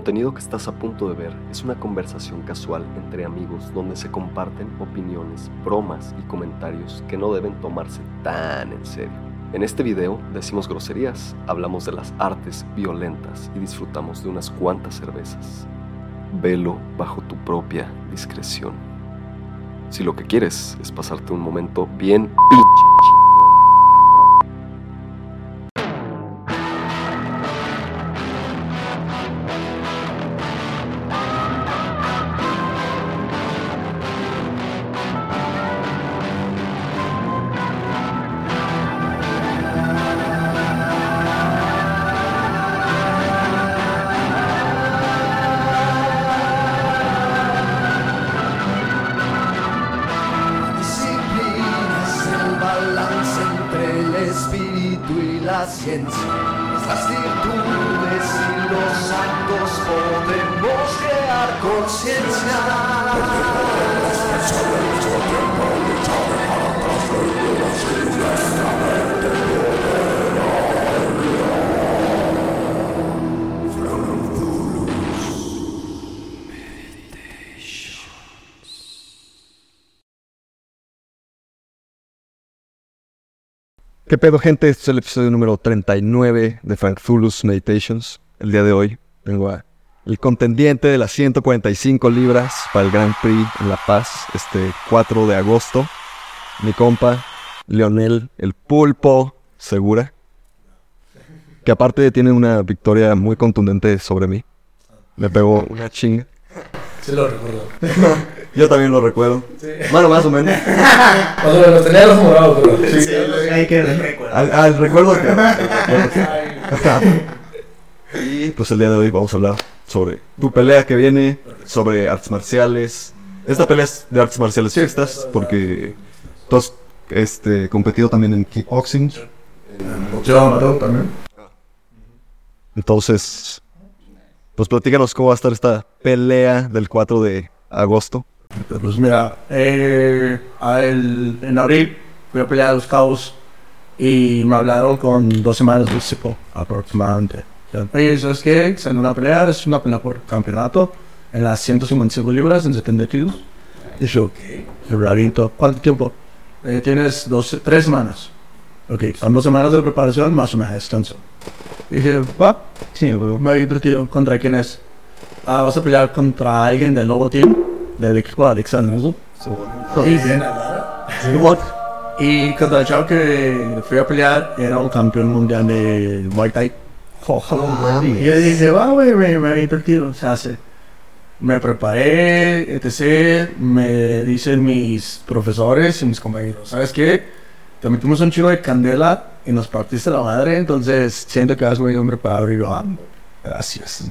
contenido que estás a punto de ver es una conversación casual entre amigos donde se comparten opiniones, bromas y comentarios que no deben tomarse tan en serio. En este video decimos groserías, hablamos de las artes violentas y disfrutamos de unas cuantas cervezas. Velo bajo tu propia discreción. Si lo que quieres es pasarte un momento bien pinche pedo, gente? Este es el episodio número 39 de Frank Zulus Meditations. El día de hoy tengo a el contendiente de las 145 libras para el Grand Prix en La Paz, este 4 de agosto. Mi compa, Leonel, el pulpo, segura. Que aparte tiene una victoria muy contundente sobre mí. Me pegó una chinga. Sí lo recuerdo. Yo también lo recuerdo. Bueno, más o menos. Más o menos, tenía los morados, pero... Sí, sí, Hay que recordar. Al, al recuerdo que... y pues el día de hoy vamos a hablar sobre tu pelea que viene, sobre artes marciales. Esta pelea es de artes marciales mixtas porque tú has este, competido también en kickboxing. Boxeo amateur también. Entonces, pues platícanos cómo va a estar esta pelea del 4 de agosto. Pues mira, eh, el- en abril fui a pelear a los Cabos y me hablaron con dos semanas de tiempo aproximadamente. Oye, ¿sabes qué? Se una pelea, es una pelea por campeonato en las 155 libras en 70 kilos. Y yo, ok, rarito. ¿Cuánto tiempo? Eh, tienes dos, tres semanas. Ok, son dos semanas de preparación más una descanso. Dije, va, sí, me divertido. ¿Contra quién es? Ah, vas a pelear contra alguien del nuevo team, del equipo de Alexander. ¿no? Y bien, Y contra el chavo que fui a pelear era un campeón mundial de Muay Thai. Y yo dije, va, güey, me, me había divertido. Se hace. Me preparé, etc. Me dicen mis profesores y mis compañeros, ¿sabes qué? Te metimos un chico de candela y nos partiste la madre, entonces siento que vas preparado. Y yo, ah, gracias.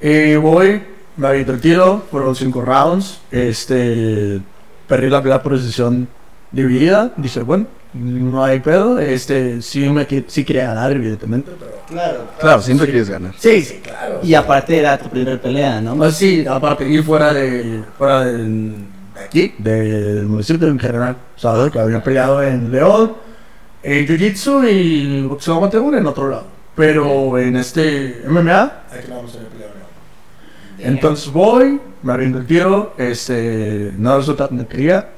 Y voy, me había divertido, fueron cinco rounds. Este, perdí la primera posición dividida. Dice, bueno, no hay pedo. Este, sí, me, sí quería ganar, evidentemente. Pero, Claro. Claro, siempre quieres ganar. sí, sí, claro. Y aparte era tu primer pelea, ¿no? No, sí, aparte, ir fuera de, fuera del- de aquí, del municipio en general. ¿Sabes? Que había peleado en León, en Jiu-Jitsu y boxeo amateur en otro lado. Pero en este MMA, aquí vamos a pelear Entonces voy, me abriendo el tiro, este, no resulta como quería,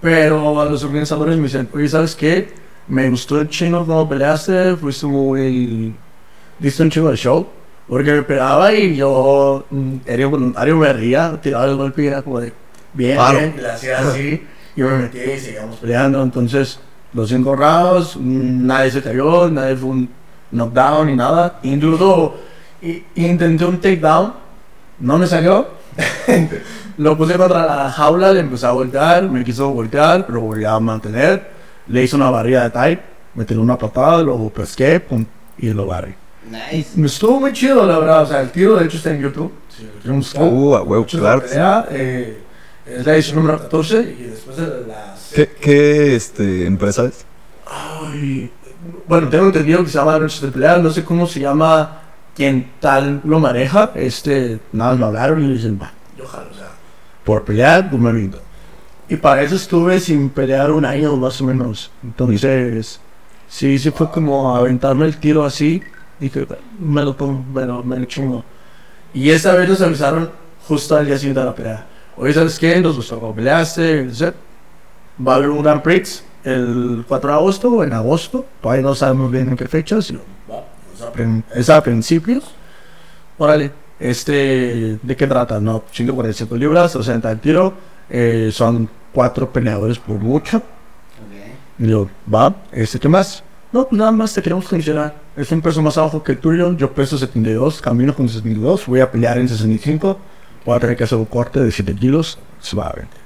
pero a los organizadores me dicen, oye, ¿sabes qué? Me gustó el chingo cuando peleaste, fuiste muy... diste un chingo de show, porque me pegaba y yo, mm, era voluntario, me ría, tiraba el golpe y era como de, bien, Claro. bien, y le hacía así, y me metí y seguíamos peleando, entonces, los cinco rounds, mm, nadie se cayó, nadie fue un knockdown ni nada, incluso intenté un takedown, no me salió. Lo puse contra la jaula, le empecé a voltear, me quiso voltear, pero volví a mantener. Le hice una barrida de type, me tiró una patada, lo pesqué pum, y lo barrí. Nice. Me estuvo muy chido, la verdad. O sea, el tiro de hecho está en YouTube. Quieren buscar. Uh, huevo, claro. la pelea, eh, es la edición número 14 y después de las. ¿Qué, qué este, empresa es? Ay, bueno, tengo entendido que se llama de no sé cómo se llama quien tal lo maneja. Este, nada más me hablaron y dicen, va, yo jalo, o sea, por pelear, me rindo. Y para eso estuve sin pelear un año más o menos. Entonces, sí, sí fue como aventarme el tiro así Dije, me lo pongo, bueno, me lo chingo. Y esta vez nos avisaron justo al día siguiente de la pelea. Oye, ¿sabes qué? Nos gustó cómo peleaste. sé. Va a haber un Grand Prix el 4 de agosto o en agosto. Todavía no sabemos bien en qué fecha. sino- es a principios. Órale, este, ¿de qué trata? No, 145 libras, 60 el tiro. eh, son cuatro peleadores por mucho. Y yo, va, este, ¿qué más? No, pues nada más te queremos funcionar. Es un peso más bajo que el tuyo. Yo peso 72, camino con 72. Voy a pelear en 65. Voy a tener que hacer un corte de 7 kilos. Suavemente.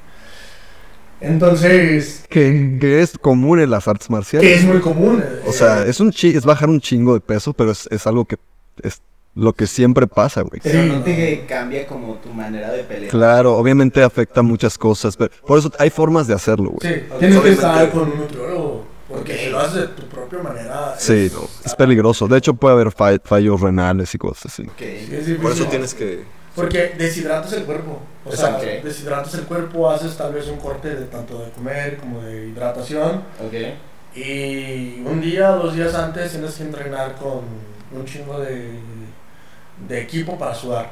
Entonces, Que, que es común en las artes marciales. que es muy común. eh, O sea, es un chi- es bajar un chingo de peso, pero es, es algo que es lo que siempre pasa, güey. Pero Sí. no te cambia como tu manera de pelear. Claro, obviamente afecta muchas cosas, pero por eso hay formas de hacerlo, güey. Sí, tienes que Obviamente. estar con un nutriólogo. Porque si lo haces de tu propia manera. Sí, no, es peligroso. De hecho, puede haber fa- fallos renales y cosas así. Ok. es difícil. que... Porque deshidratas el cuerpo. O sea, deshidratas el cuerpo, haces tal vez un corte de tanto de comer como de hidratación. Ok. Y un día, dos días antes tienes que entrenar con un chingo de, de equipo para sudar.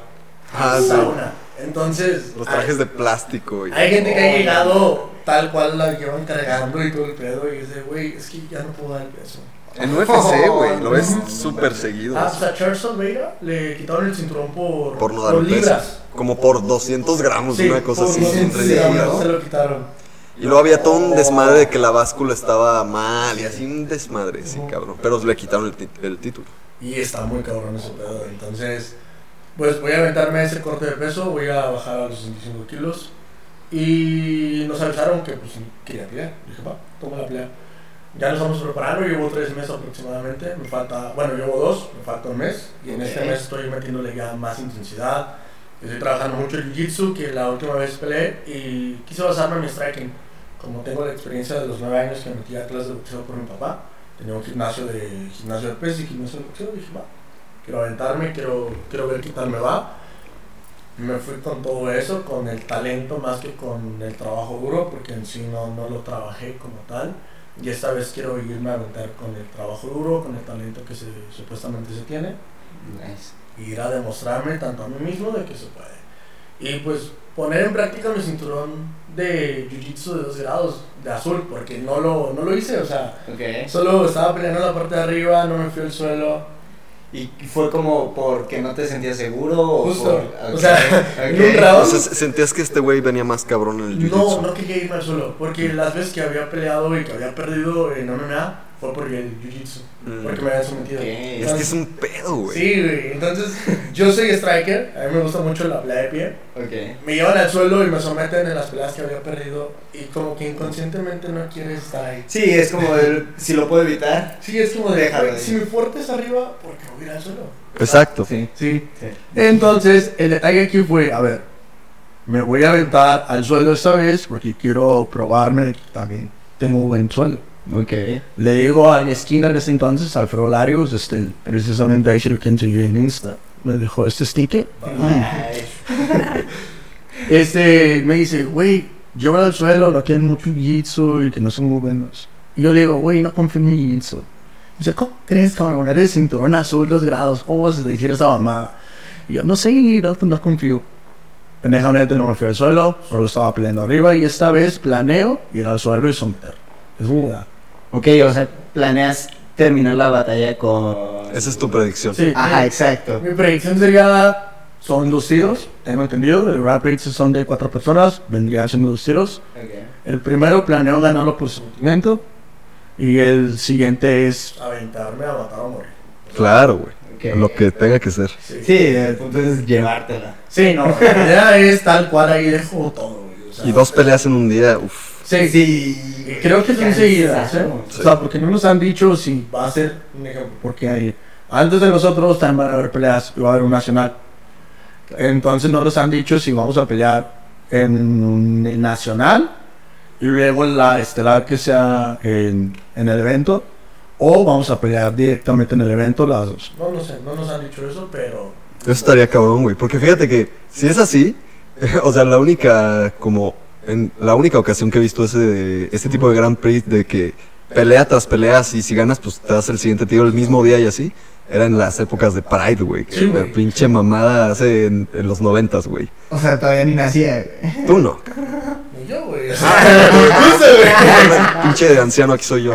Ah, sí. Sauna. Entonces, hay, de plástico, hay gente que ha llegado tal cual la llevan cargando y todo el pedo y dice, güey, es que ya no puedo dar el peso. En UFC, güey, lo ves súper seguido. Ah, pues a Charles Oliveira le quitaron el cinturón por, Por no dar el peso. libras. Como por 200 gramos, Sí, una cosa por así. 200 ridícula, gramos ¿no? se lo quitaron. Y luego había todo un desmadre de que la báscula estaba mal y así un desmadre, sí, cabrón. Pero le quitaron el, el título. Y está muy cabrón ese pedo. Entonces, pues voy a aventarme ese corte de peso, voy a bajar a los 65 kilos. Y nos avisaron que pues quería pelear. Dije, va, toma la pelea. Ya nos vamos preparando, llevo tres meses aproximadamente. Me falta, bueno, llevo dos, me falta un mes. Y en este mes estoy metiéndole ya más intensidad. Estoy trabajando mucho el jiu-jitsu, que la última vez peleé. Y quise basarme en mi striking. Como tengo la experiencia de los nueve años que metí a clases de boxeo por mi papá, tenía un gimnasio de gimnasio de peso y gimnasio de boxeo. Dije, va, quiero aventarme, quiero, quiero ver qué tal me va. Me fui con todo eso, con el talento más que con el trabajo duro, porque en sí no, no lo trabajé como tal. Y esta vez quiero irme a aventar con el trabajo duro, con el talento que se, supuestamente se tiene, Nice. y ir a demostrarme tanto a mí mismo de que se puede. Y pues poner en práctica mi cinturón de jiu-jitsu de dos grados de azul, porque no lo, no lo hice, o sea, Ok. solo estaba peleando la parte de arriba, no me fui al suelo. ¿Y fue como porque no te sentías seguro? O Justo. por- O sea, en un round- O sea, ¿sentías que este güey venía más cabrón en el No, jiu-jitsu? no quería irme al suelo, porque las veces que había peleado y que había perdido en MMA fue por el jiu-jitsu, Mm. porque me habían sometido. Ok. Es que es un pedo, güey. Sí, güey. Entonces, yo soy striker, a mí me gusta mucho la pelea de pie. Ok. Me llevan al suelo y me someten en las peleas que había perdido y como que inconscientemente no quieres estar ahí. Sí, es como el, si lo puedo evitar. Sí, es como de, Déjalo si mi fuerte es arriba, ¿por qué no voy a ir al suelo? Exacto. Sí. Sí. Entonces, el detalle aquí fue, a ver, me voy a aventar al suelo esta vez porque quiero probarme que también tengo buen suelo. Ok. Le digo a la esquina de ese entonces, Alfredo Larios, este, precisamente ahí se lo que enseñé en Insta, me dejó este sticker. Este, me dice, güey, yo voy al suelo, no tienen mucho jiu-jitsu y que no son muy buenos. Y yo le digo, güey, no confío en mi jiu-jitsu. Dice, ¿cómo crees, cabrón? Eres cinturón azul, dos grados, ¿cómo vas a decir esa mamada? Y yo, no sé, no, no confío. Pendejamente no me fui al suelo, solo estaba peleando arriba y esta vez planeo ir al suelo y someter. Es. Ok, o sea, planeas terminar la batalla con... Esa es tu predicción. Sí. Ajá, exacto. Mi predicción sería, son dos tiros, tengo entendido, el rap race son de cuatro personas, vendría siendo dos tiros. El primero planeo ganarlo por sometimiento y el siguiente es aventarme a matar o morir. Claro, güey. Lo que tenga que ser. Sí, el punto es llevártela. Sí, no, la idea es tal cual ahí dejo todo. güey, o sea, Y dos peleas en un día, uff. Sí, Sí. Y creo que son seguidas, ¿eh? Cansado. O sea, porque no nos han dicho si va a ser un ejemplo. Porque hay, antes de nosotros también van a haber peleas y va a haber un nacional. Entonces no nos han dicho si vamos a pelear en el nacional y luego en la estelar que sea en, en el evento o vamos a pelear directamente en el evento las dos. No, no sé, no nos han dicho eso, pero... Eso estaría cabrón, güey. Porque fíjate que si es así, o sea, la única, como, en la única ocasión que he visto ese, de- este tipo de Grand Prix de que pelea tras pelea, y si ganas, pues te das el siguiente tiro el mismo día y así. Era en las épocas de Pride, güey. Sí, güey. la pinche mamada hace en, en los noventas, güey. O sea, todavía ni nacía, güey. Tú no. Y yo, güey. o sea, pinche de anciano aquí soy yo.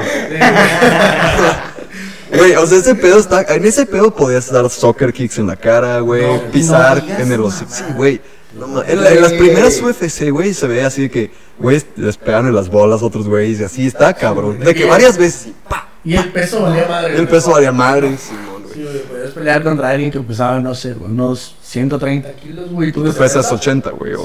Güey, o sea, ese pedo está. En ese pedo podías dar soccer kicks en la cara, güey. No, pisar no en el hocico. Sí, güey. No en, la- en las primeras UFC, güey, se ve así de que, güey, les pegan en las bolas a otros güeyes y así está, cabrón. De que varias veces, ¡pa! Y el peso valía madre. Y el peso valía madre. Simón, güey. Sí, güey, podías pelear contra alguien que pesaba, no sé, güey, unos 130 kilos, güey. Tú Tú pesas 80, güey, o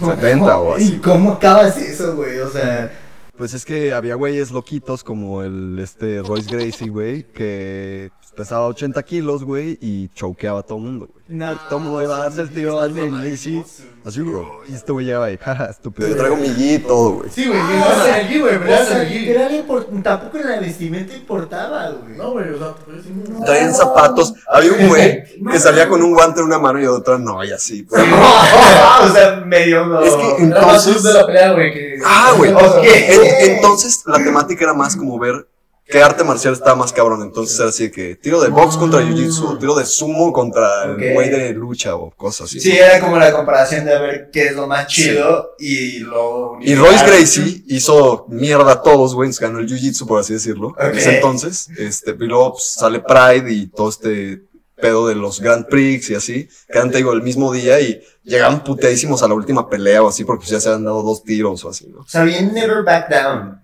70 o ¿Y así. cómo acabas eso, güey? O sea, Pues es que había güeyes loquitos como el este Royce Gracie, güey, que pesaba 80 kilos, güey, y choqueaba a todo el mundo, güey. no. Todo el mundo iba a darse el tiro al Gracie. Así, bro. Y este güey llegaba ahí, jaja, estúpido. Yo traigo mi gi y todo, güey. Sí, güey, llegabas en el gi, güey, O peleabas en sea, el gi. literal, import- tampoco en la vestimenta importaba, güey. No, güey, o sea, pues, no. Traían zapatos. Había un güey que salía con un guante en una mano y otra no, y así. güey. o sea, medio no. Es que Era más entonces. de la pelea, güey, que... Ah, güey. Entonces la temática era más como ver qué arte marcial estaba más cabrón. Entonces era así que tiro de box contra jiu-jitsu, o tiro de sumo contra el güey de lucha o cosas así. Sí, era como la comparación de ver qué es lo más chido y lo... Y Royce Gracie hizo mierda a todos, güey, se ganó el jiu-jitsu, por así decirlo, en Ok. ese entonces. Este, y luego pues, sale Pride y todo este pedo de los Grand Prix y así, que eran, te digo, el mismo día y llegaban puteadísimos a la última pelea o así, porque pues, ya se habían dado dos tiros o así, ¿no? O sea, bien Never Back Down.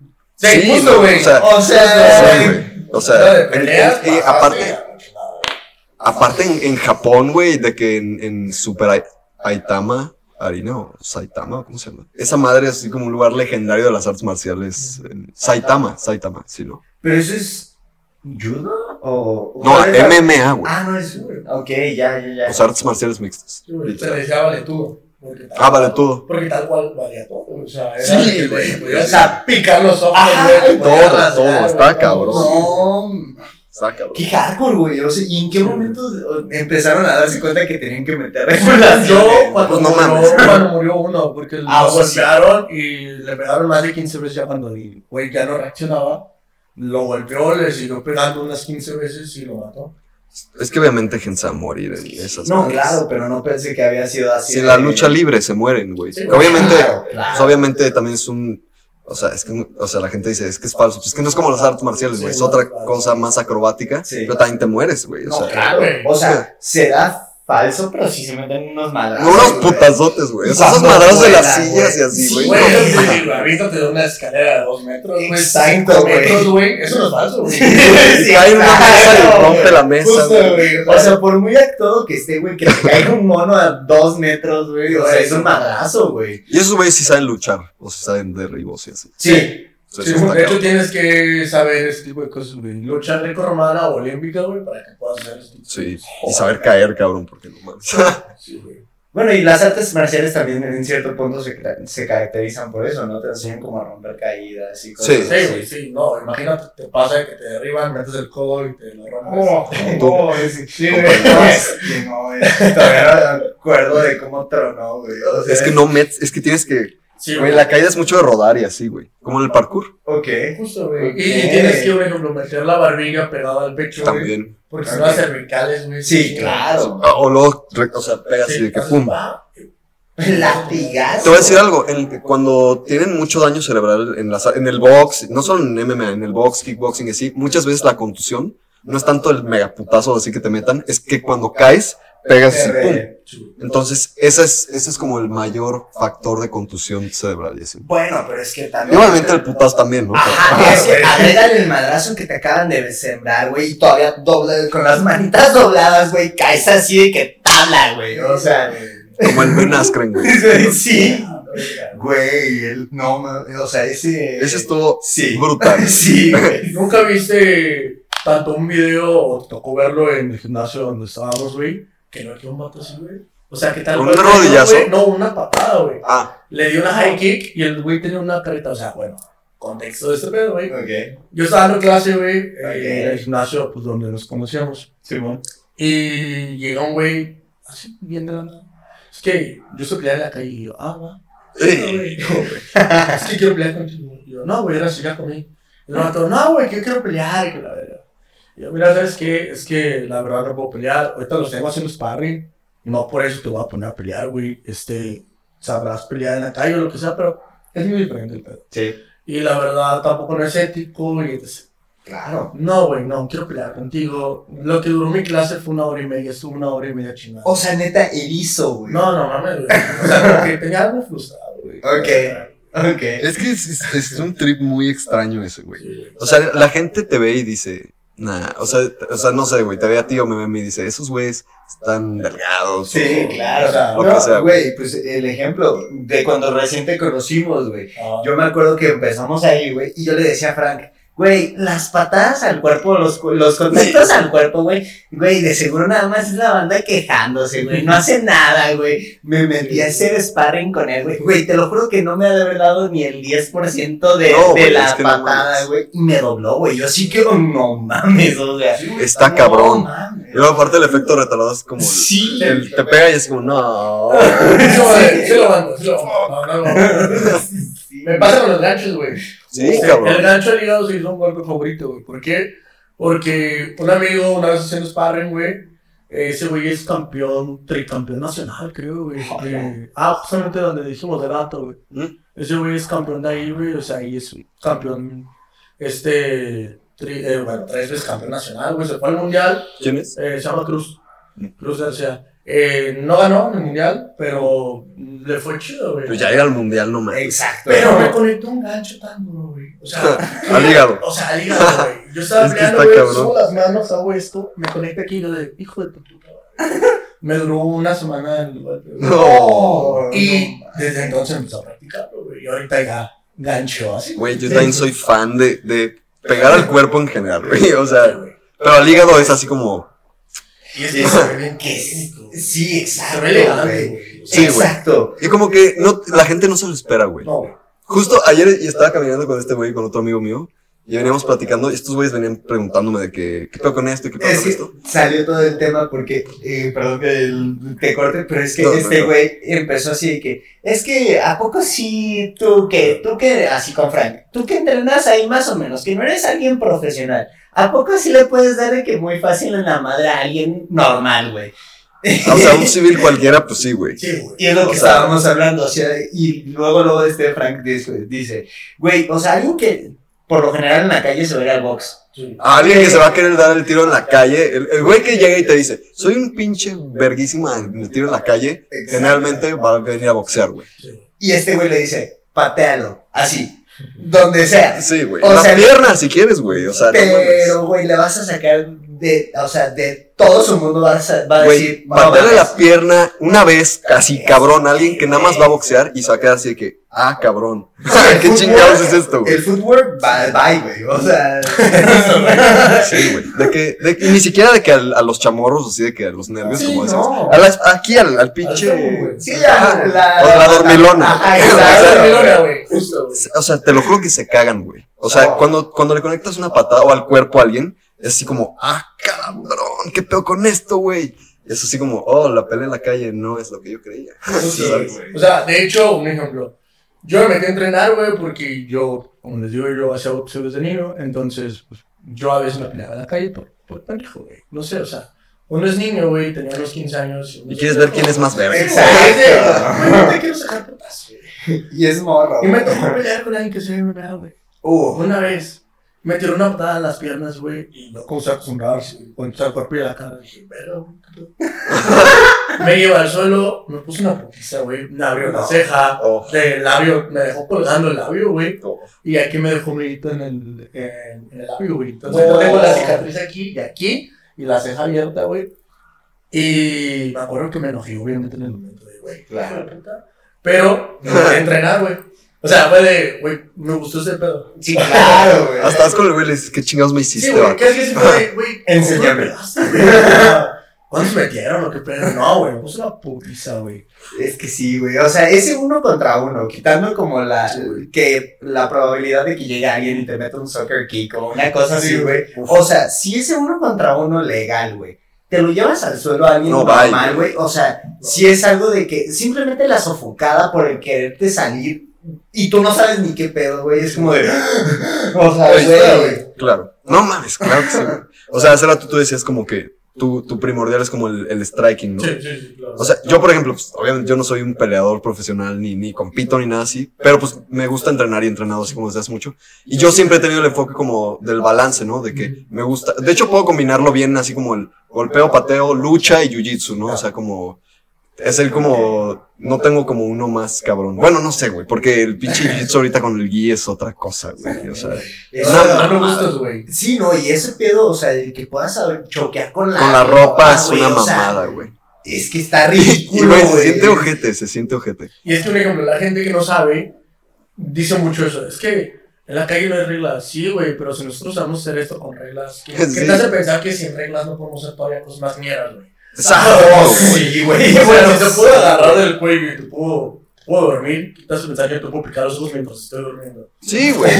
Sí, justo, güey. O sea, O sea, sí, güey. O Era sea, de en- en- aparte, en, en Japón, güey, de que en, en Super Ai- Aitama, Arena o Saitama, ¿cómo se llama? Esa madre es así como un lugar legendario de las artes marciales. en- Saitama, Saitama, sí, ¿no? Pero eso es... ¿Judo? ¿O...? No, ¿cuál es la- MMA, güey. Ah, no es... Ok, ya, ya, ya. Sea, artes marciales mixtas. Le decía vale todo. Porque tal Ah, vale todo. Porque tal cual valía todo. O sea, era Sí, güey. Podías o sea, picar los ojos, güey. todo, todo, está cabrón. No, Está cabrón. qué hardcore, güey. O sea, ¿y en qué momento empezaron a darse cuenta que tenían que meter Yo, cuando, Pues no murió, cuando murió uno, porque lo sí. golpearon y le pegaron más de 15 veces ya cuando el güey ya no reaccionaba. Lo golpeó, le siguió pegando unas 15 veces y lo mató. Es que obviamente gente se va a morir en esas No, claro, pero no pensé que había sido así. Si en de- la lucha libre se mueren, güey. Sí, obviamente, claro, claro. pues, obviamente también es un, o sea, es que, o sea, la gente dice, es que es falso. Pues es que no es como las artes marciales, güey. Sí, es no, otra claro. cosa más acrobática. Sí. Pero también te mueres, güey. O No, sea, claro. güey. O sea, será falso, pero sí se meten unos madrazos. unos putazotes, güey. O sea, esos madrazos de las sillas y así, Sí, güey. Güey, sí, sí, avítate de una escalera de 2 metros, güey. Exacto, 5 güey. metros, güey. Eso no es falso, güey. Cae una mesa y rompe la mesa, güey. O sea, por muy actuado que esté, güey, que te caiga un mono a dos metros, güey. O sea, es un madrazo, güey. Y esos güeyes sí saben luchar. O sea, saben derribos y así. Sí. O sea, Sí, de hecho, tienes que saber ese tipo de cosas, güey. Lucha greco-romana o olímpica, güey, para que puedas hacer esto. Sí. Y saber caer, cabrón, porque no mames. Sí, güey. Bueno, y las artes marciales también en cierto punto se, se caracterizan por eso, ¿no? Te enseñan como a romper caídas y cosas Sí. Sí, güey, sí. No, imagínate, te pasa que te derriban, metes el codo y te lo rompes. Oh, oh, Sí, no, güey. es que no, es- todavía no me acuerdo de cómo tronó, güey. O sea, Es que no metes, es que tienes que. Sí, Güey, la caída es mucho de rodar y así, güey. Como en el parkour. Ok. Justo, güey. Y, y tienes que, por ejemplo, meter la barbilla pegada al pecho, güey. También. Porque si no las cervicales, güey. Sí, claro. Ah, O luego, o sea, pegas Sí, así de que pum. Latigazo. Te voy a decir algo, en- cuando tienen mucho daño cerebral en, las, en el box, no solo en MMA, en el box, kickboxing y así, muchas veces la contusión no es tanto el megaputazo así que te metan, es que cuando caes, pegas así, pum. Entonces, ese es, ese es como el mayor factor de contusión cerebral y. Bueno, pero es que Y también. obviamente el putazo también, ¿no? Ajá, es que agrégale el madrazo que te acaban de sembrar, güey, y todavía doble, con las manitas dobladas, güey, caes así de que tabla, güey. O sea, Como el Ben Askren, güey. sí. Güey, el, no, o sea, ese. Ese estuvo Sí. brutal. Sí, güey. ¿Nunca viste tanto un video o tocó verlo en el gimnasio donde estábamos, güey? Que no quedó un vato así, güey. O sea, que tal ¿Un rodillazo? No, güey, no, una patada, güey. Ah, Le dio una high kick y el güey tenía una careta. O sea, bueno, contexto de este pedo, güey. Ok. Yo estaba dando clase, güey, en el gimnasio, pues donde nos conocíamos. Simón. Y llega un güey, así, bien de la nada. Es que yo estoy peleando en la calle y yo, ah, va. Sí. güey. Es que quiero pelear contigo. Y yo, no, güey, era ya conmigo. Y Y el vato, no, güey, que yo quiero pelear. y que la verga. Yo, mira, ¿sabes qué? Es que la verdad no puedo pelear. Ahorita los tengo haciendo sparring. Y no por eso te voy a poner a pelear, güey. Este, sabrás pelear en la calle o lo que sea, pero es muy diferente el pedo. Sí. Y la verdad tampoco no es ético. Y Claro. no, güey, no, quiero pelear contigo. Lo que duró mi clase fue una hora y media, estuvo una hora y media chingada. O sea, neta, erizo, güey. no, no mames, güey. O sea, porque tenía algo frustrado, güey. Ok. Ok. Es que es, es- es un trip muy extraño ese, güey. Sí. O sea, la gente te ve y dice, nah, o sea, o sea, no sé, güey, te ve a ti o me ve a mí y dice, esos güeyes están delgados. Sí, o- claro. o sea, lo no, que sea, güey, pues el ejemplo de cuando recién te conocimos, güey. Ah, Yo me acuerdo que empezamos ahí, güey, y yo le decía a Frank, güey, las patadas al cuerpo, los, los contactos al cuerpo, güey, güey, de seguro nada más es la banda quejándose, güey, no hace nada, güey. Me metí a hacer sparring con él, güey, güey, te lo juro que no me ha dado ni el 10% de, No, de güey, la es que no patada, mames. güey, y me dobló, güey, yo sí que, no mames, o sea. Está no cabrón. mames. Y luego aparte el efecto retardado es como, Sí. el- te pega y es como, no. Sí, sí lo mando, sí lo mando. No, no, no. Me pasa con los ganchos, güey. Sí, El cabrón. gancho al hígado se hizo un golpe favorito, güey. ¿Por qué? Porque un amigo una vez haciendo sparring, güey, ese güey es campeón, tricampeón nacional, creo, güey. Eh, ah, justamente donde dijimos de rato, güey. ¿Mm? Ese güey es campeón de ahí, güey. O sea, ahí es campeón, este, tri- eh, bueno, tres veces campeón nacional, güey. Se fue al mundial, ¿Quién es? eh, se llama Cruz. Cruz García. Eh, no ganó en el mundial, pero le fue chido, güey. Pues ya ir al mundial, no mames. Exacto. Pero me conectó un gancho tan duro, güey. O sea, Al hígado. o sea, al hígado, güey. Yo estaba Es que peleando, güey, subo las manos, hago esto, me conecta aquí y yo de, hijo de tu puta. madre". Me duró una semana el golpe, güey. No. Y desde entonces empecé a practicarlo, güey. Y ahorita ya gancho así. Güey, yo también soy fan de, de pegar al cuerpo en general, güey. O sea, güey. pero al hígado es así como, Y es que se ve bien es- Sí, exacto. Se ve elegante, güey. güey. O sea, Sí, güey. Exacto. y como que no, la gente no se lo espera, güey. No. Justo ayer estaba caminando con este güey con otro amigo mío. Y veníamos platicando y estos güeyes venían preguntándome de que, ¿qué pedo con esto qué pedo Es con esto? salió todo el tema porque, eh, perdón que el- te corte, pero es que No, este no. güey empezó así de que, es que, ¿a poco sí tú que, tú que, así con Frank, tú que entrenas ahí más o menos, que no eres alguien profesional, ¿a poco sí le puedes dar de que muy fácil en la madre a alguien normal, güey? O sea, un civil cualquiera, pues sí, güey. Sí. Y es lo O que sea- estábamos hablando, o sea, y luego, luego este Frank dice, güey, o sea, alguien que por lo general en la calle se va a ir al box. Sí. A alguien que se va a querer dar el tiro en la calle, el, el güey que llega y te dice, soy un pinche verguísima en el tiro en la calle, generalmente va a venir a boxear, güey. Y este güey le dice, patealo, así, donde sea. Sí, güey. O La sea, pierna, si quieres, güey. O sea. Pero, güey, le vas a sacar de, o sea, de todo su mundo vas a, va a Güey, decir, mames. la pierna una vez, así cabrón, a alguien que nada más va a boxear y se va a quedar así de que, ah, cabrón. ¿Qué chingados es esto, güey? El footwork, bye, bye, güey, o sea. Sí, güey. De que, de que- ni siquiera de que al- a, los chamorros, así de que a los nervios, Sí, como decimos. no. A la- aquí al, al pinche. Güey. Sí, ya, la, O la dormilona. Ajá, La dormilona, güey. Justo, güey. O sea, te lo juro que se cagan, güey. O sea, No. cuando, cuando le conectas una patada o al cuerpo a alguien, es así como, ah, cabrón, qué peor con esto, güey. Es así como, oh, la pelea en la calle no es lo que yo creía. Sí, güey. O sea, de hecho, un ejemplo. Yo me metí a entrenar, güey, porque yo, como les digo, yo hacía boxeo desde niño. Entonces, pues, yo a veces me peleaba en la calle por, por pendejo, güey. No sé, o sea, uno es niño, güey, tenía unos 15 años. Y quieres ver quién es más verga. Exacto. Güey, te quiero sacar putas, güey. Y es morro. Y me tocó pelear con alguien que se me pegaba, güey. Uh, Una vez me tiró una patada en las piernas, güey, y no como se acostumbrarse, con el cuerpo y la cara. Dije, pero. me lleva al suelo, me puso una putiza, güey, me abrió la ceja, Oh. el labio, me dejó colgando el labio, güey, Oh. y aquí me dejó un grito en el, en, en el labio, güey. Entonces yo tengo la cicatriz aquí y aquí, y la ceja abierta, güey. Y me acuerdo que me enojé, obviamente, en el momento de, güey, Claro. Pero me metí a entrenar, güey. O sea, fue de, güey, me gustó ese pedo. sí, claro, güey. Hasta el güey le dices, ¿qué chingados me hiciste, Sí, güey, vato? ¿qué es que sí fue de, güey? Enséñame. ¿Cuántos metieron o qué pedo? No, güey, me puse una putiza, güey. Es que sí, güey. O sea, ese uno contra uno, quitando como la que la probabilidad de que llegue alguien y te meta un soccer kick o una cosa así, Sí, güey. O sea, si ese uno contra uno legal, güey, te lo llevas al suelo a alguien No, normal, güey. O sea, si es algo de que simplemente la sofocada por el quererte salir y tú no sabes ni qué pedo, güey. Es como de. O sea, güey. Claro. No mames, claro que sí. O sea, hace rato tú decías como que tu, tu primordial es como el, el striking, ¿no? Sí, sí, sí, claro. O sea, yo por ejemplo, pues, obviamente yo no soy un peleador profesional ni, ni compito ni nada así, pero pues me gusta entrenar y he entrenado así como desde hace mucho. Y yo siempre he tenido el enfoque como del balance, ¿no? De que me gusta, de hecho puedo combinarlo bien así como el golpeo, pateo, lucha y jiu-jitsu, ¿no? O sea, como, es el como, no tengo como uno más cabrón. Bueno, no sé, güey, porque el pinche jiu-jitsu ahorita con el gi es otra cosa, güey. O sea, No, no me gustas, güey. Sí, no, y ese pedo, o sea, el que puedas saber choquear con la, con la ropa es una mamada, güey. Es que está ridículo, güey, se siente ojete, se siente ojete. Y es que, un ejemplo, la gente que no sabe dice mucho eso. Es que en la calle no hay reglas. Sí, güey, pero si nosotros sabemos hacer esto con reglas, ¿qué, te hace pensar que sin reglas no podemos hacer todavía cosas más mieras, güey? Güey. Sí, güey. Sea, bueno, si te puedo agarrar del cuello y te puedo, puedo dormir, ¿qué te hace pensar que te puedo picar los ojos mientras estoy durmiendo? Sí, güey.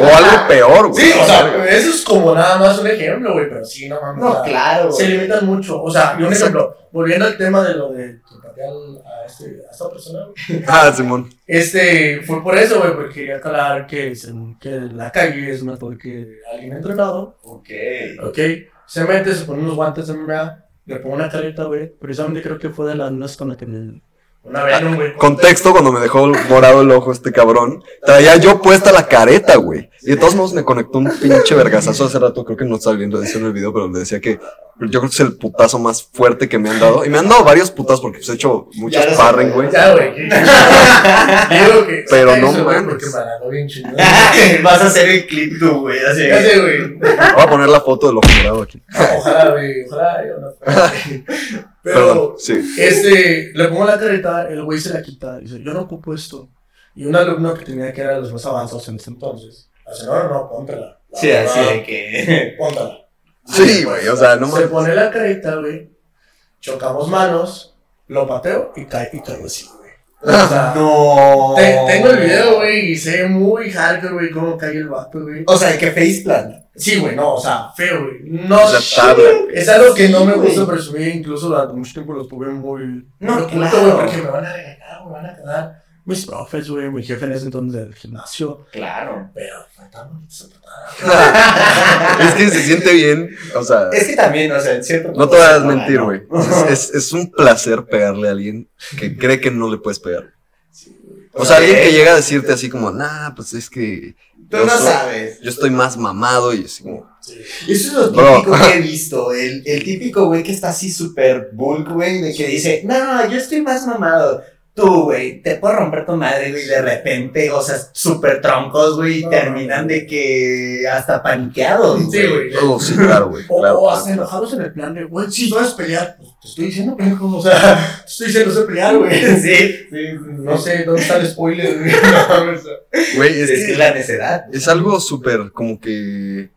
O algo peor, güey. Sí, o sea, eso es como nada más un ejemplo, güey, pero sí, no mames. No, sea, claro. Se güey. limitan mucho. O sea, y un Exacto. ejemplo, volviendo al tema de lo de al- a, este, a esta persona, güey. Ah, Simón. Este, fue por eso, güey, porque quería aclarar que, que la calle es mejor que alguien entrenado, Ok. ¿ok? Se mete, se pone unos guantes de MMA, le pone una careta, güey. Precisamente creo que fue de las nuestras con la que me... Una Venom, güey. Contexto, cuando me dejó morado el ojo este cabrón, traía yo puesta la careta, güey. Y de todos modos me conectó un pinche vergazazo hace rato, creo que no estaba viendo eso en el video, pero le decía que yo creo que es el putazo más fuerte que me han dado. Y me han dado varios putazos porque pues he hecho lo sé, sparring, güey. Ya, güey. Pero no mames. Porque me agarró bien chingón. Vas a hacer el clip tú, güey. Así. Güey. Voy a poner la foto del ojo morado aquí. Ojalá, güey. Ojalá, yo no. Pero... Perdón, sí. Este, le pongo la careta, el güey se la quita, dice, yo no ocupo esto. Y un alumno que tenía que era de los más avanzados en ese entonces, dice, no, no, no, póntela. Sí, así de que. Póntala. Sí, güey, o sea, no Se pone la careta, güey, chocamos manos, lo pateo y cae, y caigo así, güey. O sea, No. te- tengo el video, güey, y sé muy hardcore, güey, cómo cae el vato, güey. O sea, que faceplant. Sí, güey, no, o sea, feo, güey. No, O sea, tabla. es algo que no me Sí, gusta presumir, incluso durante mucho tiempo los tuve muy... No, oculto, claro. güey, porque me van a regañar, me van a quedar mis profes, güey, mi jefe en ese entonces del gimnasio, Claro. pero fue tan bonito esa patada. Es que se siente bien, o sea, Es que también, o sea, en cierto no te voy a mentir, ¿no? güey. Es, es, es un placer pegarle a alguien que cree que no le puedes pegar. O sea, alguien que llega a decirte así como, nah, pues es que Tú yo no soy- sabes. yo estoy más mamado y así como, Eso es lo Bro. típico que he visto. El, el típico güey que está así súper bulk, güey, de que dice, no, yo estoy más mamado. Tú, güey, te puedo romper tu madre, güey, de repente, o sea, súper troncos, güey, y No. terminan de que hasta paniqueados. Sí, güey. oh, sí, claro, güey, O, claro. o hasta enojados en el plan de, güey, sí, vas a pelear. Pues, te estoy diciendo, pendejo, o sea, te estoy diciendo, sé pelear, güey. Sí, sí, sí. No sé dónde está el spoiler, güey. No, Es es que que es la necedad. es algo súper como que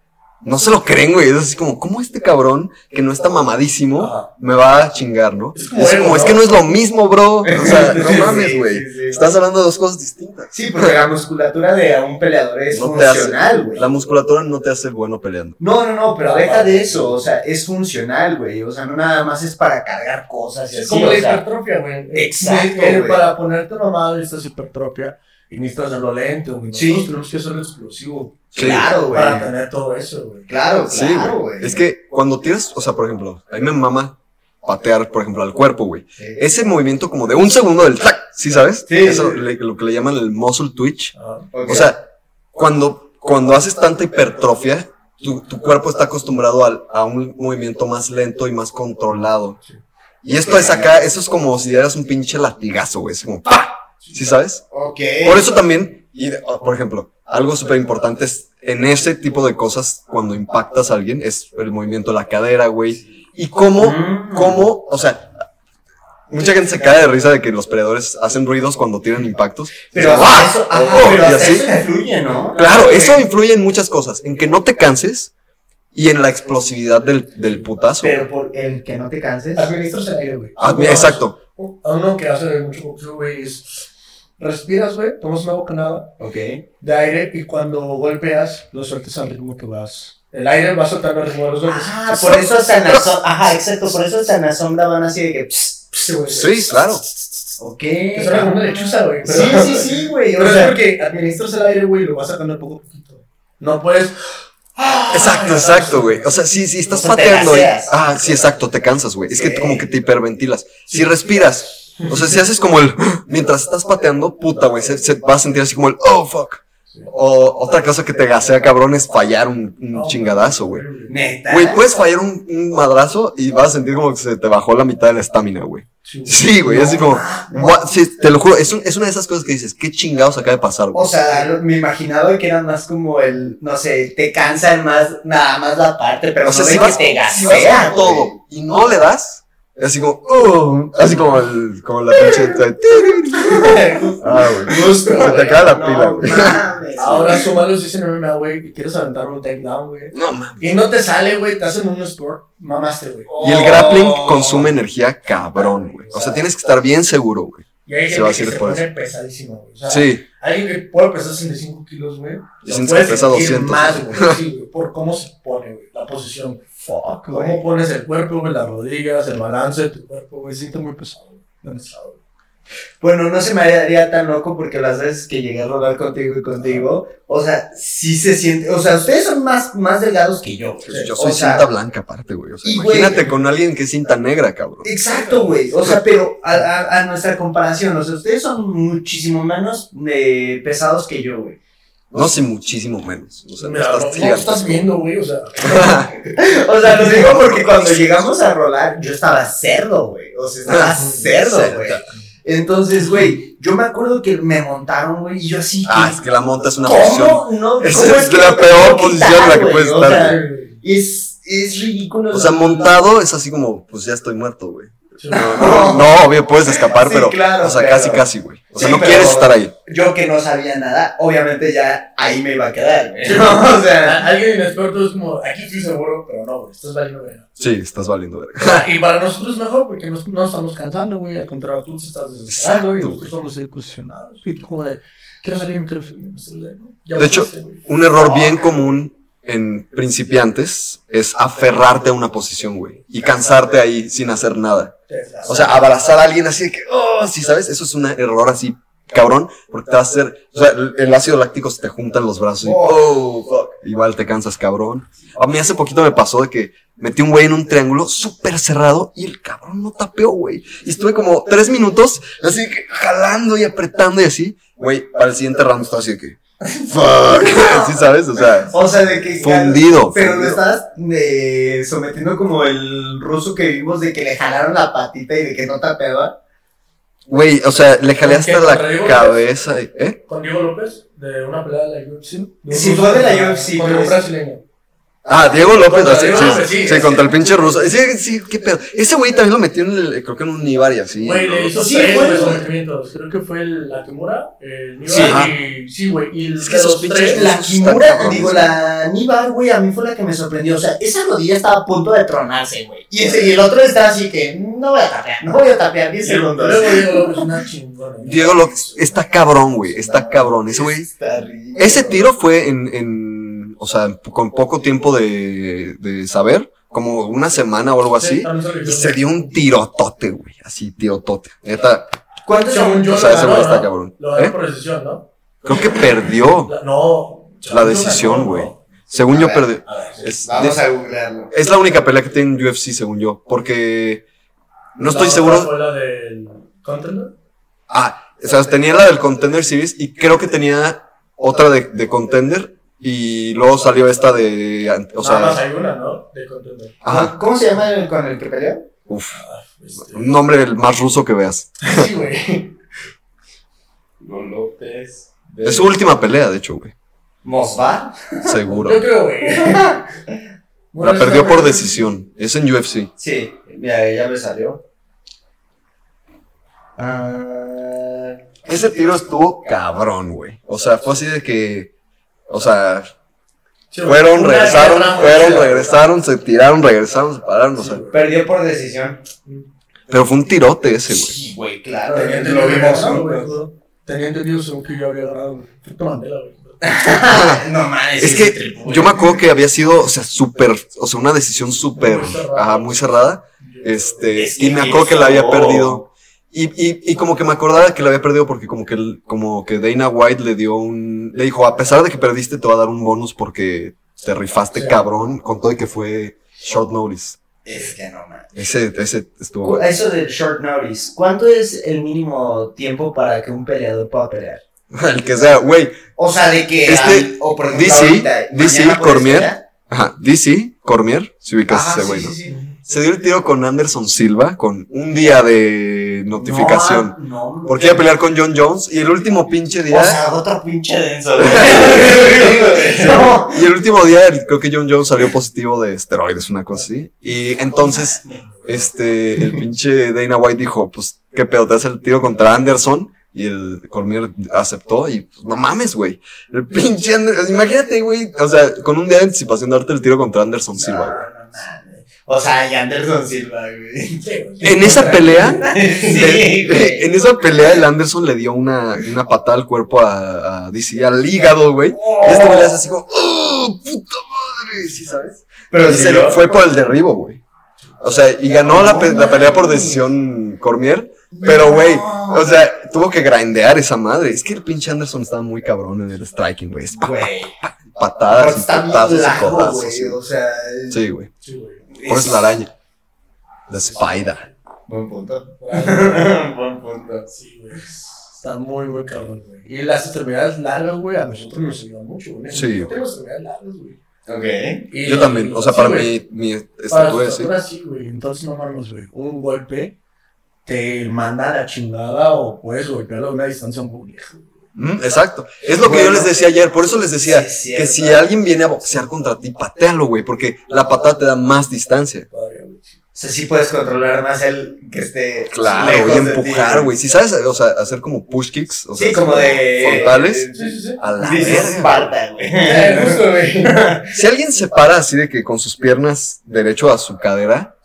no se lo creen, güey. Es así como, ¿cómo este cabrón que no está mamadísimo me va a chingar, no? Es Es como como, es que no es lo mismo, bro. O sea, no mames, güey. sí, sí. Estás hablando de dos cosas distintas. Sí, porque la musculatura de un peleador es No te hace- funcional, güey. La musculatura no te hace bueno peleando. No, no, no, pero deja de eso, o sea, es funcional, güey, o sea, no nada más es para cargar cosas y Es así, como o la hipertrofia, güey. Exacto, güey. Para ponerte mamado necesitas hipertrofia necesitas hacerlo lento, güey. Sí. Nosotros tenemos que hacerlo explosivo Sí. claro, güey, para tener todo eso, güey. claro, Sí, claro, güey. güey. Es que cuando tiras, o sea, por ejemplo, a mí me mama patear, por ejemplo, al cuerpo, güey. Sí. Ese movimiento como de un segundo del tac, ¿sí sabes? Sí, Eso, sí. le- lo que le llaman el muscle twitch. Ah. O sea, cuando, cuando haces tanta hipertrofia, tu, tu cuerpo está acostumbrado al- a un movimiento más lento y más controlado. Y esto es acá, eso es como si dieras un pinche latigazo, güey. Es como ¡pa! ¿Sí sabes? ok. Por eso también, y, de- ah, por ejemplo, algo súper importante es en ese tipo de cosas, cuando impactas a alguien, es el movimiento de la cadera, güey. Y cómo, Mm. cómo, o sea, mucha gente se cae de risa de que los peleadores hacen ruidos cuando tiran impactos. Pero ¡Ah! eso, Oh, pero y hasta así. eso influye, ¿no? Claro, eso influye en muchas cosas, en que no te canses y en la explosividad del, del putazo. Pero por el que no te canses. Administras el aire, güey. Ah, exacto. A uno que hace mucho boxeo, güey, es respiras, güey, tomas una bocanada Ok. de aire y cuando golpeas, lo sueltas al ritmo que vas. El aire va soltando al ritmo de los golpes. Ah, Sí, por eso hasta en la sombra, ajá, exacto, por eso hasta en la sombra van así de que, pss, Sí, güey. Sí, claro. Ok. Que suena como una lechuza, güey. pero- Sí, sí, sí, güey. Pero O es sea, porque administras el aire, güey, y lo vas sacando poco a poquito. No puedes. Exacto, exacto, güey. O sea, sí, sí, estás O sea, te pateando. y- gaseas. Ah, sí, exacto, te cansas, güey. Es que como que te hiperventilas. Si respiras, o sea, si haces como el. Mientras estás pateando, puta, güey, se, se va a sentir así como el. Oh, fuck. O otra cosa que te gasea, cabrón, es fallar un, un chingadazo, güey. neta. Güey, puedes fallar un, un madrazo y vas a sentir como que se te bajó la mitad de la estamina, güey. Sí, güey, así como. what- sí, te lo juro, es, un- es una de esas cosas que dices, ¿qué chingados acaba de pasar, güey? O sea, me imaginaba que era más como el, no sé, te cansa más, nada más la parte, pero O sea, no si vas, que te si vas gasea, todo y no le das, así como, oh, así como, el, como la pinche. Ah, güey. Justo, Se te güey. acaba la No pila, güey. mames, Ahora güey. súmalos dicen en MMA, güey, que quieres aventar un takedown, güey. No mames. Y no te sale, güey, te hacen un score, mamaste, güey. Y el grappling consume energía cabrón, güey. O sea, tienes que estar bien seguro, güey. Y hay Se va a gente que hacer se por pone pesadísimo, güey. O sea, Sí, alguien que puede pesar 65 kilos, güey. Dicen lo que puede pesa sentir 200. más, güey. Sí, güey, por cómo se pone, güey. La posición. Fuck, Cómo güey. pones el cuerpo, güey, las rodillas, el balance de tu cuerpo, güey. Siente muy pesado. Bueno, no se me haría tan loco porque las veces que llegué a rodar contigo y contigo, o sea, sí se siente, o sea, ustedes son más, más delgados que yo. yo O soy sea, cinta blanca aparte, güey. O sea, güey- imagínate con alguien que es cinta negra, cabrón. Exacto, güey. O sea, pero a, a- a nuestra comparación, o sea, ustedes son muchísimo menos eh, pesados que yo, güey. No sé muchísimo menos. O sea, no, estás no estás viendo, güey, o sea. O sea, lo digo porque cuando llegamos a rolar, yo estaba cerdo, güey. O sea, estaba cerdo, güey. Entonces, güey, yo me acuerdo que me montaron, güey, y yo así que. Ah, es que la monta es una posición. ¿Cómo? No, Esa ¿cómo es que la me peor posición en la que puedes O estar, sea, es, es ridículo. O sea, montado es así como, pues ya estoy muerto, güey. No, no, obvio, puedes escapar, Sí, pero. claro, o sea, pero- casi, casi, güey. O sea, Sí, no pero- quieres estar ahí. Yo que no sabía nada, obviamente ya ahí me iba a quedar, güey. o sea. Alguien inexperto es como, aquí estoy seguro, pero no, güey, estás valiendo verga. Sí, estás valiendo verga. O sea, y para nosotros es mejor porque nos, no estamos cansando, güey. Al contrario, tú te estás desesperando y nosotros somos. Y tú, como de, ¿quieres salir? Ya De hecho. Un error bien común en principiantes es aferrarte a una posición, güey. Y cansarte ahí sin hacer nada. O sea, abrazar a alguien así de que, oh, sí, ¿sabes? Eso es un error así, cabrón, porque te va a hacer, o sea, el- ácido láctico se te junta en los brazos y, oh, fuck, igual te cansas, cabrón. A mí hace poquito me pasó de que metí un güey en un triángulo súper cerrado y el cabrón no tapeó, güey. Y estuve como tres minutos así que jalando y apretando y así, güey, para el siguiente round estaba así de que, fuck, ¿sí sabes? O sea, O sea, de que. Fundido, Pero lo fundido. estás eh, sometiendo como el ruso que vimos de que le jalaron la patita y de que no tapeaba. güey, o sea, le jalé ¿Con hasta la ¿Contra Diego cabeza, y- ¿eh? Con Diego López, de una pelea de la UFC. de un Sí, fue de la UFC, Contra pero un brasileño. Ah, Diego López, Contra sí, Diego sí, López, sí, sí, contra el pinche ruso. Sí, sí, qué pedo. Ese güey también lo metió en el, creo que en un Nibar y así. Güey, le hizo Sí, tres sometimientos. Creo que fue el, la Kimura, el ajá. y. Sí, güey. Y el Es que esos los pinches La Está Kimura, digo, la Nibar, güey, a mí fue la que me sorprendió. O sea, esa rodilla estaba a punto de tronarse, güey. Y, ese- y el otro estaba así que, no voy a tapear, no voy a tapear 10 Y segundos. Diego López, una chingona. Diego López está cabrón, güey. Está cabrón. Ese güey. Está. Ese tiro fue en, en, o sea, con poco tiempo de, de saber, como una semana o algo Sí, así. se dio un tirotote, güey. Así, tirotote. Neta, ¿Cuántos Según yo, o sea, lo ese ganó, güey está ¿no? cabrón. Lo ganó ¿Eh? por decisión, ¿no? Creo que perdió La- no. la decisión, güey. Según yo, perdió. A ver, Es, Vamos a googlearlo. es la única pelea que tiene en UFC, según yo. Porque no estoy seguro. fue la del Contender? Ah, o sea, tenía la del Contender Series y creo que tenía otra de, de Contender y luego salió esta de, o Nada más sea, hay una, ¿no? De Contender. ajá, ¿Cómo se llama el con el que peleó? uf, Este, un nombre el más ruso que veas. Sí, güey. No López. Es su última pelea, de hecho, güey, ¿Mosbar? seguro. Yo creo, güey. Bueno, La perdió por decisión, es en UFC. Sí, mira, ya me salió. Ah, Ese tiro estuvo cabrón, güey. O sea, fue así de que, o sea, Sí, fueron, regresaron, guerra fueron, regresaron, se tiraron, regresaron, se pararon, o sea, perdió por decisión. pero fue un tirote ese, güey. Sí, güey, claro. Tenía Lo entendido vimos güey. Tenía entendido según que yo había ganado. güey. Efecto Mandela, güey. No mames. Es que yo me acuerdo que había sido, o sea, súper, o sea, una decisión súper, Muy cerrada. ajá, muy cerrada. Este, Es y me acuerdo que la había perdido. Y, y, y como que me acordaba que lo había perdido porque como que, el- como que Dana White le dio un, le dijo, a pesar de que perdiste te va a dar un bonus porque te rifaste cabrón con todo y que fue short notice. Es que no mames. Ese, ese estuvo. Eso del short notice, ¿cuánto es el mínimo tiempo para que un peleador pueda pelear? El que sea, güey. O sea, de que. Este, al- o por ejemplo, DC, ahorita, DC, Cormier. Ajá, DC, Cormier, si ubicas Ajá, ese güey, sí, ¿no? sí. Se dio el tiro con Anderson Silva con un día de notificación. No, no, Porque iba a pelear con John Jones y el último pinche día. O sea, otro pinche denso. güey. No, y el último día creo que John Jones salió positivo de esteroides, una cosa así. Y entonces, este, el pinche Dana White dijo, pues, ¿qué pedo? ¿Te haces el tiro contra Anderson? Y el Cormier aceptó y, pues, no mames, güey. El pinche Anderson, imagínate, güey, o sea, con un día de anticipación darte el tiro contra Anderson Silva, O sea, y Anderson Silva, güey. En esa pelea, Sí, güey. en esa pelea el Anderson le dio una, una patada al cuerpo a, a DC, al hígado, güey. Y este güey le hace así como, ¡oh, puta madre! ¿Sí sabes? Pero y se yo- fue por el derribo, güey. O sea, y ganó la, pe- la pelea por decisión Cormier. Pero, güey, o sea, tuvo que grindear esa madre. Es que el pinche Anderson estaba muy cabrón en el striking, güey. Patadas Porque y sí. O sea. Sí, güey. Sí, güey. Por eso es la araña. La spider. Buen punto. Buen punto. Sí, güey. Está muy, muy cabrón, güey. Y las extremidades largas, güey, a nosotros nos ayudan mucho, güey. Sí, Yo tengo extremidades largas, güey. Ok. Y- Yo también. O sea, sí, para güey. mi, mi Para estatura, tu sí. estatura, sí, güey. Entonces, no mames, güey. Un golpe te manda a la chingada o puedes golpearlo a una distancia muy lejos. Mm, exacto. Es lo que yo les decía ayer. Por eso les decía Sí, es cierto. que si alguien viene a boxear contra ti, patealo, güey. Porque la patada te da más distancia. O sea, sí puedes controlar más el que esté. Claro, lejos y empujar, güey. Si sabes, o sea, hacer como push kicks, o sea, Sí, como de. frontales, Sí, sí, sí. a la. Esparta, güey. Eh, güey. Si alguien se para así de que con sus piernas derecho a su cadera,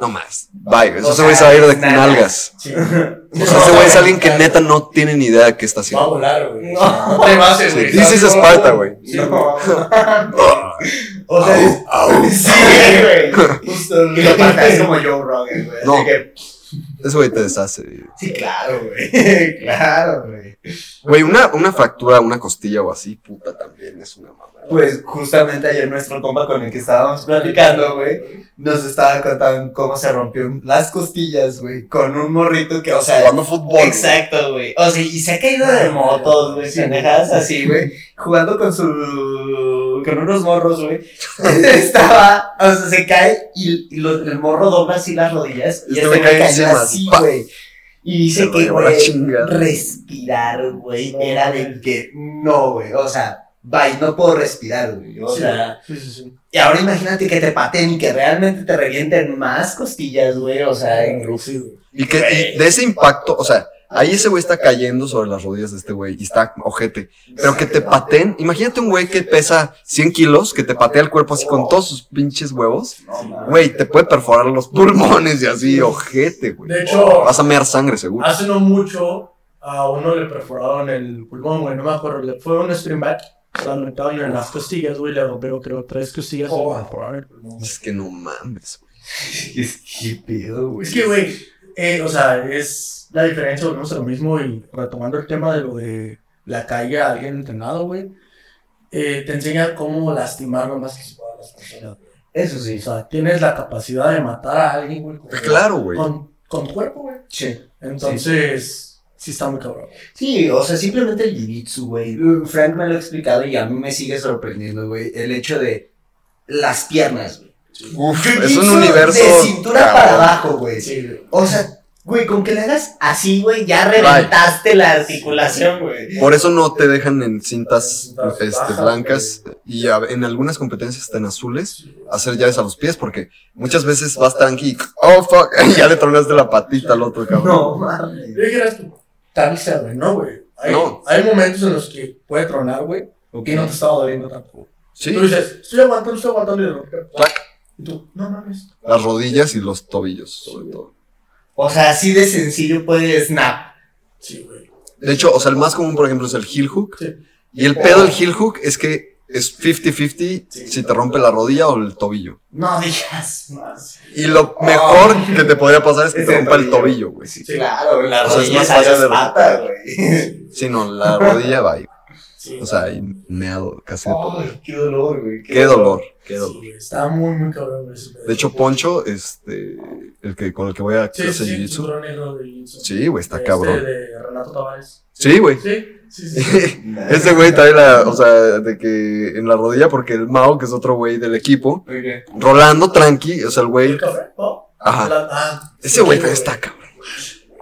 no más. Bye. Eso se va a ir de nada. nalgas. Sí. O sea, ese güey es alguien que neta no tiene ni idea de qué está Va a haciendo. volar, güey. No. No te bases, Sí, güey. This is Sparta, güey. Sí, No. O sea, es- sí, güey. Justo, Y lo patas como Joe Rogan, güey. No. Así que, Ese güey te deshace. sí, claro, güey. Claro, güey. Güey, una, una fractura, una costilla o así, puta, también es una mamada. Pues justamente ayer nuestro compa con el que estábamos platicando, güey, nos estaba contando cómo se rompió las costillas, güey, con un morrito que, o sea, Jugando fútbol. Exacto, güey. O sea, y se ha caído de motos, güey, pendejadas así, güey. Jugando con su. con unos morros, güey. Estaba. O sea, se cae y, y lo- el morro dobla así las rodillas. Y Este este me güey cae encima, así, güey. Y dice que, güey, respirar, güey, era de que no, güey. O sea, bye, no puedo respirar, güey. O Sí, sea, sí, sí, sí. y ahora imagínate que te pateen y que realmente te revienten más costillas, güey. O sea, en. Y que y de ese impacto, o sea, ahí ese güey está cayendo sobre las rodillas de este güey y está ojete. Pero que te pateen, imagínate un güey que pesa 100 kilos, que te patea el cuerpo así con todos sus pinches huevos. Güey, te puede perforar los pulmones y así, ojete, güey. De hecho, Vas a mear sangre, seguro. hace no mucho a uno le perforaron el pulmón, güey. No me acuerdo. Le fue un stream back. Estaba metido en las costillas, güey. Le rompió, creo, tres costillas. pulmón. Es que no mames, güey. Es que pedo, güey. Es que, güey, eh, o sea, es la diferencia, volvemos a lo mismo y retomando el tema de lo de la caída de alguien entrenado, güey, eh, te enseña cómo lastimar lo más que se pueda a las personas. Eso O sí. sea, tienes la capacidad de matar a alguien, güey. con- Claro, güey. Con, con tu cuerpo, güey. Sí. Entonces, sí está muy cabrón. Sí, o sea, simplemente el jiu-jitsu, güey. Frank me lo ha explicado y a mí me sigue sorprendiendo, güey. El hecho de las piernas, güey. Uf, es un universo. De cintura cabrón. para abajo, güey. Sí. O sea, güey, con que le hagas así, güey, ya reventaste la articulación, güey. Por eso no te dejan en cintas Cintas este, blancas y a- en algunas competencias están azules hacer llaves a los pies porque muchas veces vas tranqui y oh fuck, y ya le tronaste la patita al otro cabrón. No, mames. Yo güey, no, güey. Hay, No. hay momentos en los que puede tronar, güey, y no te estaba doliendo tanto. Sí, Tú dices, estoy aguantando, estoy aguantando y de. Y tú, no mames. las rodillas y los tobillos sobre todo. O sea, así de sencillo puede snap. Sí, güey. De hecho, o sea, el más común por ejemplo es el heel hook Sí. y el pedo del heel hook es que es 50-50 si te rompe la rodilla o el tobillo. No digas más. Y lo mejor que te podría pasar es que te rompa el tobillo, güey. Sí, claro, la O sea, es rodilla más sale fácil de pata, güey. Sí, no, la rodilla va ahí. Sí. O sea, meado casi. Ay, qué dolor, güey. Qué dolor, qué Sí, dolor. güey, Está muy, muy cabrón güey. De hecho, Poncho, este, el que, con el que voy a sí, sí, sí, de jiu-jitsu. Sí, güey, está Este cabrón. de Renato Tavares. Sí, güey. Sí, sí, sí. sí. Ese güey trae la, o sea, de que en la rodilla, porque el Mao, que es otro güey del equipo, Rolando tranqui, o sea, el ¿El güey, ajá. La- ah, Ese güey está cabrón.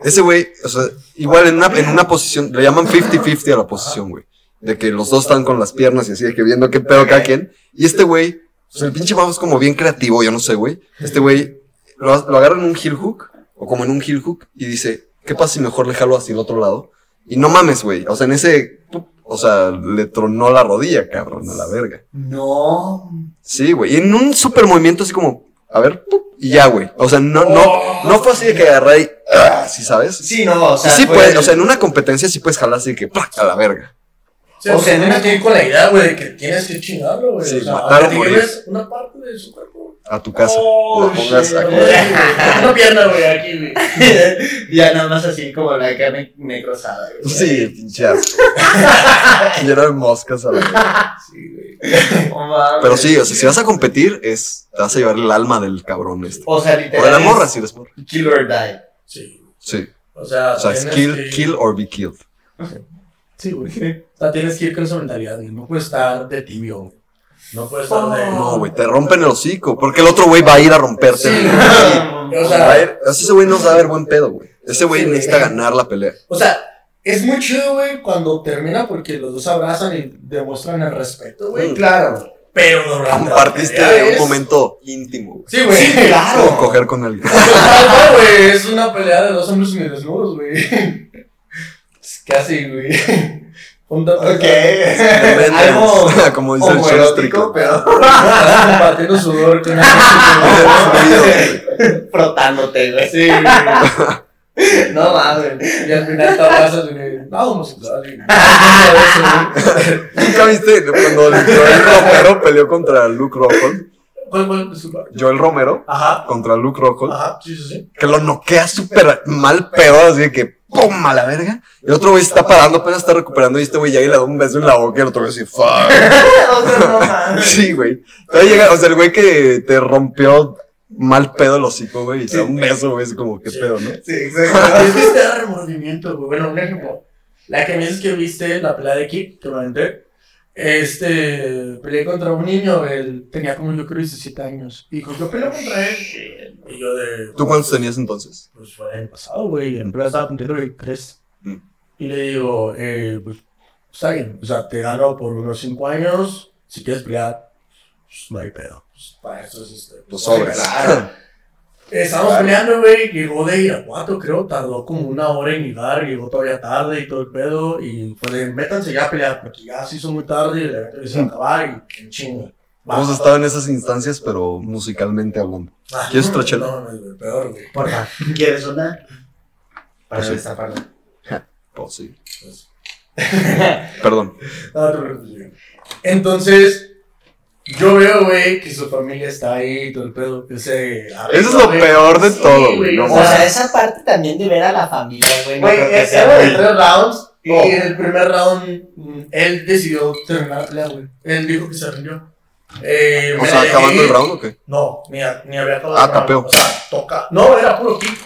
Ese güey, o sea, igual en una, en una posición, le llaman 50-50 a la posición, güey. De que los dos están con las piernas y así, de que viendo qué pedo cada quien. Y este güey, sea, el pinche Mao es como bien creativo, yo no sé, güey. Este güey lo, lo agarra en un heel hook, o como en un heel hook, y dice, ¿qué pasa si mejor le jalo hacia el otro lado? Y no mames, güey. O sea, en ese, o sea, le tronó la rodilla, cabrón, a la verga. No. Sí, güey. Y en un super movimiento así como, a ver, y ya, güey. O sea, no, no, no fue así de que agarré y, ¡ah! ¿sí sabes? Sí, no, o Y sea. sí fue- puedes, o sea, en una competencia sí puedes jalar así de que, a la verga. O o sea, sea, tienes que ir con la idea, güey, de que tienes que chingarlo, güey. Sí, o sea, matar o morir. una parte de su cuerpo. A tu casa. Oh, la pongas shit, aquí. Una pierna, güey, aquí, güey. ya nada más así como la carne necrosada, güey. Sí, pinche asco. Lleno de moscas a la verga. Sí, güey. No. Pero sí, o sea, si vas a competir, es, te vas a llevar el alma del cabrón este. O sea, O literal. de la morra, si eres morra. Kill or die. Sí. Sí. O sea, O sea, es kill, kill or be killed. Sí, güey. O sea, tienes que ir con esa mentalidad, güey. No puedes estar de tibio, güey. No puedes estar de. No, güey, te rompen el hocico. Porque el otro güey va a ir a romperte. Sí, el- güey. O sea, ir- así ese güey no sabe ver buen pedo, güey. Ese güey Sí, güey. necesita ganar la pelea. o sea, es muy chido, güey, cuando termina porque los dos abrazan y demuestran el respeto, güey. Mm. Claro. Pero durante la Compartiste pelea un es- momento íntimo, güey. Sí, güey. Sí, claro. Como coger con alguien. No, güey, es una pelea de dos hombres semidesnudos, güey. Es Casi, güey. Punta Ok. Algo, Algo como dice el pero compartiendo sudor con frotándote, güey. Sí. No mames. Y al final te abrazas, güey. No, homosexual. ¿Nunca viste cuando Joel Romero peleó contra Luke Rockhold? Joel Romero Ajá. contra Luke Rockhold. Ajá, sí, sí, sí. Que lo noquea súper mal pedo, así de que ¡pum! a la verga. Y el otro güey se está parando, apenas está recuperando. Y este güey llega y le da un beso en la boca. Y el otro güey así, ¡fuck! Sí, güey. Todavía llega, o sea, el güey que te rompió mal pedo el hocico, güey, y te da un beso, güey, es como, ¿qué pedo, no? Sí, exacto. Es que te da remordimiento, güey. Bueno, un ejemplo. La que me dices que viste, la pelea de Kik, que comenté. Este, peleé contra un niño, él tenía como yo creo 17 años. Y dijo, yo peleo contra él. Y yo de, ¿Tú cuántos tenías entonces? pues fue el pasado, güey, en plena estaba cumpliendo 23. Mm. Y le digo, eh, pues, está bien, o sea, te gano por unos 5 años, si quieres pelear, pues, no hay pedo. Pues, para eso es este. Pues sobres. Claro. Estábamos peleando, güey, llegó de Irapuato, creo, tardó como una hora en llegar, llegó todavía tarde y todo el pedo, y fue de, métanse ya a pelear, porque ya se hizo muy tarde y el evento se va a acabar y en chingo. Hemos estado en esas instancias, pero musicalmente hablando. ¿Quieres otra chela? No, no, peor, güey. Porfa. ¿Quieres una? Para Pues sí. destaparla. Pues sí. Perdón. Preocupes, güey. Entonces, yo veo, güey, que su familia está ahí, todo el pedo, que se... Eso es lo peor de Sí, todo, güey. No O sea, esa parte también de ver a la familia, güey. no Güey, sea era de tres rounds, y Oh. en el primer round, mm, él decidió terminar la pelea, güey. Él dijo que se rindió. Eh, O me sea, acabando dejé el ir. round o qué? No, ni, a- ni había acabado Ah, el round. tapeo. O sea, toca. No, era puro kick.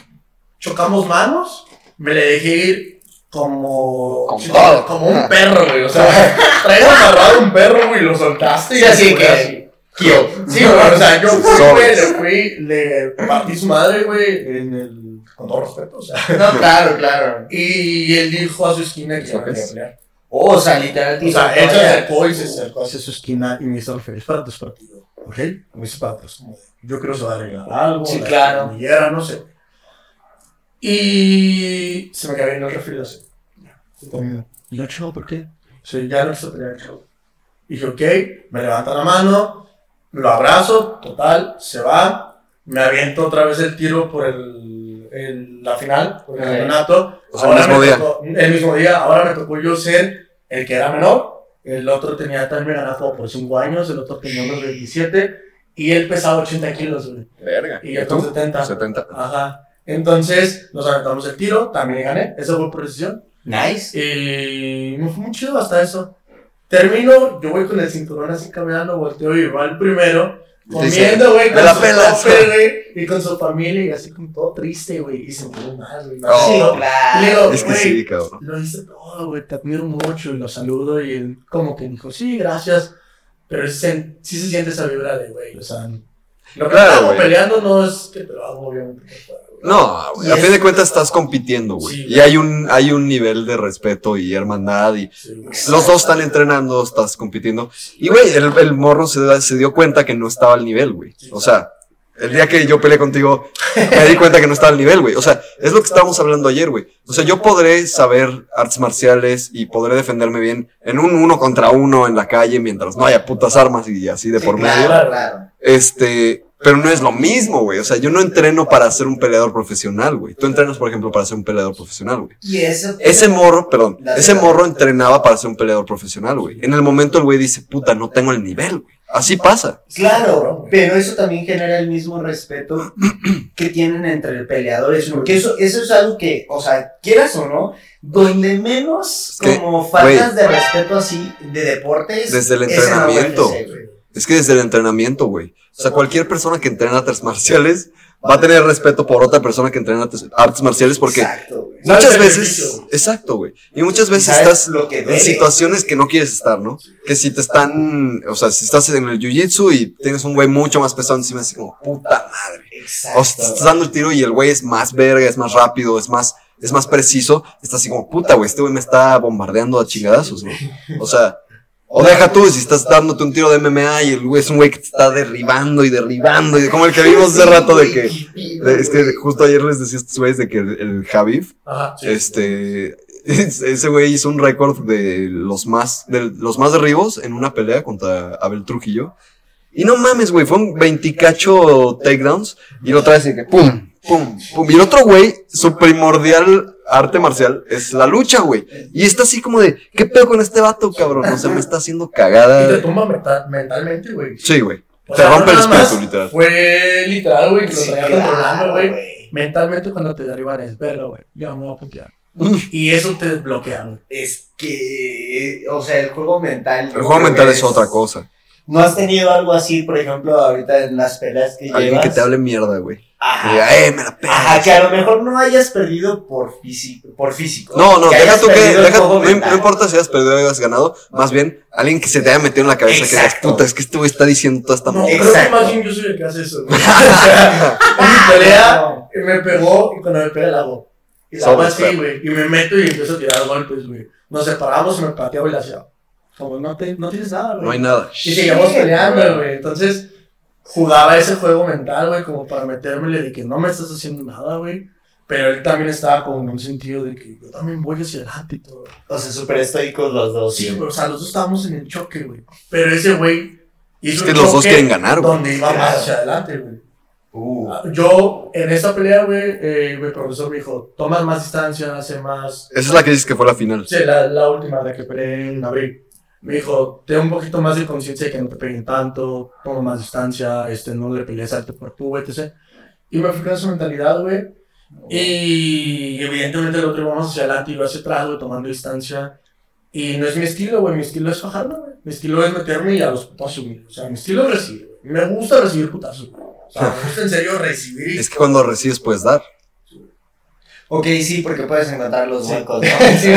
Chocamos manos, me le dejé ir como. Todo. Como un perro, güey. O sea, traes amarrado un perro, güey, y lo soltaste. Sí, así fue que- Kill. Sí, güey, o sea, yo fui, güey, le fui, le partí su madre, güey, en el. Con todo respeto, o sea. No, claro, claro. Y él dijo a su esquina que ¿Eso no qué quería es? pelear. O sea, literal, O sea, él se "Oye, acercó y se acercó hacia su esquina y me hizo feliz para tu partido. ¿Ok? Me hizo para como de, yo creo que se va a arreglar algo. Sí, la claro. no sé. Y se me cayó en el refri así. ¿Y chido, por qué? Sí, ya no se pelear, chido. Y dije, ok, me levanta la mano, lo abrazo, total, se va, me aviento otra vez el tiro por el, el- la final, por el campeonato. O sea, el mismo me día. tocó- el mismo día, ahora me tocó yo ser el que era menor el otro tenía también me ganaba por 5 años, el otro tenía unos 27 y él pesaba 80 kilos, güey. Verga. Y yo con 70. 70. Ajá. Entonces nos aventamos el tiro, también gané, eso fue por decisión. Nice. Y me fue muy chido hasta eso. Termino, yo voy con el cinturón así caminando, volteo y va el primero, comiendo, güey, "Me con la su pelas". topper, güey, y con su familia, y así como todo triste, güey, y se dio mal, güey. Oh. Sí, Y le claro. digo, Es que sí, cabrón. lo hice todo, güey, te admiro mucho, y lo saludo, y él como que dijo, sí, gracias, pero sí se, sí se siente esa vibra de, güey, o sea, lo que Claro, estamos peleando no es que te lo hago, obviamente. No, güey, a fin de cuentas estás compitiendo, güey. Sí, y hay un, hay un nivel de respeto y hermandad y Sí, los dos están entrenando, estás compitiendo. Y, güey, el, el morro se, se dio cuenta que no estaba al nivel, güey. O sea, el día que yo peleé contigo, me di cuenta que no estaba al nivel, güey. O sea, es lo que estábamos hablando ayer, güey. O sea, yo podré saber artes marciales y podré defenderme bien en un uno contra uno en la calle mientras no haya putas armas y así de por claro, medio. claro. Este, pero no es lo mismo, güey. O sea, yo no entreno para ser un peleador profesional, güey. Tú entrenas, por ejemplo, para ser un peleador profesional, güey. Y. Ese morro, perdón, ese morro entrenaba para ser un peleador profesional, güey. En el momento el güey dice, puta, no tengo el nivel, güey. Así pasa. Claro, pero eso también genera el mismo respeto que tienen entre peleadores, porque eso, eso es algo que, o sea, quieras o no, donde menos Es que, como faltas de respeto así de deportes. Desde el entrenamiento. Es que desde el entrenamiento, güey. O sea, cualquier persona que entrena artes marciales va a tener respeto por otra persona que entrena artes, marciales porque Exacto, muchas veces, exacto, güey. Y muchas veces ¿Sabes estás lo que en situaciones que no quieres estar, ¿no? Que si te están, o sea, si estás en el jiu-jitsu y tienes un güey mucho más pesado encima, así como, puta madre. Exacto. O si te estás dando el tiro y el güey es más verga, es más rápido, es más, es más preciso, estás así como, puta, güey, este güey me está bombardeando a chingadazos, güey. O sea, o deja tú, si estás dándote un tiro de MMA y el güey es un güey que te está derribando y derribando, y como el que vimos hace rato de que, de- es que justo ayer les decía a estos güeyes de que el, el Javif, Ajá, sí. este, ese güey hizo un récord de los más, de los más derribos en una pelea contra Abel Trujillo. Y no mames, güey, fueron 28 takedowns y lo traes y que pum, pum, pum. Y el otro güey, su primordial arte marcial es la lucha, güey. Y está así como de, ¿qué pedo con este vato, cabrón? O sea, me está haciendo Y te cagada. tumba mental- mentalmente, güey. Sí, güey. O Te sea, rompe el no espíritu, literal. Fue literal, güey, que lo Sí, traía controlando, güey. Mentalmente cuando te derriban es verga, güey. Ya me voy a putear. y eso te desbloquea, güey. Es que, o sea, el juego mental. El juego mental es otra cosa. ¿No has tenido algo así, por ejemplo, ahorita en las peleas que Alguien llevas? que te hable mierda, güey. Que Ajá. diga, eh, me la pegas. Ajá, que a lo mejor no hayas perdido por físico. Por físico No, no, deja tú que, deja, no, no importa si hayas perdido o hayas ganado, más bien alguien que se te haya metido en la cabeza que digas, Exacto. puta, es que este güey está diciendo toda esta No, mierda. creo que Exacto. más bien yo soy el que hace eso, güey. O sea, en mi pelea me pegó y cuando me pega la hago. Y la hago así, güey. Y me meto y empiezo a tirar golpes, güey. Nos separamos y me pateaba y la hacía. Como no, te, no tienes nada, güey. No hay nada. Y seguíamos peleando, güey. Entonces, jugaba ese juego mental, güey, como para metérmele de que no me estás haciendo nada, güey. Pero él también estaba como en un sentido de que yo también voy hacia adelante y todo. O sea, súper estoicos los dos. Sí, güey, o sea, los dos estábamos en el choque, güey. Pero ese güey hizo Es que un los dos choque quieren ganar, güey. Donde iba más hacia adelante, güey. Uh, Yo, en esta pelea, güey, eh, mi profesor me dijo, tomas más distancia, hace más... Esa es la que dices que fue la final. Sí, la, la última de que peleé en abril. Me dijo, ten un poquito más de conciencia de que no te peguen tanto, toma más distancia, este, no le pelees alto por tu, etc. Y me fui con esa mentalidad, güey. Y evidentemente el otro vamos hacia adelante y hacia atrás, güey, tomando distancia. Y no es mi estilo, güey, mi estilo es bajarlo, güey. Mi estilo es meterme y a los putazos, güey. O sea, mi estilo es recibir. Me gusta recibir putazos. O sea, me gusta en serio recibir. Es que cuando recibes puedes dar. Ok, sí, porque puedes encontrar los Sí. huecos, ¿no? Sí,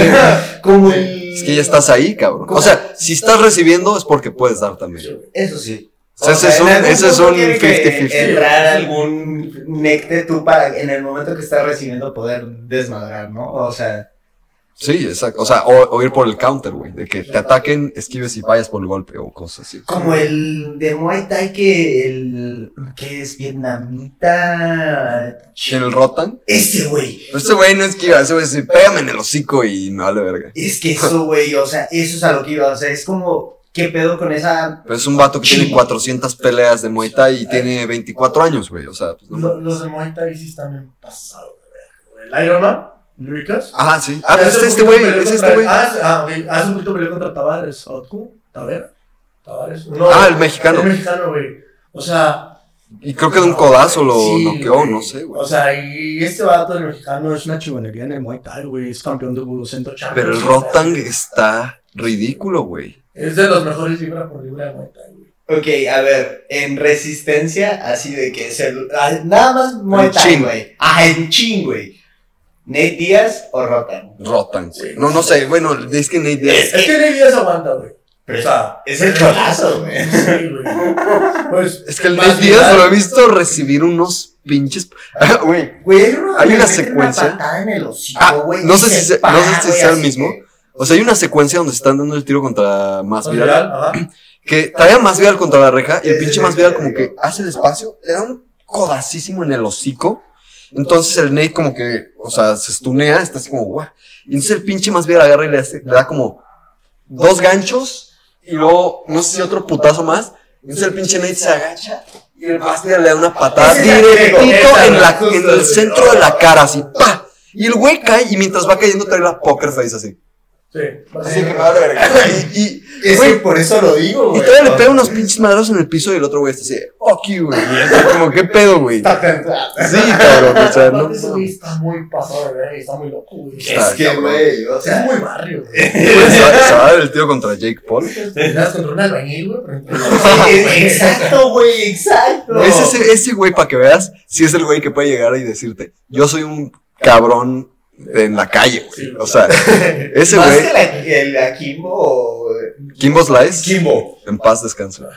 como el... Es que ya estás ahí, cabrón. O sea, si estás recibiendo es porque puedes dar también. Eso sí. O sea, ese es un- ese es un tiene que 50-50. Entrar algún necte tú para en el momento que estás recibiendo poder desmadrar, ¿no? O sea, Sí, exacto. O sea, o, o ir por el counter, güey. De que te ataquen, esquives y vayas por el golpe o cosas así. como el de Muay Thai que el que es vietnamita. ¿En el Rotan? Este güey. Ese güey no esquiva, ese güey dice, pégame en el hocico y me vale verga. Es que eso, güey, o sea, eso es a lo que iba. O sea, es como, ¿qué pedo con esa Pero es un vato que tiene 400 peleas de Muay Thai y tiene 24 años, güey. O sea, pues no Lo- los de Muay Thai sí están bien pasados, güey. El Iron Man, ¿Lo ubicas? Ajá, sí. Ah, Hace es un este güey, peleó es contra- este güey. Ah, ah, ok. Hace un poquito peleó contra Tavares. ¿O ¿Cómo? ¿Tavera? ¿Tavares? No, Ah, el mexicano. El mexicano, güey. O sea. Y creo que de un codazo lo sí, noqueó, güey. no sé, güey. O sea, y este vato del mexicano es una chingonería en el Muay Thai, güey. Es campeón de Budo Centro Champions. Pero el Rotang está ridículo, güey. Es de los mejores libra por libra de Muay Thai, güey. Ok, a ver, en resistencia, así de que se, ah, nada más Muay Thai, güey. Ah, en chin, güey. Nate Díaz o Rotan. Rotan, güey. No, no sé, bueno, es que Nate Diaz. Es que Ney Díaz aguanta, güey. Pero O sea, es el colazo, güey. sí, güey. Pues, Es que el Nate Diaz viral. lo he visto recibir unos pinches. Güey. Güey, hay, una secuencia. Una patada en el hocico, Ah, güey, no sé si se- para, no sé si güey, sea el mismo. que- O sea, hay una secuencia donde se están dando el tiro contra más viral. ajá. Que traía más viral contra la reja y el pinche más viral como que hace el espacio, le da un codacísimo en el hocico. Entonces el Nate como que, o sea, se estunea, está así como, guau. Y entonces el pinche más viral agarra y le, hace- le da como dos ganchos y luego, no sé si otro putazo más. Entonces el pinche Nate se agacha y el viral le da una patada directito en, la, en el centro de la cara, así, pa. Y el güey cae y mientras va cayendo trae la poker face así. Sí. Así que me vale verga. Y, y, Es que por eso lo digo, y todavía le pega unos pinches madrazos en el piso y el otro güey está así, fuck you, güey. Y como, ¿qué pedo, güey? Está tentado. Sí, cabrón, o sea, no. Ese güey está muy pasado de ver, está muy loco, güey. Es que, güey, o Es sea, muy barrio, güey. Se va a dar el tío contra Jake Paul. Das contra un albañil, güey. exacto, güey, exacto. Es ese, ese güey, para que veas, si es el güey que puede llegar y decirte, yo soy un cabrón en la calle, güey. O sea, ese Más güey, que la, el Akimbo. Kimbo Slice, Kimbo. en paz descansa.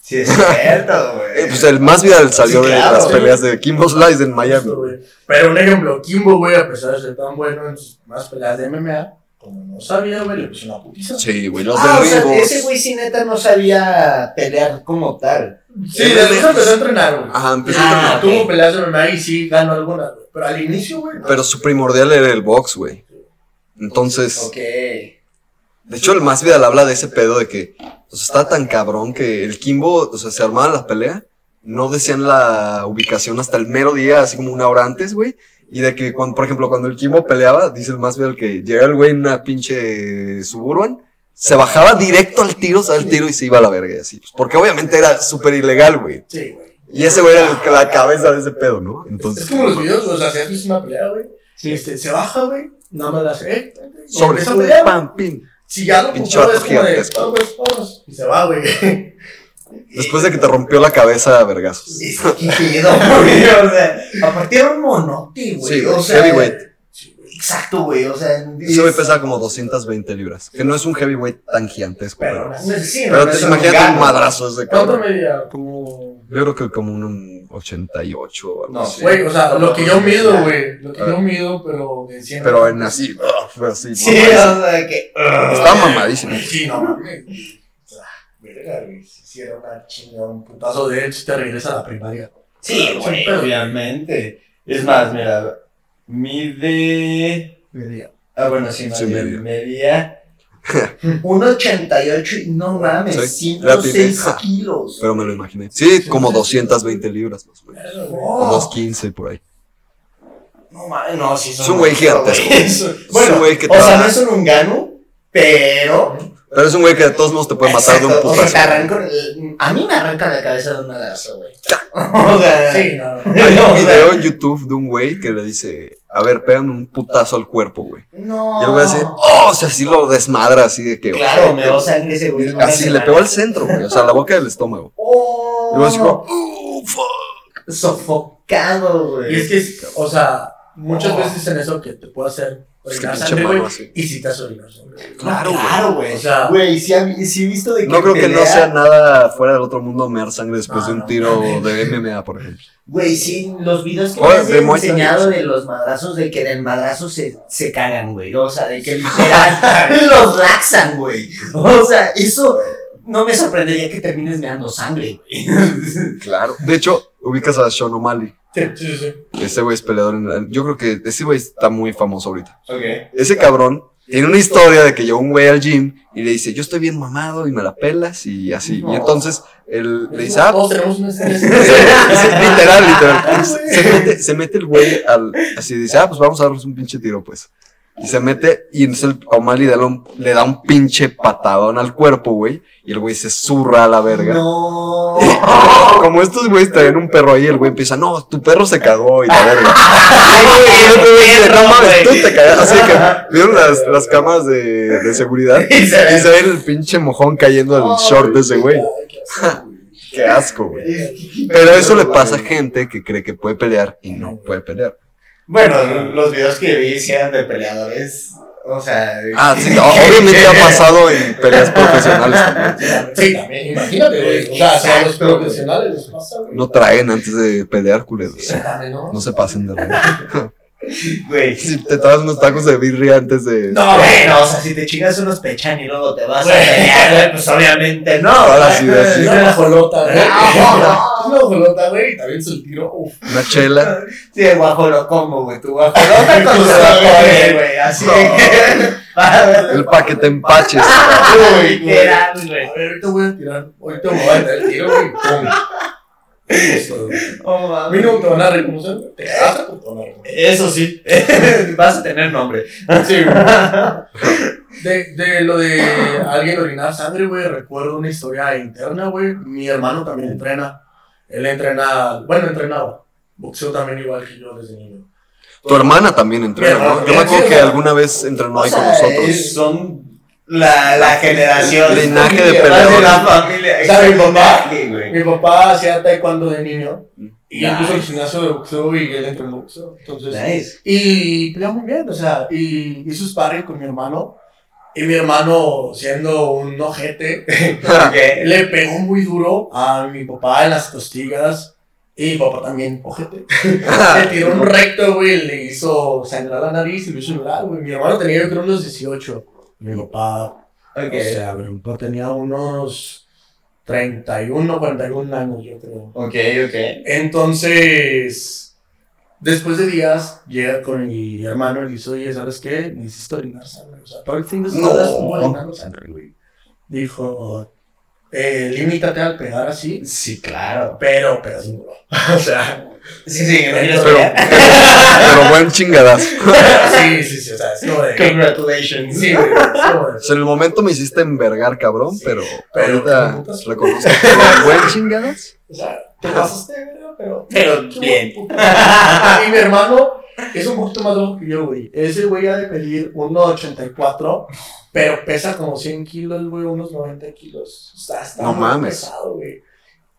Sí, es cierto, Eh, güey. pues el más viral salió Sí, de las güey. peleas de Kimbo Slice en Miami. Güey. Pero un ejemplo, Kimbo, güey, a pesar de ser tan bueno en sus más peleas de MMA, como no sabía, güey, le puso una putiza. Sí, güey, los Ah, o sea, derribos. ese güey sí neta no sabía pelear como tal. Sí, después empezó a entrenar, güey. Ajá, empezó Ah, a entrenar. Tuvo ok. peleas de MMA y sí ganó algunas, güey. Pero al inicio, güey. Pero su primordial era el box, güey. Entonces, Ok. De hecho, el más viral habla de ese pedo de que o sea, está tan cabrón que el Kimbo, o sea, se armaba la pelea, no decían la ubicación hasta el mero día, así como una hora antes, güey. Y de que, cuando, por ejemplo, cuando el Kimbo peleaba, dice el más viral que llega el güey en una pinche Suburban, se bajaba directo al tiro, o al tiro y se iba a la verga y así. Pues, porque obviamente era súper ilegal, güey. Sí, güey. Y ese güey era el- la cabeza de ese pedo, ¿no? Entonces, Es como los videos, o sea, si visto una pelea, güey. Este, se baja, güey. Nada más la hace, eh. sobre a pelear, güey. pam, pim. Si ya lo vato es como de, vamos, vamos. Y se va, güey. Después de que te rompió la cabeza a vergazos. Es que qué pedo, güey. O sea, aparte era un monote, güey. Sí, o sea, heavyweight. Exacto, güey. O sea, Ese güey pesaba como 220 libras. Que no es un heavyweight tan gigantesco. Pero, Pero, sí, pero no te es imagínate un madrazo ese ¿Cuánto cabrón. medía? Como. Yo creo que como un 88 o algo No, así. Güey, o sea, lo que yo mido, güey. Lo que yo mido, pero de 100. Pero en así, así. Sí, mamadísimo. o sea, que. Estaba mamadísimo. Sí, no mames. O sea, verga, güey. Si hiciera una chinga, un putazo de él, si te regresa a la primaria. Sí, güey, obviamente. Es más, mira, mide. Verga. Ah, bueno, sí, más Sí, bien, media. medía 1.88 y no mames, Sí, 106 rápido. kilos. Pero me lo imaginé. Sí, como 220 libras más o menos. O No, 215 por ahí. no mames, no, sí son Es un güey gigantesco. Es un Bueno, güey que o sea, no es un ungano, pero. Pero es un güey que de todos modos te puede matar de un o sea, te putazo. arranco el- A mí me arranca la cabeza de un madrazo, güey. o sea, Sí, no. Hay no, o un video en YouTube de un güey que le dice, a ver, pégame un putazo al cuerpo, güey. No. Y el güey así, oh, o sea, así lo desmadra, así de que. Claro, me dio sangre ese güey. Así le pegó al centro, güey. O sea, la boca del estómago. Oh, Y luego así como, oh, fuck. sofocado, güey. Y es que, o sea, muchas veces dicen eso que te puede hacer Es que orinar pinche sangre, mano güey. así. Y si te güey. Claro, güey. Claro, güey. O sea- güey, sí, sí he visto de que. No creo que no sea nada fuera del otro mundo mear sangre después No, de un no, tiro no. de MMA, por ejemplo. Güey, sí, los videos que me has enseñado sí. de los madrazos, de que del madrazo se, se cagan, güey. O sea, de que literal los laxan, güey. O sea, eso no me sorprendería que termines meando sangre, güey. Claro. De hecho, ubicas a Sean O'Malley. Sí, sí, sí. Ese güey es peleador. En, yo creo que ese güey está muy famoso ahorita. Ese cabrón Tiene una historia de que llegó un güey al gym y le dice, yo estoy bien mamado y me la pelas y así. Y entonces él le dice, ah, sí, literal, literal. Se mete, se mete el güey al, así dice, ah, pues vamos a darnos un pinche tiro, pues. Y se mete, y entonces el O'Malley le da un, le da un pinche patadón al cuerpo, güey. Y el güey se zurra a la verga. No. Como estos güeyes traían un perro ahí, el güey empieza, no, tu perro se cagó y la verga. No mames, güey". tú te cagaste. Así que vieron las, las camas de, de seguridad. Y se ve. Y se ve el pinche mojón cayendo del short de ese güey. Qué asco, güey. Pero eso le pasa a gente que cree que puede pelear y no puede pelear. Bueno, los videos que vi sí eran de peleadores. O sea. Ah, sí, o- obviamente ha pasado en peleas profesionales también. Sí, también, imagínate, güey. O sea, si a los profesionales les pasa, güey. No traen antes de pelear, culeros. También, ¿no? No se pasen de rey. Güey. Si te traes unos tacos de birria antes de. No, bueno, o sea, si te chingas unos pechan y luego te vas a Güey. pelear, güey, pues obviamente no. Ahora sí, así. Una guajolota, güey. Una guajolota, güey, y también se el tiro. Uf. Una chela. Sí, el guajolo combo, güey. Tu guajolota con tu alcohol, güey. Así de que. El pa' que te empaches. Uy, güey. A ver, ahorita voy a tirar. Ahorita me voy a dar el tiro, güey. Oh, A mí no te van a reconocer. Te vas a reconocer. Eso sí. Vas a tener nombre. Sí. De, de lo de alguien orinar sangre, güey, recuerdo una historia interna, güey. Mi hermano también entrena. Él entrena, bueno, entrenaba. Boxeo también igual que yo desde niño. Tu hermana también entrena, ¿no? Yo me acuerdo que alguna vez entrenó ahí con nosotros. Son la, la generación. Linaje de de peleadores. la familia. O sea, mi papá- güey. Mi papá hacía taekwondo de niño. Y yo Nice. puso el gimnasio de boxeo y él entrenó boxeo. Entonces, Nice. Y peleó muy bien, o sea, y hizo sparring con mi hermano. Y mi hermano, siendo un ojete, le pegó muy duro a mi papá en las costillas. Y mi papá también, ojete. le tiró un recto, güey, le hizo sangrar la nariz y lo hizo llorar, güey. Mi hermano tenía, yo creo, unos 18. Mi papá, Ok. o sea, mi papá tenía unos 31, 41 años, yo creo. Ok, ok. Entonces, después de días, llega con mi hermano y le dice, oye, ¿sabes qué? Necesito orinar sangre. O sea, todo el fin de semana No. orinando sangre, güey. Dijo, eh, limítate al pegar así, Sí, claro. pero, pero sin o sea, Sí, sí, Pero, pelear. pero buen chingadazo. sí, sí, sí, o sea, es como de... Congratulations. Sí, güey, O sea, en el momento me hiciste envergar, cabrón, pero, pero ahorita ¿qué putas? reconozco que buen chingadas. O sea, te pasaste, güey, pero... Pero bien. Y mi hermano es un poquito más bajo que yo, güey. Ese güey ha de pedir 1.84, pero pesa como 100 kilos, güey, unos 90 kilos. O sea, está No muy mames. pesado, güey.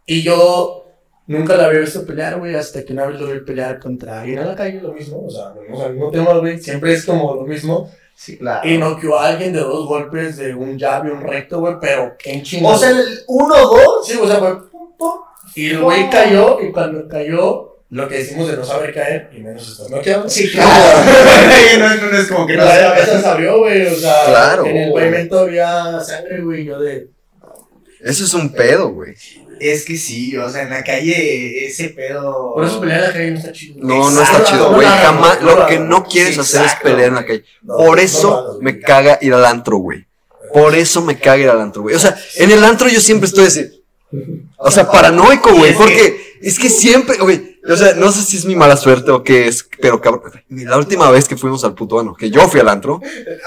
Y yo nunca la había visto pelear, güey, hasta que una vez lo vi pelear contra alguien en la calle, lo mismo. O sea, o sea, no tema, güey, siempre es como lo mismo. Sí, claro. Y noqueó a alguien de dos golpes, de un jab y un recto, güey, pero en chingón. O sea, el 1-2. Sí, o sea, fue pum, pum, y el güey cayó, y cuando cayó, lo que decimos de no saber caer, y menos estar noqueado. Sí, claro. no, no es como que no la cabeza güey, o sea, Claro. en el pavimento había sangre, güey, yo de... Eso es un pedo, güey. Es que sí, o sea, en la calle ese pedo. Por eso pelear en la calle no está chido. No, no está chido, güey. Jamás, lo que no quieres hacer es pelear en la calle. Por eso me caga ir al antro, güey. Por eso me caga ir al antro, güey. O sea, en el antro yo siempre estoy así. O sea, paranoico, güey. Porque es que siempre, güey. O sea, no sé si es mi mala suerte o qué es, pero cabrón. La última vez que fuimos al puto ano, que yo fui al antro.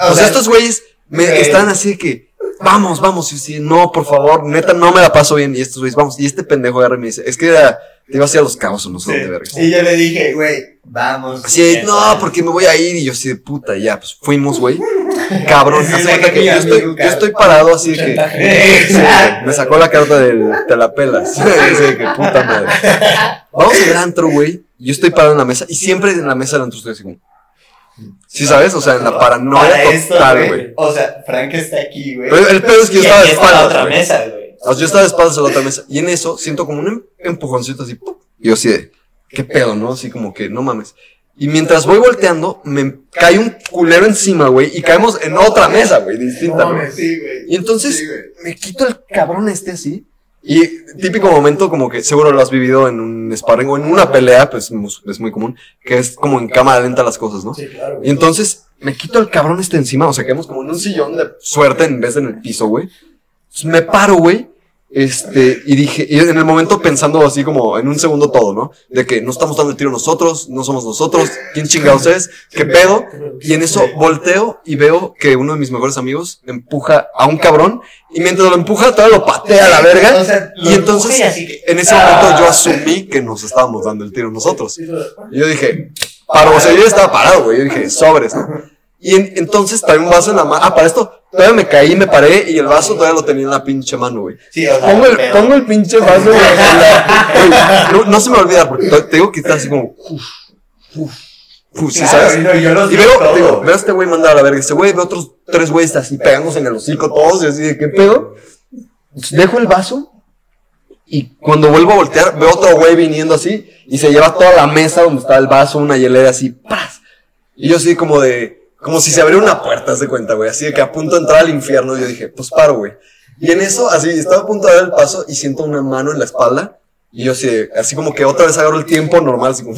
O sea, estos güeyes me están así de que. Vamos, vamos, y sí, no, por favor, neta, no me la paso bien. Y estos güeyes, vamos, y este pendejo agarra y me dice, es que era, te iba a ir a los cabos o no sé Sí. verga. Y yo le dije, güey, vamos. Así no, porque me voy a ir. Y yo así de puta, ya, pues fuimos, güey. Cabrón, Sí, que que yo estoy, yo estoy parado así de que. Sí, me sacó la carta del te la pelas. Que puta madre. Vamos al antro, güey. Yo estoy parado en la mesa y siempre en la mesa del antro estoy así como. ¿Sí sabes? O sea, en la paranoia Para esto, total, güey. O sea, Frank está aquí, güey. Pero el pedo es que yo Y estaba de está la espaldas. otra mesa, güey. O sea, yo estaba de espaldas a la otra mesa. Y en eso siento como un em- empujoncito así. ¡pum! Y yo así de, ¿qué pedo, no? Así como que, no mames. Y mientras voy volteando, me cae un culero encima, güey. Y caemos en otra mesa, güey, distinta, No. Sí. Y entonces Sí, me quito el cabrón este así. Y típico momento como que seguro lo has vivido en un sparring o en una pelea, pues es muy común, que es como en cámara lenta las cosas, ¿no? Sí, claro. Y entonces me quito el cabrón este encima, o sea, quedamos como en un sillón de suerte en vez de en el piso, güey. Entonces me paro, güey. Este, y dije, y en el momento pensando así como en un segundo todo, ¿no? De que no estamos dando el tiro nosotros, no somos nosotros, ¿quién chingados es? ¿Qué pedo? Y en eso volteo y veo que uno de mis mejores amigos empuja a un cabrón y mientras lo empuja todavía lo patea a la verga. Y entonces, en ese momento yo asumí que nos estábamos dando el tiro nosotros. Y yo dije, paro, o sea, yo estaba parado, güey. Yo dije, sobres, ¿no? Y en- entonces traía un vaso en la mano. Ah, para esto, todavía me caí, me paré y el vaso todavía lo tenía en la pinche mano, güey. Sí, o sea, Pongo el, pongo el pinche vaso, güey. no, no se me olvida, porque te te digo que está así como. Uf, uf, uf, ¿sí Claro, sabes? no, yo los Y veo, todo, digo, veo a este güey mandar a la verga. Este güey, veo otros tres güeyes así pegándose en el hocico todos y así de qué pedo. Dejo el vaso y cuando vuelvo a voltear, veo otro güey viniendo así y se lleva toda la mesa donde estaba el vaso, una hielera así, ¡pras! Y yo así como de, como si se abriera una puerta, de cuenta, güey, así de que a punto de entrar al infierno. Yo dije, pues paro, güey. Y en eso, así, estaba a punto de dar el paso y siento una mano en la espalda. Y yo así, así como que otra vez agarro el tiempo normal, así como.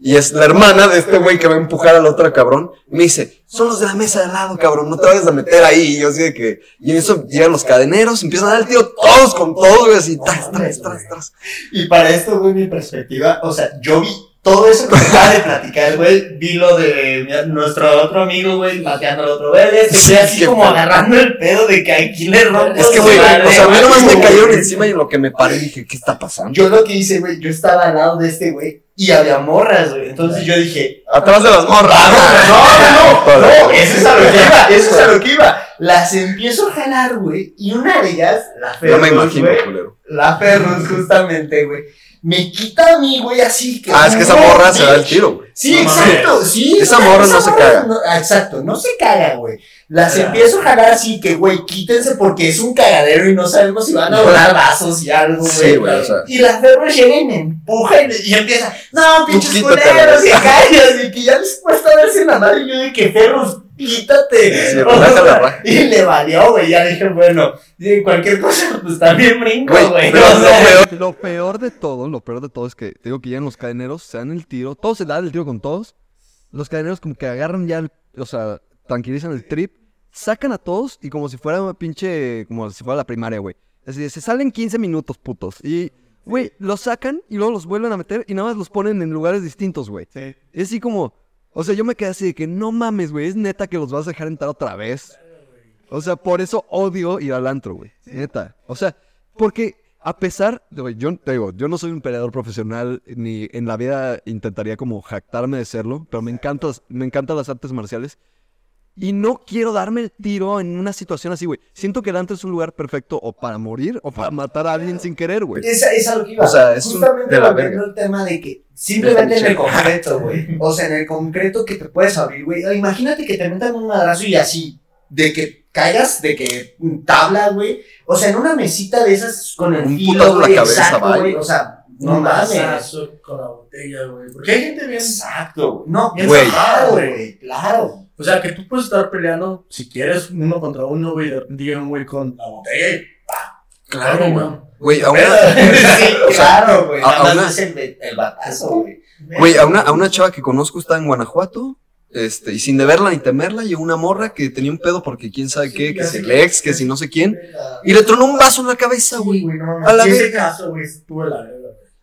Y es la hermana de este güey que va a empujar al otro cabrón. Me dice, son los de la mesa de al lado, cabrón, no te vayas a meter ahí. Y yo así de que, y en eso llegan los cadeneros, empiezan a dar el tiro todos con todos, güey, así, tras, tras, tras, tras. Y para esto, güey, mi perspectiva, o sea, yo vi todo eso que acaba de platicar, güey, vi lo de nuestro otro amigo, güey, pateando al otro se Sí, así como pedo. agarrando el pedo de que aquí le rompo Es que, güey, o sea, a mí güey. nomás me cayeron encima y en lo que me paré dije, ¿qué está pasando? Yo lo que hice, güey, yo estaba al lado de este güey y había morras, güey, entonces yo dije, Atrás de las morras. no, no, no, no, eso es a lo que iba, eso es a lo que iba. Las empiezo a jalar, güey, y una de ellas, la No Ferrus, me imagino, güey, culero. la Ferrus, justamente, güey, me quita a mí, güey, así que... Ah, es que esa morra se da el tiro, güey. Sí, No exacto, sí. Esa morra no se caga. no- exacto, no se caga, güey. Las empiezo a jalar así que, güey, quítense porque es un cagadero y no sabemos si van a volar vasos y algo, güey. Sí, güey, o sea. Y la Ferro llega y me empuja y, y empieza, no, pinches culeros, güey. y callas, y que ya les cuesta verse en la madre. Y yo de que Ferros, quítate. O sea, la. Y le valió, güey. Ya dije, bueno, cualquier cosa, pues también brinco, Güey, güey. pero O lo sea, peor- Lo peor de todo, lo peor de todo es que te digo que llegan los cadeneros, se dan el tiro, todos se dan el tiro con todos. Los cadeneros como que agarran ya, el- o sea, tranquilizan el trip, sacan a todos y como si fuera una pinche, como si fuera la primaria, güey. Así se salen 15 minutos, putos. Y, güey, los sacan y luego los vuelven a meter y nada más los ponen en lugares distintos, güey. Sí. Es así como, o sea, yo me quedé así de que no mames, güey, es neta que los vas a dejar entrar otra vez. O sea, por eso odio ir al antro, güey. Neta. O sea, porque a pesar de, güey, yo te digo, yo no soy un peleador profesional, ni en la vida intentaría como jactarme de serlo, pero me encantan, me encantan las artes marciales. Y no quiero darme el tiro en una situación así, güey. Siento que el antro es un lugar perfecto o para morir o para matar a alguien sin querer, güey. Esa es a lo que iba. O sea, es un- Justamente de la volviendo al tema de que simplemente en el concreto, güey. O sea, en el concreto que te puedes abrir, güey. Imagínate que te metan un madrazo y así, de que caigas, de que tabla, güey. O sea, en una mesita de esas con el Un filo, putazo en la güey, cabeza, exacto, güey. O sea, no Un mames. con la botella, güey. Porque hay gente bien. Exacto, güey. No, Bien Güey. claro, güey. Claro. O sea, que tú puedes estar peleando, si quieres, uno contra uno, güey. Diga un güey con la botella y Claro, güey. güey. A una, sí, claro, güey. a- una- es el, el batazo, güey. güey, a una, a una chava que conozco está en Guanajuato. Este, y sin deberla ni temerla, llegó una morra que tenía un pedo porque quién sabe qué, que si el ex, que si no sé quién. Y le tronó un vaso en la cabeza, güey. no, A la verga. caso, la.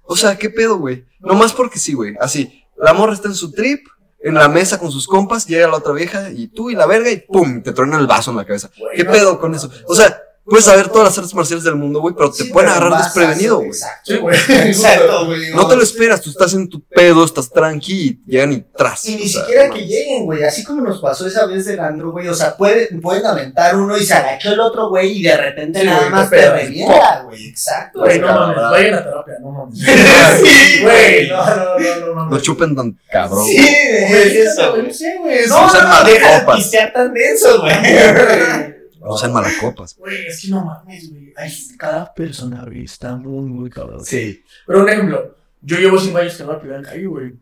O sea, ¿qué pedo, güey? Nomás porque sí, güey. Así, la morra está en su trip, en la mesa con sus compas, llega la otra vieja y tú y la verga y pum, te truena el vaso en la cabeza. ¿Qué pedo con eso? O sea, puedes saber todas las artes marciales del mundo, güey, pero te Sí, pueden pero agarrar desprevenido, güey. Exacto, Sí, güey. Exacto, güey. No te lo esperas, tú estás en tu pedo, estás tranqui y llegan y tras. Y ni sea, siquiera no. que lleguen, güey. Así como nos pasó esa vez del andro, güey. O sea, pueden, pueden aventar uno y se agachó el otro, güey, y de repente Sí, nada más te revienta, güey. Exacto. Güey, no mames, vayan a terapia, no mames. Sí, güey. No, no, no, no mames. No chupen tan cabrón. Sí, Güey, es eso, güey. No sé, güey. No, No no, no, deja de pistear tan denso, güey. No sean malacopas. Güey, es que no mames, güey. Ay, cada persona, güey, está muy, muy cabrón. Sí. Pero un ejemplo, yo llevo cinco años que no me en la calle, güey.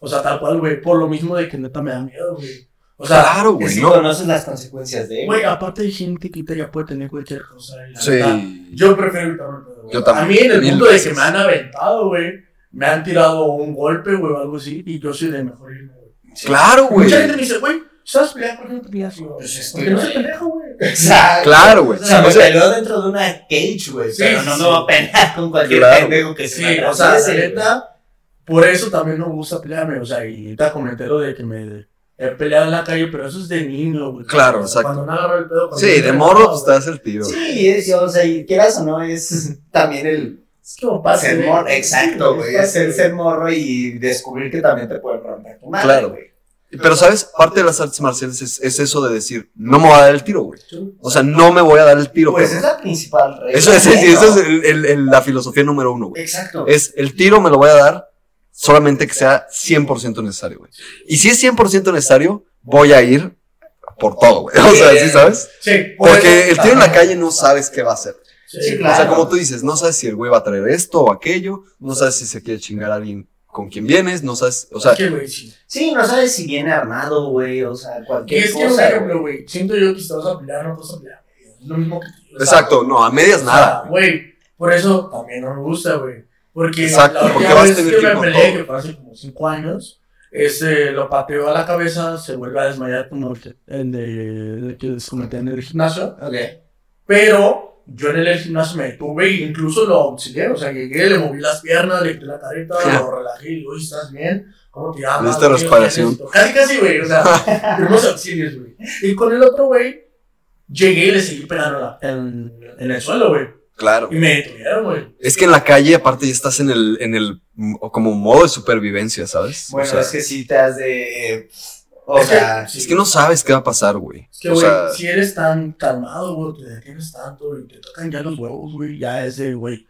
O sea, tal cual, güey, por lo mismo de que neta me da miedo, güey. O sea, Claro, güey, que ¿no? conoces las consecuencias de güey, aparte hay gente que ya puede tener cualquier cosa. Sí. neta, Yo prefiero evitarme el pedo, güey. Yo también, A mí en el punto de veces. que me han aventado, güey, me han tirado un golpe, güey, o algo así, y yo soy de mejor irme, güey. Claro, güey. Mucha gente me dice, güey, ¿sabes pelear? ¿Por te peleas? Y yo, Pues es Porque que, no güey. pendejo, güey. Exacto. Claro, güey. O sea, me O sea- peleó dentro de una cage, güey. Sí, pero no sí. me voy a pelear con cualquier Claro. pendejo que se Sí, o sea, la güey. neta, por eso también no me gusta pelearme, o sea, y ahorita como me entero de que me he peleado en la calle, pero eso es de niño, güey. Claro, exacto. Cuando no agarro el pedo. Sí, de morro, pues te das el tiro. Sí, es, o sea, y quieras o no, es también el Es como parte ser morro. Exacto, güey. ser morro y descubrir que también te pueden romper tu madre, Claro. güey. Pero, ¿sabes? Parte de las artes marciales es, es eso de decir, no me voy a dar el tiro, güey. O sea, no me voy a dar el tiro. Pues es la principal regla. Eso es, eso es el- el- el- la filosofía número uno, güey. Exacto. Es el tiro me lo voy a dar solamente que sea 100% necesario, güey. Y si es 100% necesario, voy a ir por todo, güey. O sea, ¿sí sabes? Sí, por Porque el tiro en la calle no sabes qué va a hacer. Sí, Sí, O claro. sea, como tú dices, no sabes si el güey va a traer esto o aquello, no sabes si se quiere chingar a alguien con quien vienes, no sabes, o sea, sí. Sí, no sabes si viene armado, güey, o sea, Y cualquier es que, por cosa. ejemplo, güey, siento yo que si te vas a pelear, no te vas a pelear. güey. Es lo mismo que tú. exacto, no, a medias nada. Güey, por eso también no me gusta, güey. Porque Exacto, la porque vas a tener que me peleé, que fue hace como 5 años, este, lo pateó a la cabeza, se vuelve a desmayar como el, el de, que se metía en el gimnasio. Ok. Pero yo en el gimnasio me detuve e incluso lo auxilié. O sea, llegué, le moví las piernas, le quité la careta, lo relajé y digo, "Oye, ¿estás bien? ¿Cómo te llamas? Diste ¿Qué respiración. tienes?" Casi, casi, güey. O sea, primeros auxilios, güey. Y con el otro, güey, llegué y le seguí pegando la- en, en el suelo, güey. Claro. Y me detuvieron, güey. Es que en la calle, aparte, ya estás en el, en el, como modo de supervivencia, ¿sabes? Bueno, o sea, es que sí te has de. O Es que- sea, sí. es que no sabes qué va a pasar, güey. Es que, o güey, sea, si eres tan calmado, güey, te detienes tanto y te tocan ya los huevos, güey, ya ese, güey,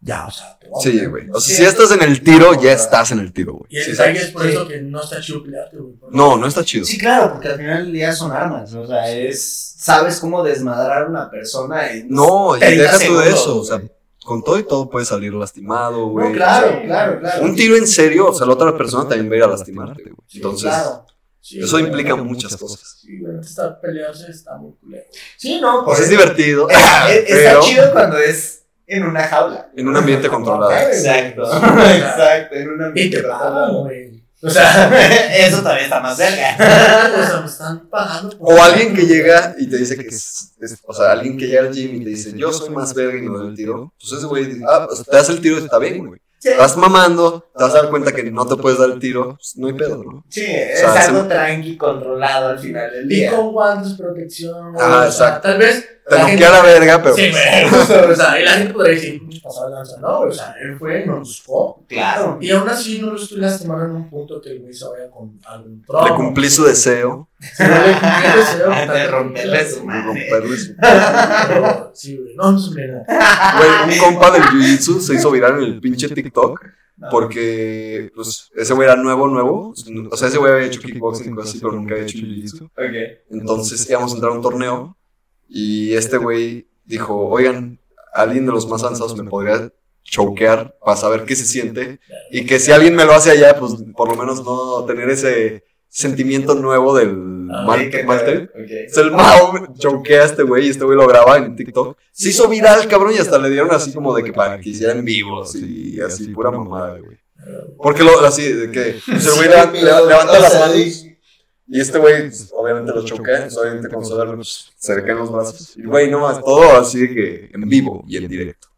ya, o sea, te va a sí, güey. O sea, si ya estás en el tiro, ya estás en el tiro, güey. Y el Sí, detalle ¿sabes? es por eso que no está chido pelearte, güey. No, no está chido. sí, claro, porque al final del día son armas. O sea, es. Sabes cómo desmadrar a una persona en. No, y 30 deja tú de eso. O sea, con todo y todo puedes salir lastimado, güey. No, claro, O sea, claro, claro. Un tiro en serio, o sea, la otra persona también va a ir a lastimarte, güey. Entonces, Claro. Sí, eso implica muchas cosas. Sí, güey, está pelearse está muy culero. Sí, no, Pues es divertido, Es- es- Está chido cuando es en una jaula. en un ambiente controlado. Exacto. Exacto, en un Y ambiente te pagan, controlado. güey. O sea, Eso todavía está más verga. o sea, me están pagando O alguien que llega y te dice que es, es- o sea, alguien que llega al gym y te dice, yo soy más verga y me doy el tiro. Pues ese güey dice, ah, pues te das el tiro y está bien, güey. Sí, Estás mamando, te vas a dar cuenta que no te puedes dar el tiro, pues no hay pedo, ¿no? sí, es O sea, algo se- tranqui, controlado al final del Y día. con guantes, protección. Ah, o sea, exacto. Tal vez. Te la noquea la verga, pero Sí, pues, güey. justo, O sea, y la gente podría decir, "Pues, de lanza. No, o sea, él fue, nos buscó. Claro. Y aún así no lo estoy lastimando en un punto que el güey se vaya con algún le trauma. cumplí su deseo Romperle su madre. romperle su... Sí, güey, no, no. Güey, un compa del Jiu-Jitsu se hizo viral en el pinche TikTok porque, pues, ese güey era nuevo, nuevo. O sea, ese güey había hecho kickboxing y cosas así, pero nunca había hecho Jiu-Jitsu. Ok. Entonces íbamos a entrar a un torneo y este güey dijo, oigan, alguien de los más avanzados me podría choquear para saber qué se siente y que si alguien me lo hace allá, pues por lo menos no tener ese sentimiento nuevo del Ah, mal, Ok, mal ok. trip. Entonces el Mao choquea a este güey y este güey lo graba en TikTok. Se hizo viral, cabrón, y hasta le dieron así como de que para que hiciera en vivo, así, así, pura mamada, güey. Porque lo, así, de que pues, el güey levanta, levanta las manos y este güey, pues, obviamente lo choquea, pues, obviamente con su pues, se le caen los brazos. Y güey, no, es todo así de que en vivo y en directo.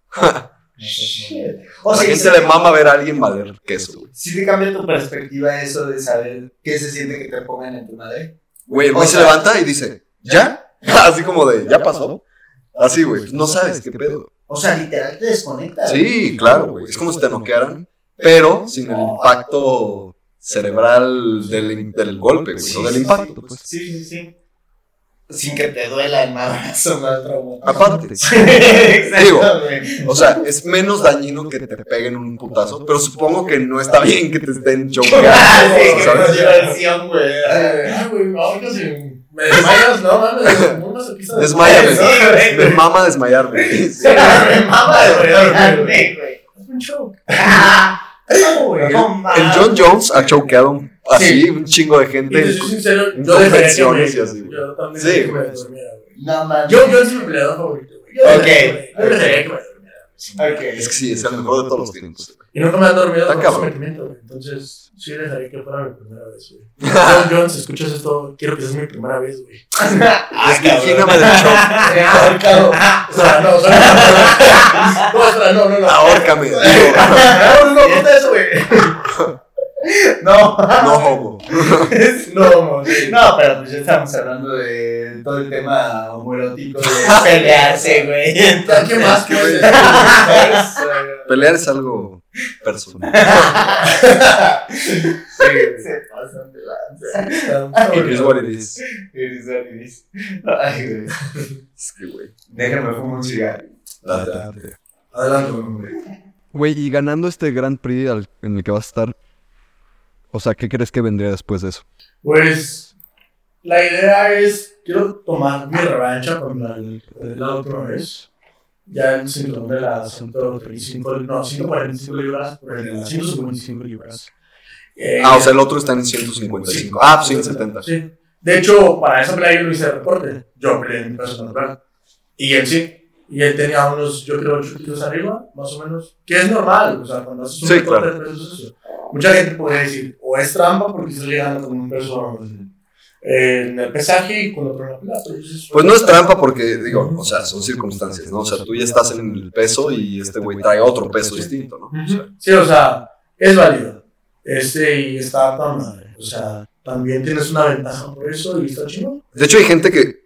O A la sea, gente le mama ver a alguien valer queso, güey. Si te cambia tu perspectiva eso de saber qué se siente que te pongan en tu madre. Güey, el güey O se sea- levanta y dice, ¿ya? Así como de, ¿ya pasó? Así, güey, no sabes qué pedo. O sea, literal te desconecta. Sí, claro, güey. Es como si te noquearan, pero sin el impacto cerebral del, del golpe, güey, no del impacto, pues. Sí, sí, sí. Sin que te duela el madrazo más traumático. Aparte, Exacto, Digo, o sea, es menos dañino que te peguen un putazo, pero supongo que no está bien que te estén choqueando, Ah, sí, ¿sabes? güey. Ay, güey, ahorita si me desmayas, no mames, como un masoquista de- Desmáyame. Sí, güey. Me mama desmayarme. Sí, me mama de verdad, güey. Es un show. Ah. El, No el John Jones ha choqueado así, Sí. un chingo de Y gente. te soy sincero, en yo que convenciones y así. yo también Sí, que me. No mames. Yo, yo es mi peleador favorito, güey. Yo Ok. dejaría- yo dejaría que me durmiera. Ok. Es que sí, es el mejor de todos los tiempos. Y nunca me han dormido Está con cabrón. Entonces, sí dejaría que fuera mi primera vez, güey. John Jones, escuchas esto, quiero que sea mi primera vez, güey. Shock. Ahorcado. O sea, no, o sea, no, no, no, no. No, no, no. No. No, pero pues ya estamos hablando de todo el tema homoerótico de pelearse, güey. Ya, ¿Qué más? ¿Qué güey. más? Pelear es algo personal. Se pasan de lanza. It is what it is. Eres Aridis. Ay, güey. Es que, güey. Déjame fumar un cigarro. date. Adelante, güey. Güey, y ganando este Grand Prix al- en el que vas a estar, o sea, ¿qué crees que vendría después de eso? Pues la idea es, quiero tomar mi revancha con la, la última vez. Ya el cinturón de las 135, no, 145 libras por el 155 libras. Eh, Ah, o sea, el otro está en 155. Ah, pues 170. Sí. De hecho, para esa pelea yo no hice reporte. Yo peleé en mi peso natural. Y él sí. Y él tenía unos, yo creo, 8 kilos arriba, más o menos. Que es normal. O sea, cuando haces un Sí, reporte claro. de peso es eso. Mucha gente podría decir, o es trampa porque estás llegando con un peso eh, en el pesaje y con otro en la eso Pues no es trampa porque, digo, o sea, son circunstancias, ¿no? O sea, tú ya estás en el peso y este güey trae otro peso distinto, ¿no? O sea, Sí, o sea, es válido. Este, y está tan madre. O sea, también tienes una ventaja por eso y está chido. de hecho, hay gente que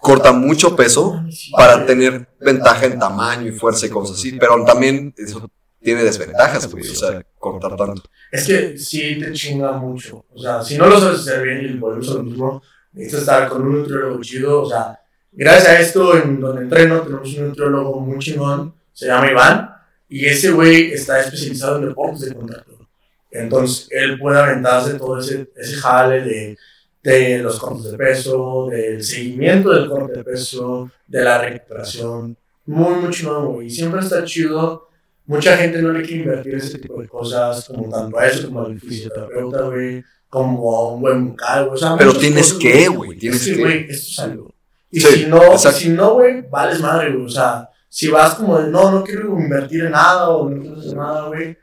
corta mucho peso para tener ventaja en tamaño y fuerza y cosas así, pero también eso tiene desventajas, güey, o sea, cortar tanto. Es que sí te chinga mucho. O sea, si no lo sabes hacer bien y volvemos a lo mismo, necesitas estar con un nutriólogo chido. O sea, gracias a esto, en donde entreno, tenemos un nutriólogo muy chingón, se llama Iván, y ese güey está especializado en deportes de contacto. Entonces, él puede aventarse todo ese, ese jale de, de los cortes de peso, del seguimiento del corte de peso, de la recuperación. Muy, muy chingón, güey. Y siempre está chido mucha gente no le quiere invertir ese tipo de cosas, como tanto a eso como al fisioterapeuta, güey, como a un buen bucal, güey. O sea, Pero tienes cosas, que, güey, tienes Es que, güey, esto es algo. Y Sí, si no, exacto. si no, güey, vales madre, güey. O sea, si vas como de, no, no quiero invertir en nada o no quiero hacer nada, güey,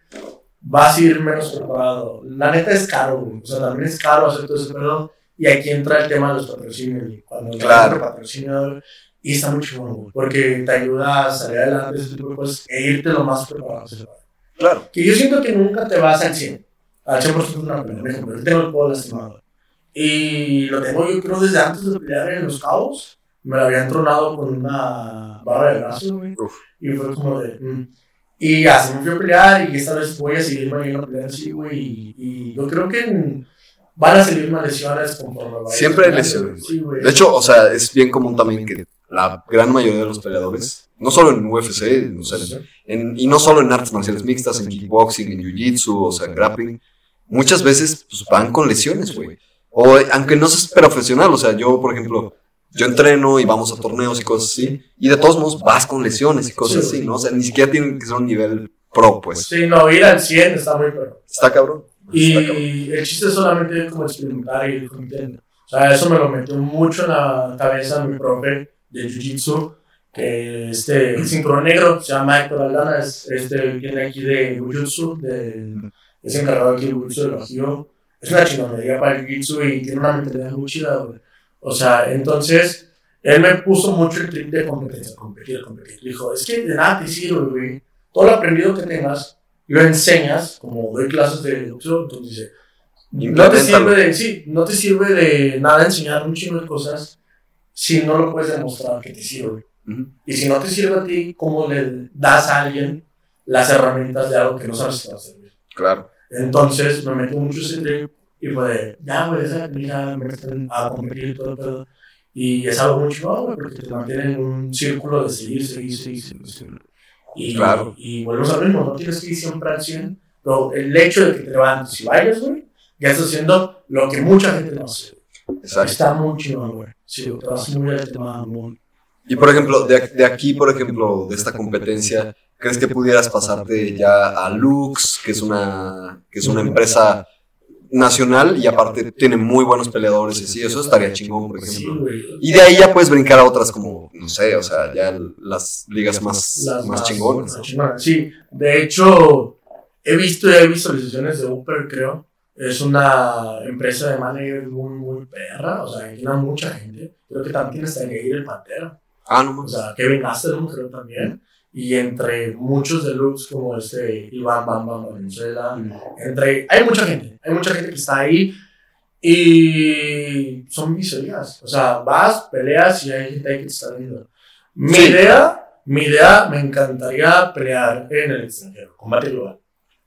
vas a ir menos preparado. La neta es caro, güey. O sea, también es caro hacer todo ese pedo. Y aquí entra el tema de los patrocinios. Cuando Claro. güey, y está bueno, güey. Porque te ayuda a salir adelante, ese tipo de cosas, e irte lo más preparado. Claro. Que yo siento que nunca te vas al 100. Al 100% de una pelea. Por ejemplo, yo tengo el codo lastimado. Y lo tengo yo creo desde antes de pelear en los cabos. Me lo habían tronado con una barra de brazo, güey. Y fue como de... mm. Y ya, se me fui a pelear y esta vez voy a seguir mañana a pelear así, güey. Y, y yo creo que mm, van a salir más lesiones conforme Siempre hay lesiones. Sí, güey. De hecho, o sea, es bien común también que la gran mayoría de los peleadores, no solo en UFC, o sea, en- y no solo en artes marciales mixtas, en kickboxing, en jiu-jitsu, o sea, en grappling, muchas veces pues, van con lesiones, güey. O aunque no seas profesional, o sea, yo, por ejemplo, yo entreno y vamos a torneos y cosas así, y de todos modos vas con lesiones y cosas así, ¿no? O sea, ni siquiera tienen que ser un nivel pro, pues. Sí, no, ir al 100 está muy bueno. Está cabrón. Está cabrón. Y el chiste es solamente como experimentar y compitiendo. O sea, eso me lo metió mucho en la cabeza mi profe de Jiu-Jitsu, que este cinturón negro, se llama Héctor Aldana, es este viene aquí de Jiu-Jitsu, es encargado aquí de Jiu-Jitsu de Bajío. Es una chingonería para el Jiu-Jitsu y tiene una mentalidad muy chida, güey. O sea, entonces, él me puso mucho el trip de competencia, competir, competir. Dijo, es que de nada te sirve, güey. Todo lo aprendido que tengas, lo enseñas, como doy clases de boxeo, entonces dice, no te sirve de, sí, no te sirve de nada enseñar un chingo de cosas si no lo puedes demostrar que te sirve. Ujú. Y si no te sirve a ti, ¿cómo le das a alguien las herramientas de algo que no sabes te va a servir? Claro. Entonces me metí mucho ese trip y fue de, ya, güey, esa mira, me meten a competir y todo pedo. Y es algo muy chingón, güey, porque te mantiene en un círculo de seguir, seguir, seguir, seguir. seguir. Y, Claro. y volvemos a lo mismo, no tienes que ir siempre al 100, pero el hecho de que te levantes y vayas, güey, ya estás haciendo lo que mucha gente no hace. Exacto. Está muy chingón, güey. Sí. Y por ejemplo, de, de aquí, por ejemplo, de esta competencia, ¿crees que pudieras pasarte ya a Lux, que es una, que es una empresa nacional y aparte tiene muy buenos peleadores y así, eso estaría chingón, por ejemplo. Y de ahí ya puedes brincar a otras como, no sé, o sea, ya las ligas más, Las más chingonas. más chingonas, Sí, de hecho, he visto y hay visualizaciones de Upper, creo. Es una empresa de manager muy, muy perra, o sea, tiene mucha gente. Creo que también hasta Gator el Pantera. Ah, no O sea, Kevin Gastelum creo también. Y entre muchos de looks como este Iván Bam Bam Valenzuela, entre... Hay mucha gente, hay mucha gente que está ahí y son visorías. O sea, vas, peleas y hay gente ahí que te está viendo. Mi Sí. idea, mi idea, me encantaría pelear en el extranjero, combate global.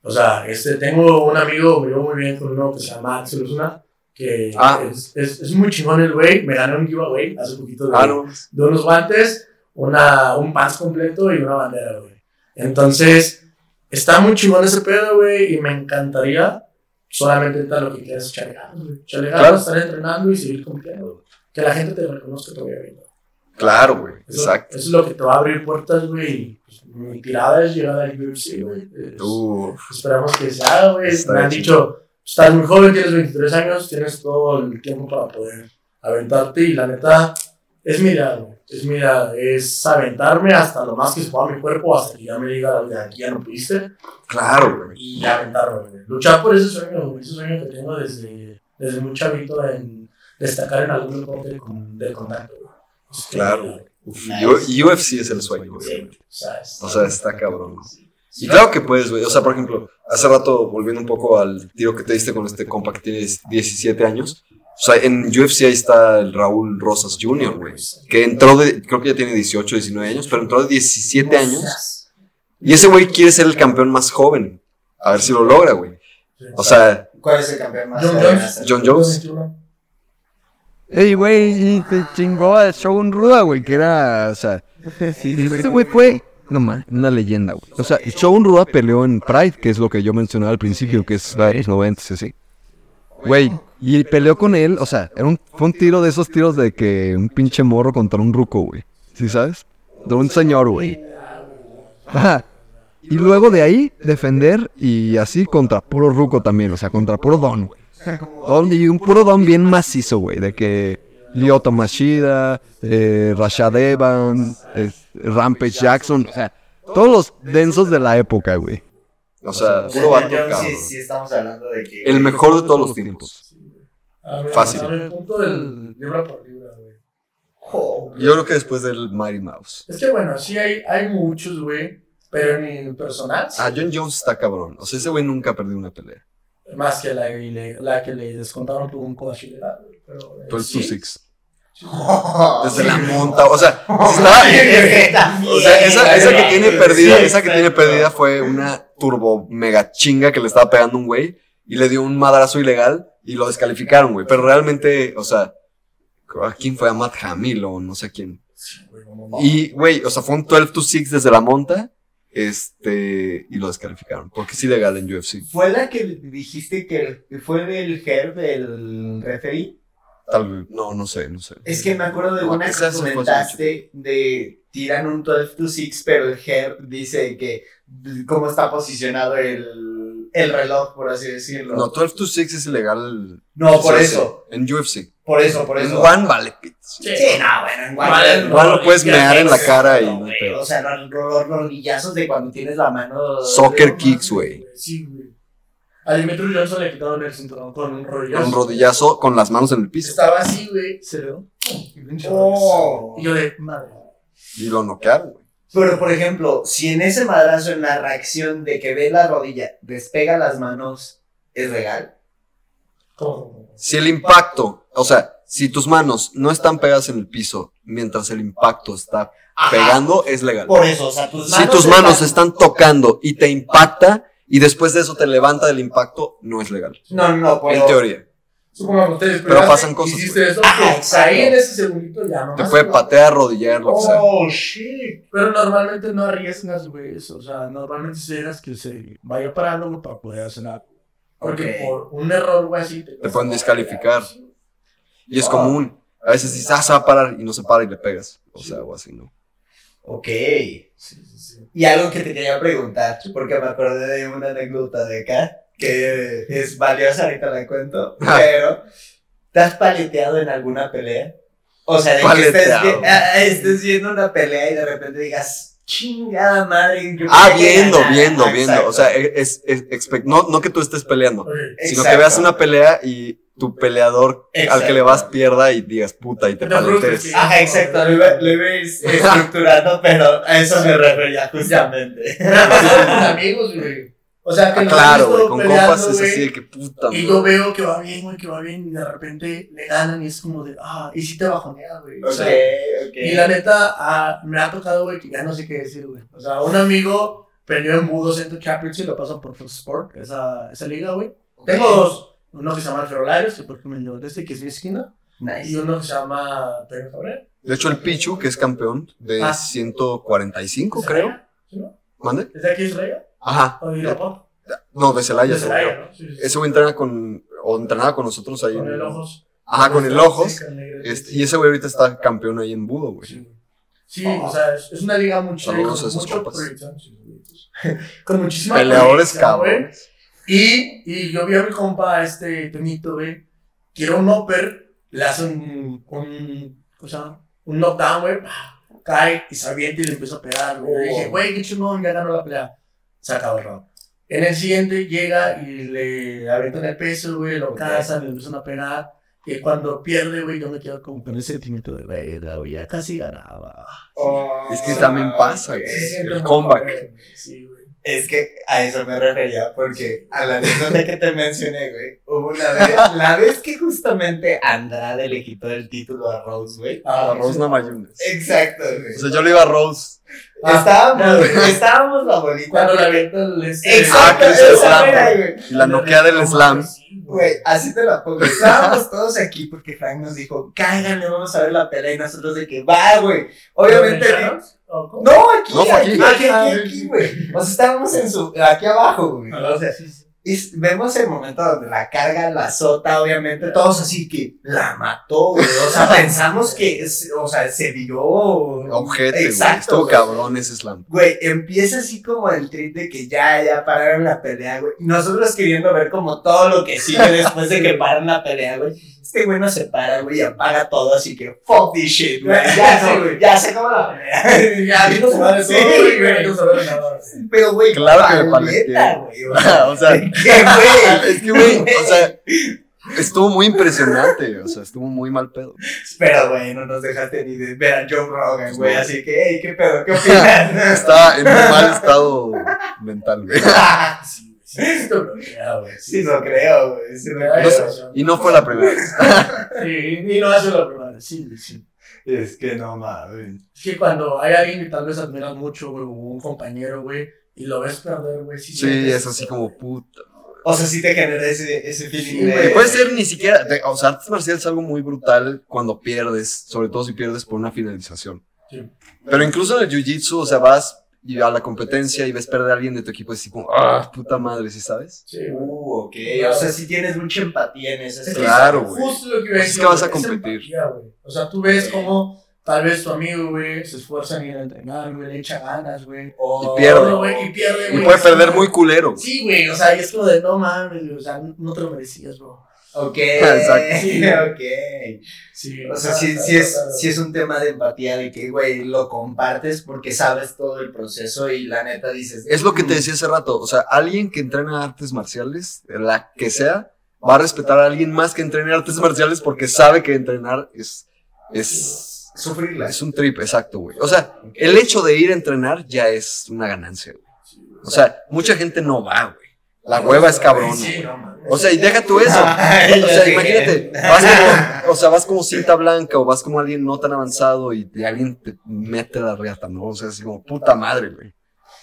O sea, este, tengo un amigo, me llevo muy bien con uno que se llama Axel Osuna, que Ah. es, es, es muy chingón el güey, me ganó un giveaway hace poquito de, Ah, no. de unos guantes, una, un pants completo y una bandera, güey. Entonces, está muy chingón ese pedo, güey, y me encantaría solamente ahorita lo que quieras ganas, güey. Claro. estar entrenando y seguir compitiendo, güey. Que la gente te reconozca todavía, güey. Claro, güey, exacto. eso es lo que te va a abrir puertas, güey. pues, mi tirada es llegar al UFC, güey. Esperamos que se haga, güey. Me han dicho, estás muy joven, tienes 23 años, tienes todo el tiempo para poder aventarte. Y la neta, es mi idea, güey. Es mi idea. Es aventarme hasta lo más que se pueda mi cuerpo, hasta que ya me diga, de aquí ya no pudiste. claro, güey. Y aventarme, güey. Luchar por ese sueño. Ese sueño que tengo desde, desde muy chavito en destacar en algún deporte de contacto, Claro. Uf, UFC es el sueño, güey. O sea, está cabrón. Y claro que puedes, güey. O sea, por ejemplo, hace rato, volviendo un poco al tiro que te diste con este compa que tiene 17 años. O sea, en UFC ahí está el Raúl Rosas Jr., güey. Que entró de, creo que ya tiene 18, 19 años, pero entró de 17 años. Y ese güey quiere ser el campeón más joven. A ver si lo logra, güey. O sea, ¿Cuál es el campeón más John joven Jones. John Jones. Ey, güey, y te chingó a Shogun Ruda, güey, que era, o sea, este güey fue, no man, una leyenda, güey. O sea, Shogun Ruda peleó en Pride, que es lo que yo mencionaba al principio, que es los 90, sí. Güey, y peleó con él, o sea, era un, fue un tiro de esos tiros de que un pinche morro contra un ruco, güey. ¿Sí sabes? De un señor, güey. Ajá. Y luego de ahí, defender y así contra puro ruco también, o sea, contra puro don, güey. Don, y un puro don bien macizo, güey, de que Lyoto Mashida, eh, Rashad Evans, eh, Rampage Jackson, o sea, todos los densos de la época, güey. o sea, puro vato, sí, sí estamos hablando de que... El mejor de todos los tiempos. A ver, Fácil. A ver, el punto del libra por libra, güey. Jo, Yo creo que después del Mighty Mouse. Es que bueno, sí hay, hay muchos, güey. Pero en el personal, sí. Ah, John Jones está cabrón. O sea, ese güey nunca perdió una pelea. Más que la, la que le descontaron tuvo un güey. Pero, eh, 12 to sí. 6. Desde la monta. O sea, estaba- También, O sea, esa, esa que tiene perdida, esa que tiene perdida fue una turbo mega chinga que le estaba pegando un güey y le dio un madrazo ilegal y lo descalificaron, güey. Pero realmente, o sea, ¿a quién fue? A Matt Hamill o no sé a quién. Y, güey, o sea, fue un 12 to 6 desde la monta, este, y lo descalificaron. Porque es ilegal en UFC. ¿Fue la que dijiste que fue del Herb, el referee? Tal vez, no, no sé, no sé. Es que me acuerdo de No, una que comentaste de tiran un 12 to 6, pero el Herb dice que cómo está posicionado el, el reloj, por así decirlo. No, 12 to 6 es ilegal. No, por eso, En UFC. por eso, por En eso. One vale pits. Sí, no, bueno, en One. Vale, En lo puedes mear en la cara y No, pedo. O sea, los, los rodillazos de cuando tienes la mano. Soccer kicks, güey. Sí, güey. A Dimitri Johnson le quitaron el cinturón con un rodillazo. Un rodillazo con las manos en el piso. Estaba así, güey. Se le Oh. Y yo de, madre. Y lo noquearon, güey. Pero, por ejemplo, si en ese madrazo, en la reacción de que ve la rodilla, despega las manos, ¿es legal? ¿Cómo? Si el impacto, o sea, si tus manos no están pegadas en el piso mientras el impacto está Ajá. pegando, es legal. Por eso, o sea, tus Si manos. tus manos están tocando y te impacta y después de eso te levanta del impacto, no es legal. No, no, no, pero. En teoría. Supongamos, te Pero pasan cosas, Hiciste eso, pues, ahí en ese segundito ya no Te puede patear, rodillar, lo que sea. Oh, shit. Pero normalmente no arriesgas, güey, eso. O sea, normalmente dejas que se vaya parando, güey, para poder hacer algo. Porque Ok. por un error, güey, así te, pueden descalificar. Y es común. A veces dices, ah, se va a parar y no se para y le pegas. O sea, o así, ¿no? Ok. Sí, sí, sí. Y algo que te quería preguntar, porque me acordé de una anécdota de acá, que es valiosa, ahorita la cuento, Ah. pero ¿te has paleteado en alguna pelea? O sea, de que estés, ah, estés viendo una pelea y de repente digas, chingada madre. Ah, viendo, ganar". viendo, Ah, viendo. exacto. O sea, es, es- expect- no, no que tú estés peleando, sino que Exacto. veas una pelea y tu peleador al que Exacto. le vas pierda y digas puta y te frustres, paletes. sí. Ajá, exacto, lo iba, lo iba a ir estructurando, pero a eso me refería justamente. Amigos, güey. O sea, que Ah, claro, güey, con peleando, compas es así de que puta Y yo veo que va bien, güey, que va bien, y de repente le ganan y es como de, ah, y sí te bajonea, güey. O Ok, sea, ok. Y la neta, ah, me ha tocado, güey, que ya no sé qué decir, güey. O sea, un amigo peleó en Budo Center Championship, lo pasan por Fox Sport, esa, esa liga, güey. Tengo dos. Uno que se llama Ferrolarios, que por ejemplo de este que es mi esquina. Y Nice. uno que se llama Pedro Cabrera. De hecho, el Pichu, que es campeón de Ah. 145, creo. ¿Sí, no? ¿Mande? ¿Es de aquí Israel? Ajá. ¿O de? No, de Celaya. De. Celaya, ¿no? Sí, sí. Ese güey entrena con, o entrenaba con nosotros ahí. Con en- el ojos. Ajá, con el ojos. Este, y ese güey ahorita está campeón ahí en Budo, güey. Sí, Sí, o sea, es, es una liga muy Saludos con mucho sí. con muchísima Peleadores cabrones. Y, y yo vi a mi compa, este Tonito, güey, que era un upper, le hace un, un, ¿cómo se llama? Un knockdown, güey, cae y se avienta y le empieza a pegar, güey. Yo dije, Oh. güey, qué chingón, ya ganó la pelea. Se acabó el round. En el siguiente llega y le avientan el peso, güey, lo cazan, le empiezan a pegar. Y cuando pierde, güey, yo me quedo como con ese sentimiento de, verga, güey, ya casi ganaba. Es que también pasa, güey. Siente El comeback. Sí, güey. Es que a eso me refería, porque a la anécdota que te mencioné, güey, hubo una vez, la vez que justamente Andrade le quitó el título a Rose, güey. Ah, A Rose Namajunas. Exacto, güey. O sea, yo le iba a Rose. estábamos, estábamos la bolita. Cuando le avienta el... Este, Exacto, Ah, es slam. era, güey. Y la noquea del slam. Güey, así te la pongo. Estábamos todos aquí porque Frank nos dijo, cáiganle, vamos a ver la pelea. Y nosotros de que, va, güey. Obviamente. ¿No? Aquí, No, aquí. aquí, aquí, aquí, aquí, güey. O sea, estábamos en su, aquí abajo, güey. Ah, O sea, y s- vemos el momento donde la carga, la azota, obviamente, todos así que la mató, güey. O sea, pensamos que, es- o sea, se. Ojete, güey. Exacto. Güey. cabrón ese slam. Güey, empieza así como el trip de que ya, ya pararon la pelea, güey. Y Nosotros queriendo ver como todo lo que sigue después de que paran la pelea, güey. Este güey no se para, güey, y apaga todo, así que fuck this shit, güey. Ya, Sí, no, güey. ya se acabó la pelea. Ya, aquí no se vale Sí, todo, güey, güey. no nada. Pero, güey, Claro que me güey. O sea, ¿qué, güey? es que, güey, o sea, estuvo muy impresionante. O sea, estuvo muy mal pedo. Pero, güey, no nos dejaste ni de ver a Joe Rogan, güey. No. Así que, hey, ¿qué pedo? ¿Qué opinas? Estaba en un mal estado mental, güey. Sí, güey, sí, esto güey. Sí, lo creo, güey. Sí, No creo. sé, y no fue la primera vez. Sí, y no hace la primera, sí, güey, sí. Es que no mames. Es que cuando hay alguien que tal vez admiras mucho, güey, o un compañero, güey, y lo ves perder, güey, sí. Sí, es así como puta. O sea, sí te genera ese, ese feeling Sí, de. güey. Puede ser ni siquiera, de- o sea, artes marciales es algo muy brutal cuando pierdes, sobre todo si pierdes por una finalización. Sí. Pero incluso en el jiu-jitsu, o sea, vas y a la competencia y ves perder a alguien de tu equipo, es así como, ah, puta madre, ¿sí sabes? Sí. Uh, ok. O sea, sí tienes mucha empatía en ese Claro, güey. Justo lo que iba a Pues es decir, que vas a competir. empatía. O sea, tú ves cómo tal vez tu amigo, güey, se esfuerza en ir a entrenar, güey, le echa ganas, güey. Y pierde. Güey, y pierde, Y güey. puede perder muy culero. Sí, güey, o sea, y es como de no mames, güey, o sea, no te lo merecías, bro. Ok. Exacto. Sí. ok. Sí, O sea, sí, sí, es, sí es un tema de empatía de que, güey, lo compartes porque sabes todo el proceso y la neta dices. Es lo que te decía hace rato, o sea, alguien que entrena artes marciales, la que sea, va a respetar a alguien más que entrene artes marciales porque sabe que entrenar es, es, Sufrirla. es un trip, exacto, güey. O sea, el hecho de ir a entrenar ya es una ganancia, güey. O sea, mucha gente no va, güey. La hueva es cabrón. Sí. O sea, y deja tú eso. Ay, O sea, imagínate, vas como, o sea, vas como cinta blanca o vas como alguien no tan avanzado y te- alguien te mete la reata, ¿no? O sea, así como puta madre, güey.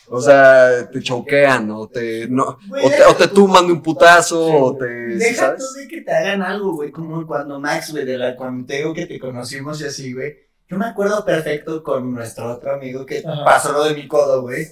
O sea, te choquean o te, no, Güey, o te, o te tumban de un putazo o te, Deja tú ¿sabes? de que te hagan algo, güey, como cuando Max, güey, de la cuando te digo que te conocimos y así, güey. Yo me acuerdo perfecto con nuestro otro amigo que Ajá. pasó lo de mi codo, güey.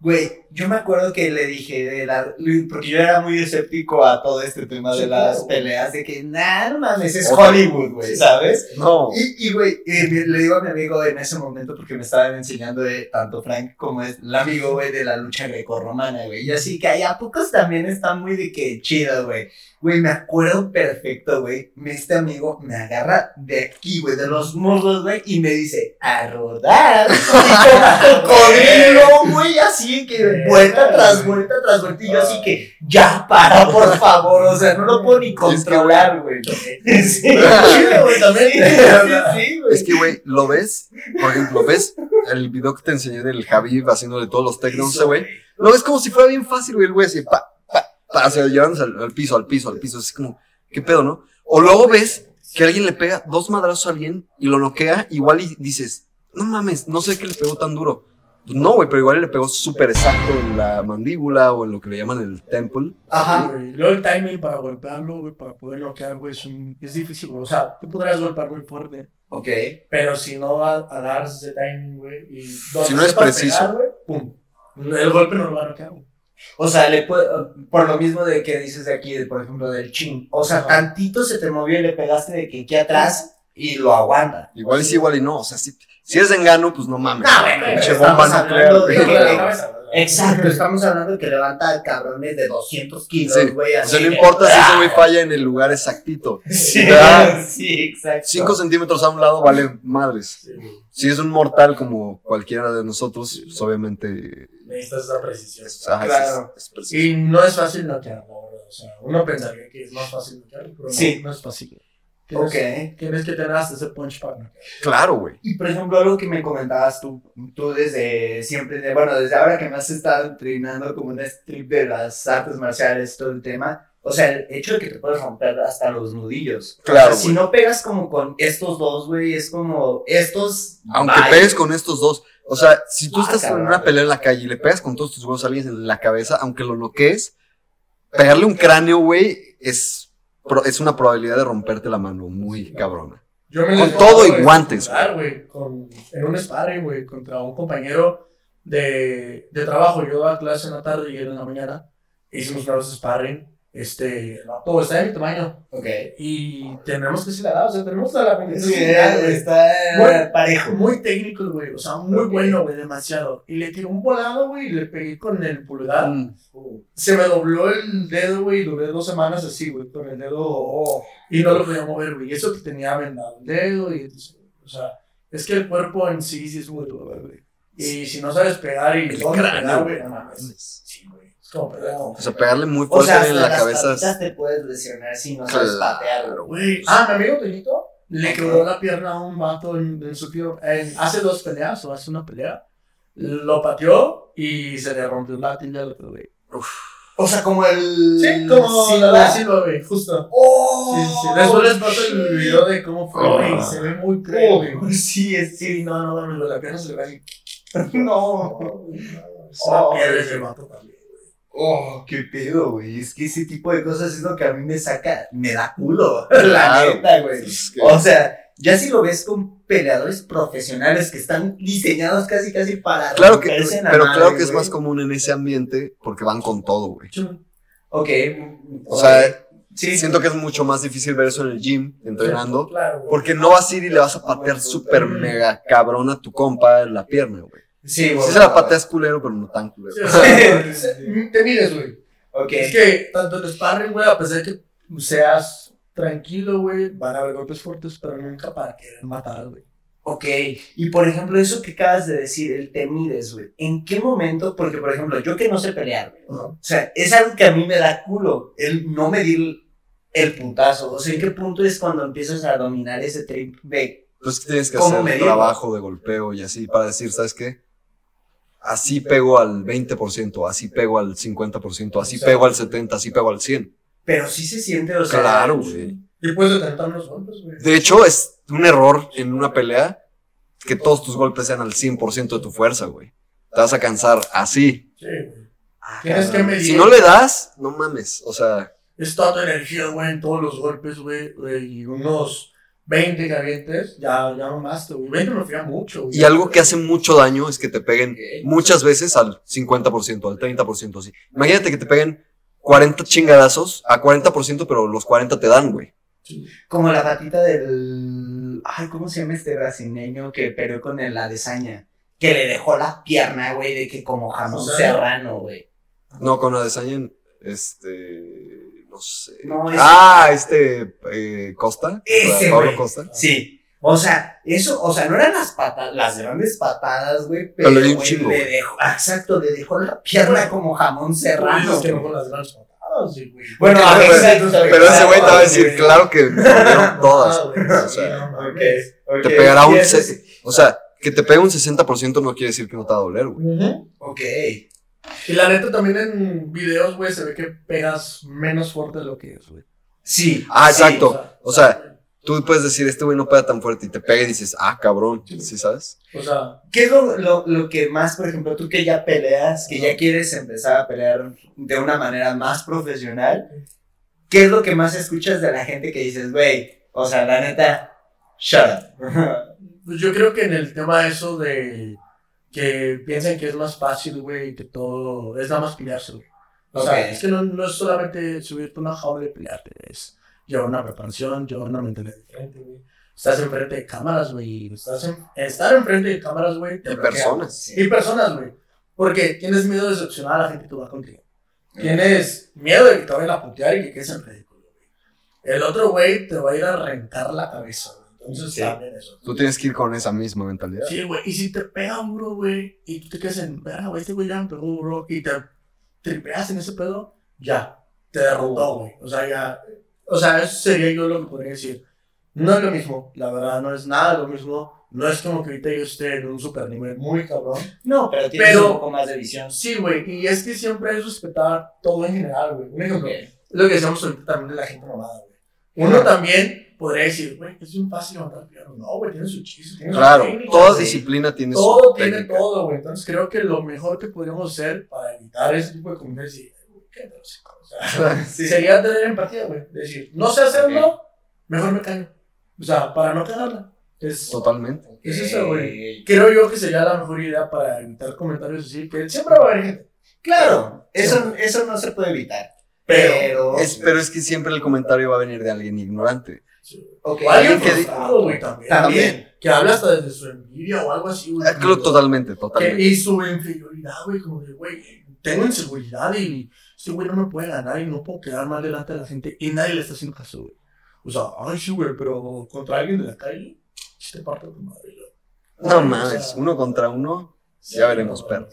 Güey, yo me acuerdo que le dije, de la, porque yo era muy escéptico a todo este tema de Sí, las peleas, de que, nah, no mames, es. Hollywood, güey, ¿sabes? No. Y, y, güey, eh, le digo a mi amigo en ese momento, porque me estaban enseñando de tanto Frank como es el amigo, güey, de la lucha grecorromana, güey. Y así que ahí a pocos también están muy de que chido, güey. Güey, me acuerdo perfecto, güey. me- Este amigo me agarra de aquí, güey, de los muslos, güey, y me dice, a rodar. Y cocodrilo, güey, así que vuelta tras vuelta tras vuelta. Y yo así que, ya para, por favor. O sea, no lo puedo ni controlar, güey. Sí, chido, güey, también. Sí, sí, güey. Es que, güey, ¿lo ves? Por ejemplo, ¿ves el video que te enseñé del Javi haciéndole todos los ese güey? Lo ves como si fuera bien fácil, güey, el güey así, pa, pa, pa, o sea, llevándose al, al piso, al piso, al piso, así como, ¿qué pedo, no? O luego ves que alguien le pega dos madrazos a alguien y lo noquea, igual y dices, no mames, no sé qué le pegó tan duro. Pues no, güey, pero igual le pegó súper exacto en la mandíbula o en lo que le llaman el temple. Ajá. güey. Luego el timing para golpearlo, güey, para poder noquear, güey, es, un- es difícil. O sea, tú podrías golpear muy fuerte, Ok. pero si no va a dar ese timing, güey, y Si no es preciso. pegar, güey, pum. El golpe no lo va a noquear, güey. O sea, le puede, por lo mismo de que dices de aquí, de, por ejemplo, del chin. O sea, Ajá. tantito se te movió y le pegaste de que aquí atrás y lo aguanta. Igual y sí, igual y no. O sea, si, si de engano, pues no mames. No, bueno, Pinche bomba nuclear, de que-. Exacto, estamos hablando de que levanta cabrones de 200 kilos, Sí. güey. O así sea, no importa si ese güey falla en el lugar exactito. Sí, Ah. sí, exacto. 5 centímetros a un lado vale madres. Sí. Si es un mortal como cualquiera de nosotros, pues obviamente Necesitas esa precisión. es, ah, es- Claro. es preciso. Y no es fácil verdad. O sea, uno pensaría que es más fácil noquear, pero no, Sí. no es fácil. Tienes, Ok. tienes que tener hasta ese punch para. Claro, güey. Y por ejemplo, algo que me comentabas tú, tú desde siempre, de- bueno, desde ahora que me has estado entrenando como en este trip de las artes marciales, todo el tema, o sea, el hecho de que te puedes romper hasta los nudillos. Claro, O sea, si no pegas como con estos dos, güey, es como estos. Aunque bye. pegues con estos dos. O sea, si tú Ah, estás en una pelea en la calle y le pegas con todos tus huevos a alguien en la cabeza, aunque lo noquees, pegarle un cráneo, güey, es, es una probabilidad de romperte la mano muy cabrona. Yo me Con todo y guantes, con- en un sparring, güey, contra un compañero de, de trabajo. Yo daba clase en la tarde y él en la mañana. Hicimos varios sparring. Este, el vato está de mi tamaño. Ok. Y tenemos que ser la o sea, tenemos la habilidad. Sí, está Bueno, parejo. Muy técnico, güey. O sea, muy Ok. bueno, güey, demasiado. Y le tiré un volado, güey, y le pegué con el pulgar. Mm. Se me dobló el dedo, güey, y duré dos semanas así, güey, con el dedo. oh, y no lo podía mover, güey. Y eso que tenía vendado el dedo, y. O sea, es que el cuerpo en sí sí es muy duro, güey. Y si no sabes pegar y El cráneo, güey, güey. no mames. Como. No. O sea, pegarle muy O fuerte sea, hasta en la las cabeza. te puedes lesionar si no sabes patear, güey. Güey. Ah, mi amigo Toñito le quebró la pierna a un vato en, en su tío. en- hace dos peleas o hace una pelea. Lo pateó y se le rompió la tibia, güey. O sea, como el. Sí, como Sí, la de Silva, güey, justo. ¡Oh! Sí, sí. Después les paso el video de cómo fue, güey. Ah. Se ve muy cruel, güey. Oh, sí, es Sí, no, no, no, la pierna se ve ahí. No. Es una Oh, piedra güey. ese vato también. Oh, qué pedo, güey. Es que ese tipo de cosas es lo que a mí me saca, me da culo. Claro. La neta, güey. Es que- O sea, ya si lo ves con peleadores profesionales que están diseñados casi casi para Claro que, romperse en la pero madre, claro que es más común en ese ambiente porque van con todo, güey. Ok. O sea, sí. siento que es mucho más difícil ver eso en el gym, entrenando, Claro, porque no vas a ir y le vas a patear súper mega cabrón a tu compa en la pierna, güey. Sí, güey. Sí se la pateas culero, pero no tan culero. Sí, te mides, güey. Ok. Es que tanto en sparring, güey, a pesar de que seas tranquilo, güey, van a haber golpes fuertes, pero nunca para querer matar, güey. Ok, y por ejemplo, eso que acabas de decir, el te mides, güey. ¿En qué momento? Porque, por ejemplo, yo que no sé pelear, güey. O sea, es algo que a mí me da culo, el no medir el putazo. O sea, ¿en qué punto es cuando empiezas a dominar ese trip de... Entonces tienes que ¿Cómo hacer medirlo? trabajo de golpeo y así para decir, ¿sabes qué? Así pego al 20%, así pego al 50%, así pego al 70%, así pego al 100%. Pero sí se siente, o sea... Claro, güey. Y puedes detentar los golpes, güey. De hecho, es un error en una pelea que todos tus golpes sean al 100% de tu fuerza, güey. Te vas a cansar así. Sí, güey. Ah, Tienes que medir. Si no le das, no mames. O sea, Es tu energía, güey, en todos los golpes, güey, güey, y unos 20 que avientes, ya, ya mamaste, güey. 20 me fía mucho, güey. Y algo que hace mucho daño es que te peguen muchas veces al 50%, al 30%, así. Imagínate que te peguen 40 chingadazos a 40%, pero los 40 te dan, güey. Como la patita del. Ay, ¿cómo se llama este brasileño que peleó con el- la desaña? Que le dejó la pierna, güey, de que como jamón ¿Serrano? serrano, güey. No, con Adesanya, este, No, Ah, este, eh, Costa. Ese, Pablo. Costa. Sí. O sea, eso, o sea, no eran las patadas, las grandes patadas, güey, Pero pero, le dejó, ah, exacto, le dejó la pierna como jamón serrano. Es que no güey. con las grandes patadas, sí, güey. Bueno, Pero- exacto, Pero ese güey te va a decir, claro que me dieron Ah, todas. güey, O sea, te pegará un... O sea, que te pegue un 60% no quiere decir que no te va a doler, güey. Ujú. Ok. Y la neta también en videos, güey, se ve que pegas menos fuerte de lo que es, güey. Sí. Ah, sí. exacto. O sea, Tú puedes decir, este güey no pega tan fuerte y te pega y dices, ah, cabrón, ¿sí sabes? O sea, ¿Qué es lo, lo, lo que más, por ejemplo, tú que ya peleas, que ya quieres empezar a pelear de una manera más profesional, qué es lo que más escuchas de la gente que dices, güey, o sea, la neta, shut up? pues yo creo que en el tema de eso de que piensan que es más fácil, güey, que todo es nada más pelearse, güey. O sea, Ok. es que no, no es solamente subirte una jaula y pelearte, es llevar una preparación, llevar una mentalidad diferente, güey. Estás enfrente de cámaras, güey. Estás en, estar enfrente de cámaras, güey. Y personas. Y personas, güey. Porque tienes miedo de decepcionar a la gente que va contigo. Tienes miedo de que te vayan a putear y que quedes en ridículo, güey. El otro güey te va a ir a rentar la cabeza, güey. Entonces Sí. también eso. Tú tienes que ir con esa misma mentalidad. Sí, güey. Y si te pega duro, güey, y tú te quedas en, verga, güey, este güey ya me pegó duro, y te tripeas en ese pedo, ya, te derrotó, güey. O sea, ya, o sea, eso sería yo lo que podría decir. No es lo mismo, la verdad, no es nada lo mismo. No es como que ahorita yo esté en un super nivel muy cabrón. No, pero tienes Pero- un poco más de visión. Sí, güey, y es que siempre es respetar todo en general, güey. Un ejemplo, Ok. lo que decíamos ahorita también de la gente mamada, güey. Uno también podría decir, güey, es bien fácil levantar piernas. No, güey, tiene su chiste, tiene su Claro, técnica, toda sí. disciplina tiene Todo su tiene técnica. todo, güey. Entonces creo que lo mejor que podríamos hacer para evitar ese tipo de comentarios es decir, "Güey, qué tóxico", o sea, sería tener empatía, güey. Decir, no sé hacerlo, mejor me callo. O sea, para no cagarla. Es, Totalmente. es eso, güey. Creo yo que sería la mejor idea para evitar comentarios así, que siempre va a haber gente. Claro, eso, eso no se puede evitar. Pero. Es, pero es que siempre el comentario va a venir de alguien ignorante. Ok, O alguien que frustrado, güey, también. También. Que habla hasta desde su envidia o algo así, güey. Ah, Creo totalmente, Que- totalmente. y su inferioridad, güey, como de, güey, tengo inseguridad y este güey no me puede ganar y no puedo quedar mal delante de la gente y nadie le está haciendo caso, güey. O sea, ay, sí, güey, pero contra alguien de la calle, te parto tu madre, güey. No O mames, uno contra uno, ya veremos, no, perro.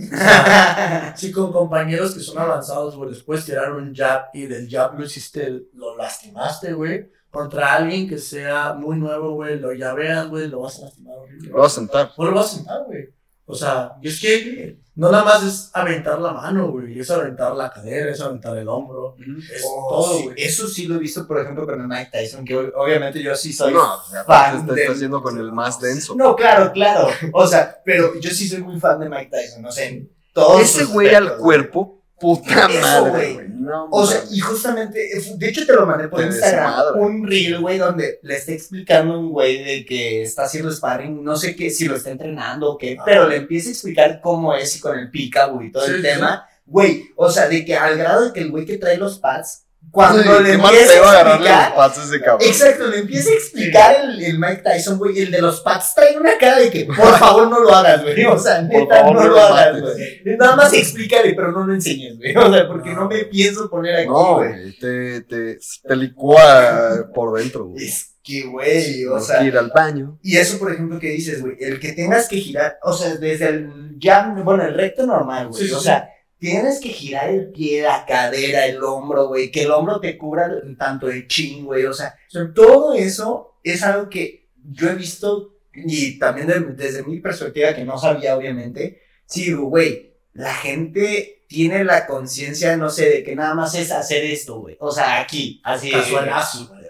Si con compañeros que son avanzados, güey, después tiraron un jab y del jab lo hiciste, lo lastimaste, güey. Contra alguien que sea muy nuevo, güey, lo llaveas, güey, lo vas a lastimar horrible. Lo vas a sentar. No lo vas a sentar, güey. O sea, y es que no nada más es aventar la mano, güey. Es aventar la cadera, es aventar el hombro. Es Oh, todo, sí, güey. Eso sí lo he visto, por ejemplo, con el Mike Tyson, que obviamente yo sí soy No, o fan te de- estás haciendo con el más denso. No, claro, claro. O sea, pero yo sí soy muy fan de Mike Tyson, o sea, en todos Ese güey al cuerpo, puta Eso, madre, güey. güey. No, O sea, y justamente, de hecho te lo mandé por Instagram, un reel, güey, donde le está explicando a un güey de que está haciendo sparring, no sé qué, si lo está entrenando o qué, pero le empieza a explicar cómo es y con el peekaboo y todo Sí, el sí. tema. Güey, o sea, de que al grado de que el güey que trae los pads, cuando Sí, le empieza a los explicar, pads a ese cabrón. Exacto, le empieza a explicar el, el Mike Tyson, güey, el de los pads trae una cara de que por favor no lo hagas, güey. O sea, neta, favor, no no lo lo hagas, güey. Nada más explícale, pero no lo enseñes, güey. O sea, porque no me pienso poner aquí, No, güey. te, te, te licúa por dentro, güey. Es que, güey, o Tienes sea. ir al baño. Y eso, por ejemplo, que dices, güey, el que tengas que girar, o sea, desde el jab, bueno, el recto normal, güey. Sí, sí, o sí. sea, tienes que girar el pie, la cadera, el hombro, güey, que el hombro te cubra tanto el chin, güey. O sea, todo eso es algo que yo he visto y también de- desde mi perspectiva, que no sabía, obviamente, sí, güey, la gente tiene la conciencia, no sé, de que nada más es hacer esto, güey. O sea, aquí, así. Casualazo, güey.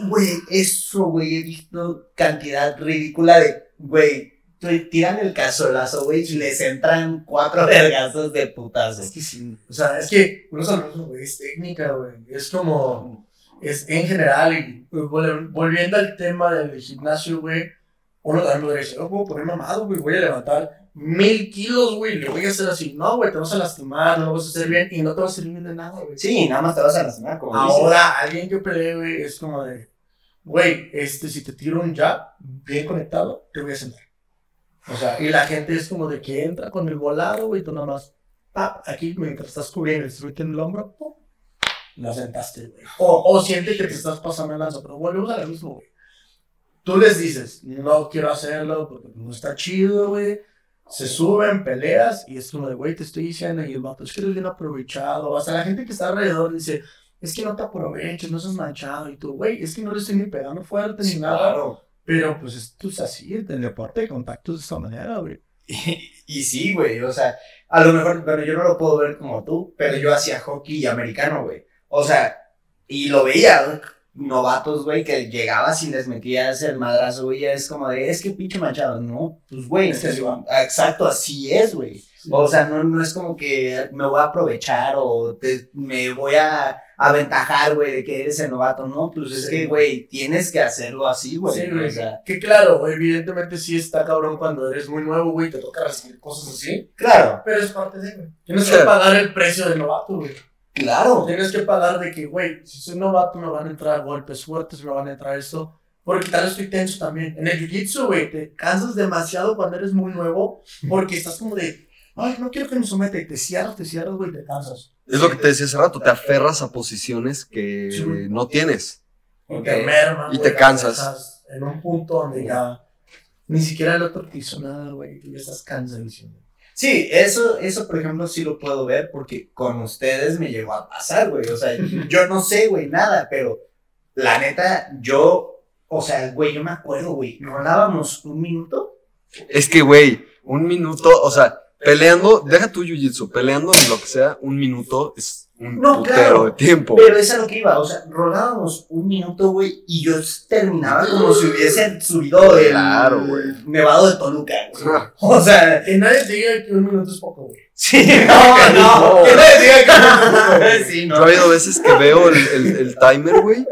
Güey, eso, güey, he visto cantidad ridícula de, güey, tiran el casolazo, güey, y les entran cuatro vergazos de putazo. Es que sí. O sea, es que uno sabe, güey, es técnica, güey. Es como. es en general, y vol- volviendo al tema del gimnasio, güey, uno también podría decir, oh, puedo poner mamado, güey, voy a levantar mil kilos, güey, le voy a hacer así. No, güey, te vas a lastimar, no lo vas a hacer bien y no te vas a servir de nada, güey. Sí, nada más te vas a lastimar, como dices. Ahora, alguien que pelee, güey, es como de, güey, este, si te tiro un jab bien conectado, te voy a sentar. O sea, y la gente es como de que entra con el volado, güey, tú nada más, pap, aquí mientras estás cubriendo, estás metiendo el hombro, pum, la sentaste, güey. O, o siente que te estás pasando el lanza, pero volvemos a lo mismo, güey. Tú les dices, no quiero hacerlo porque no está chido, güey. Se suben, peleas, y es como de, güey, te estoy diciendo, y el vato, es que eres bien aprovechado. Hasta la gente que está alrededor dice, es que no te aproveches, no seas manchado. Y tú, güey, es que no le estoy ni pegando fuerte ni nada. Claro. Pero pues esto es así, el deporte de contacto es de esta manera, güey. Y, y sí, güey, o sea, a lo mejor, pero yo no lo puedo ver como tú, pero yo hacía hockey americano, güey. O sea, y lo veía, güey, novatos, güey, que llegabas y les metías el madrazo, güey, es como de, es que pinche manchado, no, pues, güey, es- va. exacto, así es, güey. O sea, no, no es como que me voy a aprovechar o te- me voy a aventajar, güey, de que eres el novato, no, pues es que, güey, tienes que hacerlo así, güey. Sí, güey. o sea, Que claro, evidentemente sí está cabrón cuando eres muy nuevo, güey, te toca recibir cosas así. claro, Pero es parte de, güey. Tienes que pagar el precio del novato, güey. claro. Tienes que pagar de que, güey, si soy novato me van a entrar golpes fuertes, me van a entrar esto. Porque tal vez estoy tenso también. En el jiu-jitsu, güey, te cansas demasiado cuando eres muy nuevo porque estás como de, ay, no quiero que me someta y te cierras, te cierras, güey, te cansas. Es lo que te decía hace rato, te aferras a posiciones que Sí. no tienes. Y te merman, Y te cansas. En un punto donde ya ni siquiera el otro te hizo nada, güey, y ya estás cansadísimo. Sí, eso, eso, por ejemplo, sí lo puedo ver porque con ustedes me llegó a pasar, güey. O sea, yo no sé, güey, nada, pero la neta, yo, o sea, güey, yo me acuerdo, güey, rolábamos un minuto. Es que, güey, un minuto, o sea, peleando, deja tu jiu-jitsu, peleando en lo que sea, un minuto es un No, putero claro, de tiempo. Pero es a lo que iba, o sea, rolábamos un minuto, güey, y yo terminaba como si hubiese subido el Claro, güey. Nevado de Toluca, güey. O sea, Que nadie te diga que un minuto es poco, güey. sí, no, no, que nadie diga que sí, no. Yo ha habido veces que veo el, el- el timer, güey,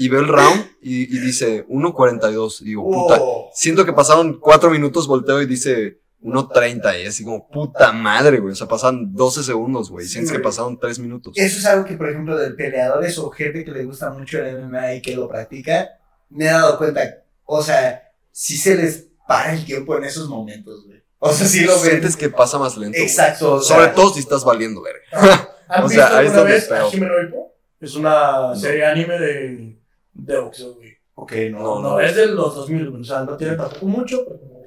y veo el round y, y dice 1.42. Y digo, puta, Oh. siento que pasaron 4 minutos, volteo y dice 1.30. Y así como, puta madre, güey. O sea, pasan 12 segundos, güey. Sí, Sientes que pasaron 3 minutos. Eso es algo que, por ejemplo, de peleadores o gente que le gusta mucho el MMA y que lo practica, me he dado cuenta, o sea, sí se les para el tiempo en esos momentos, güey. O sea, sí lo ven. Sientes que pasa más lento. Exacto. o sea, Sobre todo si estás valiendo, verga. ¿Has O sea, visto ahí es alguna donde vez a? Es una serie anime de, de boxeo, güey. Ok, No, no, No, es de los 2000, güey. O sea, no tiene tampoco mucho, pero.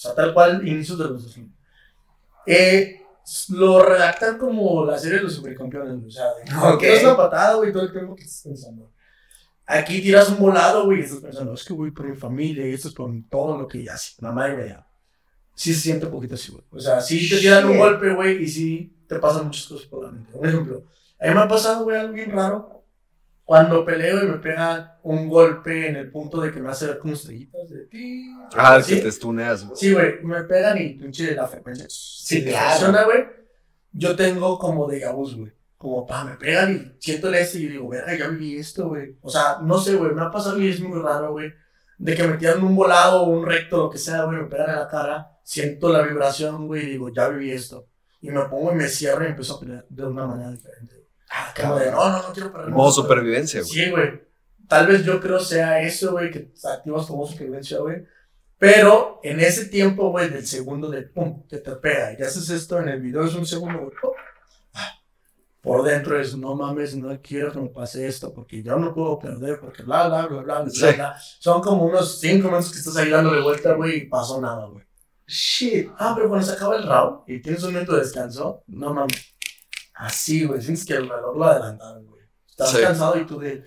O sea, tal cual, inicios de los 2000. Eh, lo redactan como la serie de los supercampeones. O sea, de Ok. que es una patada, güey, todo el tiempo que estás pensando. Aquí tiras un volado, güey, y estás pensando, es que voy por mi familia y esto es por todo lo que ya hace. Mamá y media. Sí se siente un poquito así, güey. O sea, sí te tiran un golpe, güey, y sí te pasan muchas cosas por la mente. Un ejemplo, a mí me ha pasado, güey, algo bien raro. Cuando peleo y me pega un golpe en el punto de que me hace ver como estrellitas de ti. Ah, ¿Sí? que te estuneas, güey. Sí, güey, me pegan y pinche la frecuencia. Sí, claro. Funciona, güey. Yo tengo como de gabús, güey. Como, pa, me pegan y siento el este y digo, verga, ya viví esto, güey. O sea, no sé, güey, me ha pasado y es muy raro, güey. De que me tiran un volado o un recto, lo que sea, güey, me pegan en la cara, siento la vibración, güey, y digo, ya viví esto. Y me pongo y me cierro y empiezo a pelear de una manera diferente. Ah, Como de, no, no, no quiero perder. Modo supervivencia, güey. Sí, güey. Tal vez yo creo sea eso, güey, que activas tu modo supervivencia, güey. Pero en ese tiempo, güey, del segundo de pum, te pega y haces esto en el video, es un segundo, güey. pum. Por dentro es, no mames, no quiero que me pase esto, porque yo no puedo perder, porque bla, bla, bla, bla, bla, Sí. bla. Son como unos cinco minutos que estás ahí dándole vuelta, güey, y pasó nada, güey. Shit. Ah, pero cuando se acaba el round y tienes un minuto de descanso, no mames. Así, güey, sientes que el reloj lo adelantaron, güey. Estás Sí. cansado y tú de,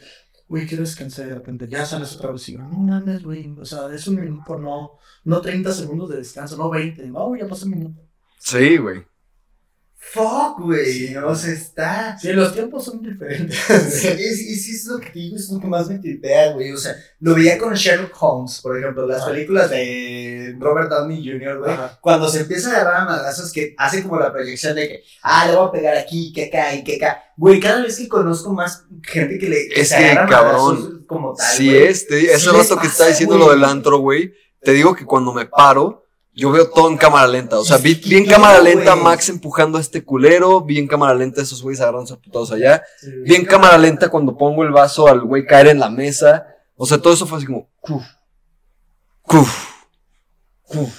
güey, quiero descansar de repente ya sales otra vez y no mames, güey. O sea, es un minuto, no, no 30 segundos de descanso, no 20. No, ya pasó un minuto. Sí, güey. Fuck, güey. O sea, está. Sí, los tiempos son diferentes. Sí, es, es, es lo que te digo, es lo que más me tripea, güey. O sea, lo veía con Sherlock Holmes, por ejemplo, las Ajá. películas de Robert Downey Jr., güey. Ajá. Cuando se empieza a agarrar a madrazos que hace como la proyección de que, ah, le voy a pegar aquí, que acá y que acá. Güey, cada vez que conozco más gente que le Es que, cabrón, como tal. Sí güey. es, te, ese Sí rato que está diciendo lo del antro, güey, te digo que cuando me paro, yo veo todo en cámara lenta. O sea, vi, vi en cámara lenta a. Max empujando a este culero, vi en cámara lenta a esos güeyes agarrándose a putados allá, vi en cámara lenta cuando pongo el vaso al güey caer en la mesa. O sea, todo eso fue así como, cuf, cuf, cuf,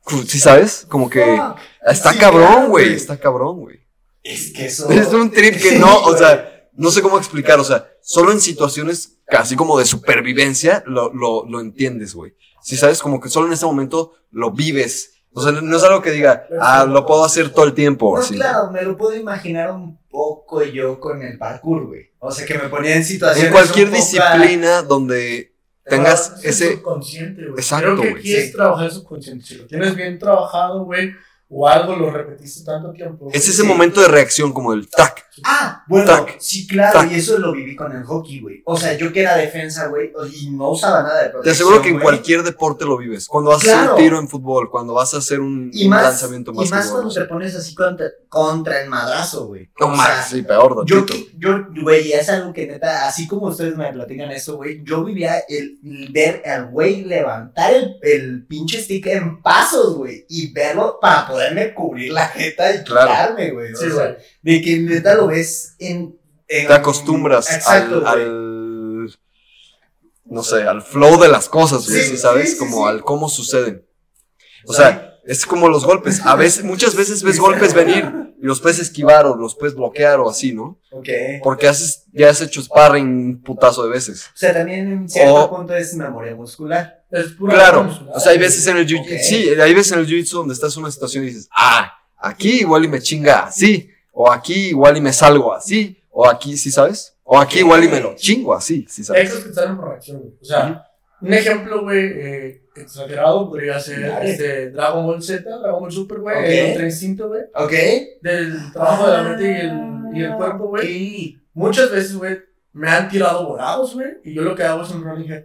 cuf. ¿Sí sabes? Como que está cabrón, güey, está cabrón, güey. Es que eso. Es un trip que no, o sea, no sé cómo explicar, o sea, solo en situaciones casi como de supervivencia lo, lo, lo entiendes, güey. Si sabes, como que solo en ese momento lo vives. O sea, no es algo que diga, ah, lo puedo hacer todo el tiempo, No, así. claro, me lo puedo imaginar un poco yo con el parkour, güey. O sea, que me ponía en situaciones. En cualquier disciplina donde tengas ese... subconsciente, güey. Exacto, Creo que güey, aquí es trabajar subconsciente. Si lo tienes bien trabajado, güey, o algo lo repetiste tanto tiempo. Es ese Sí. momento de reacción como el tac. Ah, bueno, Tac. sí, claro, Tac. y eso lo viví con el hockey, güey. O sea, yo que era defensa, güey, y no usaba nada de Te protección. aseguro que en güey. cualquier deporte lo vives. Cuando vas a hacer un tiro en fútbol, cuando vas a hacer un, Y un más, lanzamiento y más más cuando te pones así contra, contra el madrazo, güey. No O más, sea, sí, peor, Yo, yo, güey, es algo que neta, así como ustedes me platican eso, güey, yo vivía el, el ver al güey levantar el, el pinche stick en pasos, güey, y verlo para poderme cubrir la jeta y Claro. quitarme, güey. O Sí, sea, de que neta lo ves en. en- te acostumbras Exacto, al, no sé, al flow de las cosas, güey, Sí, ¿sí ¿sabes? sí, sí, como sí. al cómo suceden. O sea, es como los golpes. A veces, muchas veces ves golpes venir y los puedes esquivar o los puedes bloquear o así, ¿no? Ok. Porque haces, ya has hecho sparring un putazo de veces. O sea, también en cierto O- punto es memoria muscular. Es pura Claro. O sea, hay veces en el jiu Ok. sí, hay veces en el jiu-jitsu donde estás en una situación y dices, ah, aquí igual y me chinga así, o aquí igual y me salgo así, o aquí, ¿sí sabes? O aquí igual y me lo chingo así, ¿sí sabes? Extras que salen por reacción, güey. O sea, un ejemplo, güey, eh, exagerado podría ser este Dragon Ball Z, Dragon Ball Super, güey, Ok. el Ultra Instinto, güey, Ok. del trabajo de la mente y el, y el cuerpo, güey. Muchas veces, güey, me han tirado volados, güey, y yo lo que hago es un running head.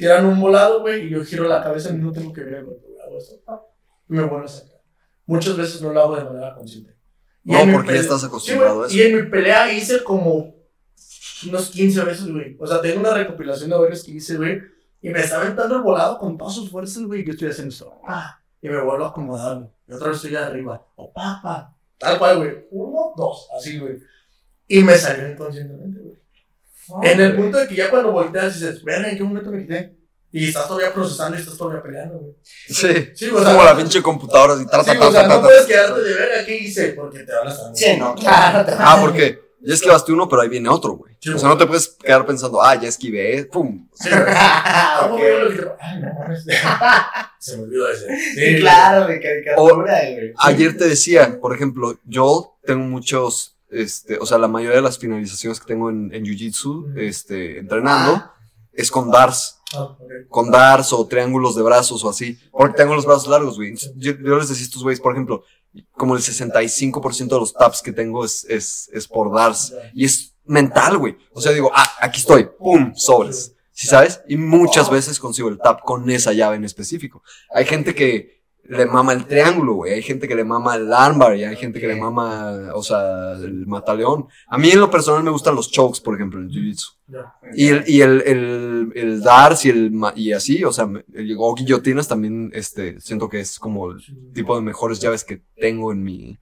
Tiran un volado, güey, y yo giro la cabeza y no tengo que ver güey. Hago esto, y me vuelvo a sacar. Muchas veces no lo hago de manera consciente. Y No, porque ya pele- estás Sí, acostumbrado güey, a eso. Y en mi pelea hice como unos 15 veces, güey. O sea, tengo una recopilación de varios que hice, güey. Y me está aventando el volado con todas sus fuerzas, güey. y Yo estoy haciendo esto. pa, Y me vuelvo a acomodar, güey. Y otra vez estoy arriba. O pa, pa. Tal cual, güey. Uno, dos. Así, güey. Y me salió inconscientemente, güey. En el punto de que ya cuando volteas dices, verga, ¿en qué momento me quité? Y estás todavía procesando y estás todavía peleando, güey. Sí, Sí, es o sea, como la pinche computadora así, ta, Sí, ta, o sea, no puedes quedarte de verga, ¿qué hice? Porque te van a estar. Sí, no, claro. Ah, porque ya esquivaste uno, pero ahí viene otro, güey. Sí, O sea, no te puedes quedar pensando, ah, ya esquivé, pum. Sí. Ah, ¿Cómo ok. veo lo que te- Ay, no mames. Se me olvidó ese. Sí, claro, de caricatura, güey. Ayer te decía, por ejemplo, yo tengo muchos, este, o sea, la mayoría de las finalizaciones que tengo en, en Jiu-Jitsu, este, entrenando, es con DARS. Ah, con darts o triángulos de brazos o así. Porque tengo los brazos largos, güey. Yo, yo les decía a estos güeyes, por ejemplo, como el 65% de los taps que tengo es, es, es por darts. Y es mental, güey. O sea, digo, ah, aquí estoy, pum, sobres. ¿Sí sabes? Y muchas veces consigo el tap con esa llave en específico. Hay gente que le mama el triángulo, güey. Hay gente que le mama el armbar y hay gente que le mama, o sea, el mataleón. A mí en lo personal me gustan los chokes, por ejemplo, en el jiu-jitsu. Y el, y el, el, el darts y el, y así, o sea, el, o guillotinas también, este, siento que es como el tipo de mejores llaves que tengo en mi,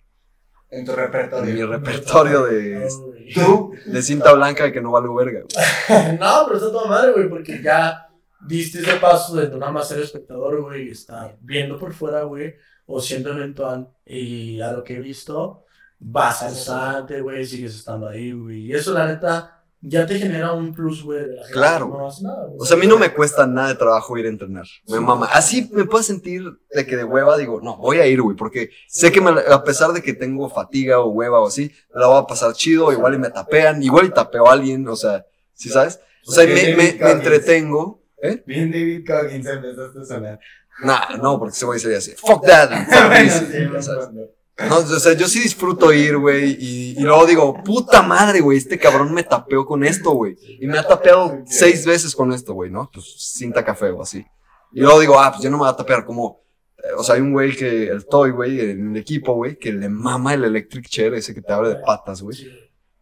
En tu en mi repertorio. repertorio de. Tú, de cinta blanca que no valgo verga. güey. No, pero está toda madre, güey, porque ya diste ese paso de no nada más ser espectador, güey, y estar viendo por fuera, güey, o siendo eventual. Y a lo que he visto, vas constante, güey, sigues estando ahí, güey. Y eso, la neta, ya te genera un plus, güey. Claro, No hace nada. O sea, a mí no me cuesta nada de trabajo ir a entrenar. Me mama. Así me puedo sentir de que de hueva digo, no, voy a ir, güey, porque sé que me a pesar de que tengo fatiga o hueva o así, me la voy a pasar chido, igual y me tapean, igual y tapeo a alguien, o sea, ¿sí sabes? O sea, me, me, me entretengo. ¿Eh? bien David Coggins empezaste a sonar. Nah, no, porque ese güey sería así. Fuck that. Fuck Bueno, this", sí, ya sabes. bueno. No, o sea, yo sí disfruto ir, güey, y, y luego digo, puta madre, güey, este cabrón me tapeó con esto, güey. Y me ha tapeado seis veces con esto, güey, ¿no? Pues cinta café o así. Y luego digo, ah, pues yo no me voy a tapear como... eh, O sea, hay un güey que, el Toy, güey, en el equipo, güey, que le mama el electric chair, ese que te abre de patas, güey.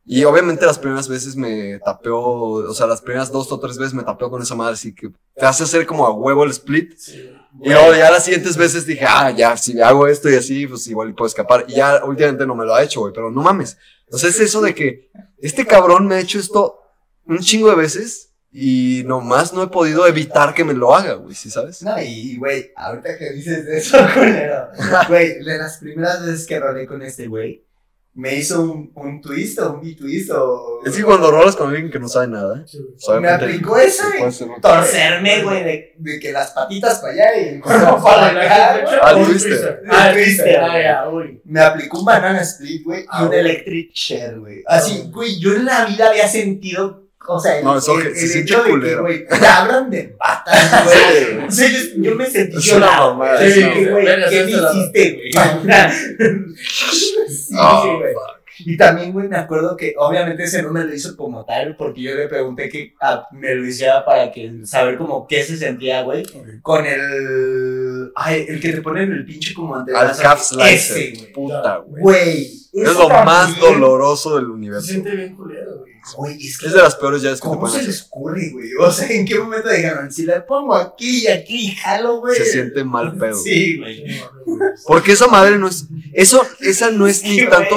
Y obviamente las primeras veces me tapeó, o sea, las primeras dos o tres veces me tapeó con esa madre, así que te hace hacer como a huevo el split. Y luego ya las siguientes veces dije, ah, ya, si hago esto y así, pues igual puedo escapar. Y ya últimamente no me lo ha hecho, güey, pero no mames. O sea, es eso de que este cabrón me ha hecho esto un chingo de veces y nomás no he podido evitar que me lo haga, güey, ¿sí sabes? No, y güey, ahorita que dices eso, culero. Güey, de las primeras veces que rolé con este güey, me hizo un, un twist o un B-twist o. Es que cuando rolas con alguien que no sabe nada, Me aplicó eso, güey. Torcerme, güey, de, de que las patitas para allá y el cuerpo para acá. Ah, el twister. Ah, el twister. Ah. Me aplicó un banana split, güey, y Ah, un electric chair, güey. Así, güey, yo en la vida había sentido, o sea, el, No, eso el- que- el se siente hecho de que, culero. güey, te hablan de patas, güey. O sea, yo, yo me sentí llorado, güey. sí, que, ¿qué sí, me se la- hiciste, güey? Sí, Oh, güey. Y también, güey, me acuerdo que obviamente ese no me lo hizo como tal, porque yo le pregunté que ah, me lo hiciera para que saber como qué se sentía, güey, con el... Ay, el que te ponen el pinche como Al antebrazo. calf Ese, slicer, güey. puta, güey. Güey. Es lo más también, doloroso del Se universo. siente bien culero, güey. Güey, es que... Es de las peores llaves que ¿Cómo se les ocurre, güey? O sea, ¿en qué momento dijeron? Si le pongo aquí y aquí, jalo, güey. Se siente mal pedo. Sí, güey. Porque esa madre no es. Eso, esa no es Sí, ni tanto.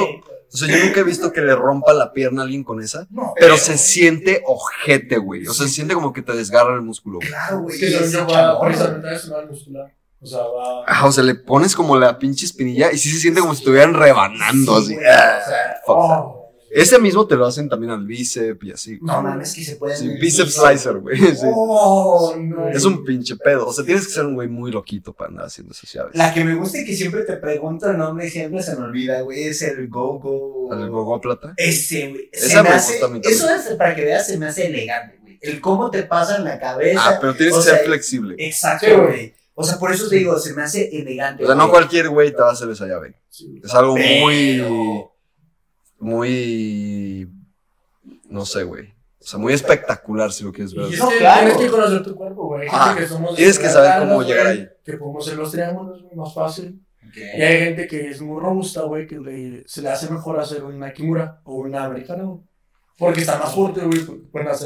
O sea, yo nunca he visto que le rompa la pierna a alguien con esa. No, Pero se siente ojete, güey. O sea, se siente como que te desgarra el músculo. güey. Claro, güey. Es que va muscular. O sea, va. Ah, o sea, le pones como la pinche espinilla y sí se siente como si estuvieran rebanando Sí, así. güey, o sea, Fuck. Oh, Ese mismo te lo hacen también al bíceps y así. No mames, que se pueden. Sí, bíceps slicer, güey. Sí. Oh, no. Es un pinche pedo. O sea, tienes que ser un güey muy loquito para andar haciendo esas llaves. La que me gusta y que siempre te pregunto el nombre y siempre se me olvida, güey, es el Go-Go. ¿El gogo plata? Ese, güey. Esa me me hace. gusta. Eso es para que veas, se me hace elegante, güey. El cómo te pasa en la cabeza. Ah, pero tienes o que ser flexible. Exacto, güey. O sea, por eso te digo, se me hace elegante. O sea, no cualquier güey te va a hacer esa llave. sí. Es algo Pero- muy. Muy. No sé, güey. O sea, muy espectacular si lo quieres ver. Y es No, que claro. tienes que conocer tu cuerpo, güey. Ah, que somos tienes que saber cómo llegar ahí. Que podemos hacer los triángulos, más fácil. Ok. Y hay gente que es muy robusta, güey, que le- se le hace mejor hacer una kimura o una americana, güey. Porque está más fuerte, güey.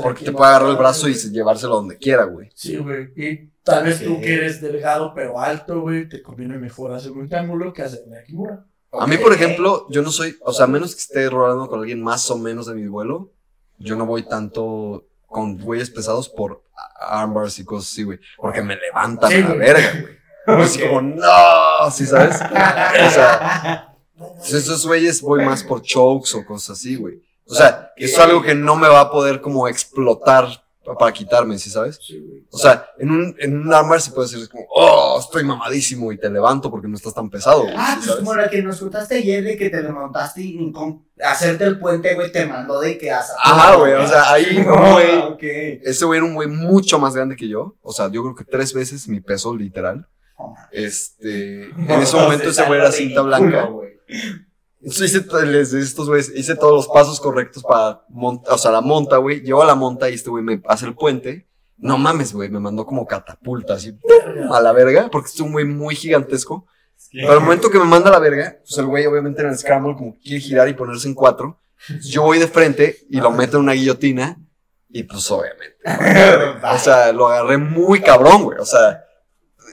porque te puede agarrar el brazo y güey. llevárselo donde quiera, güey. Sí, güey. Y tal vez tú que eres delgado pero alto, güey, te conviene mejor hacer un triángulo que hacer una kimura. A mí, por ejemplo, yo no soy. O sea, a menos que esté rolando con alguien más o menos de mi vuelo, yo no voy tanto con güeyes pesados por armbars y cosas así, güey. Porque me levantan Sí, a la verga, güey. Es como, no, ¿sí sabes? O sea, Pues esos güeyes voy más por chokes o cosas así, güey. O sea, eso es algo que no me va a poder como explotar para quitarme, ¿sí sabes? O sea, en un, en un armor se puede decir como, oh, estoy mamadísimo y te levanto porque no estás tan pesado, güey, Ah, ¿sí pues como la que nos contaste ayer de que te remontaste y con hacerte el puente, güey, te mandó de que hasta. Ajá, güey, o sea, ahí No, güey, ok. ese güey era un güey mucho más grande que yo, o sea, yo creo que tres veces mi peso literal. Este, en ese momento ese güey era cinta blanca. Entonces hice les- estos güeyes, hice todos los pasos correctos para montar, o sea, la monta, güey. Llevo a la monta y este güey me hace el puente. No mames, güey, me mandó como catapulta, así, ¡pum! a la verga, porque es un güey muy gigantesco. Pero al momento que me manda a la verga, pues el güey obviamente en el scramble como quiere girar y ponerse en cuatro. Yo voy de frente y lo meto en una guillotina y pues obviamente. O sea, lo agarré muy cabrón, güey. O sea,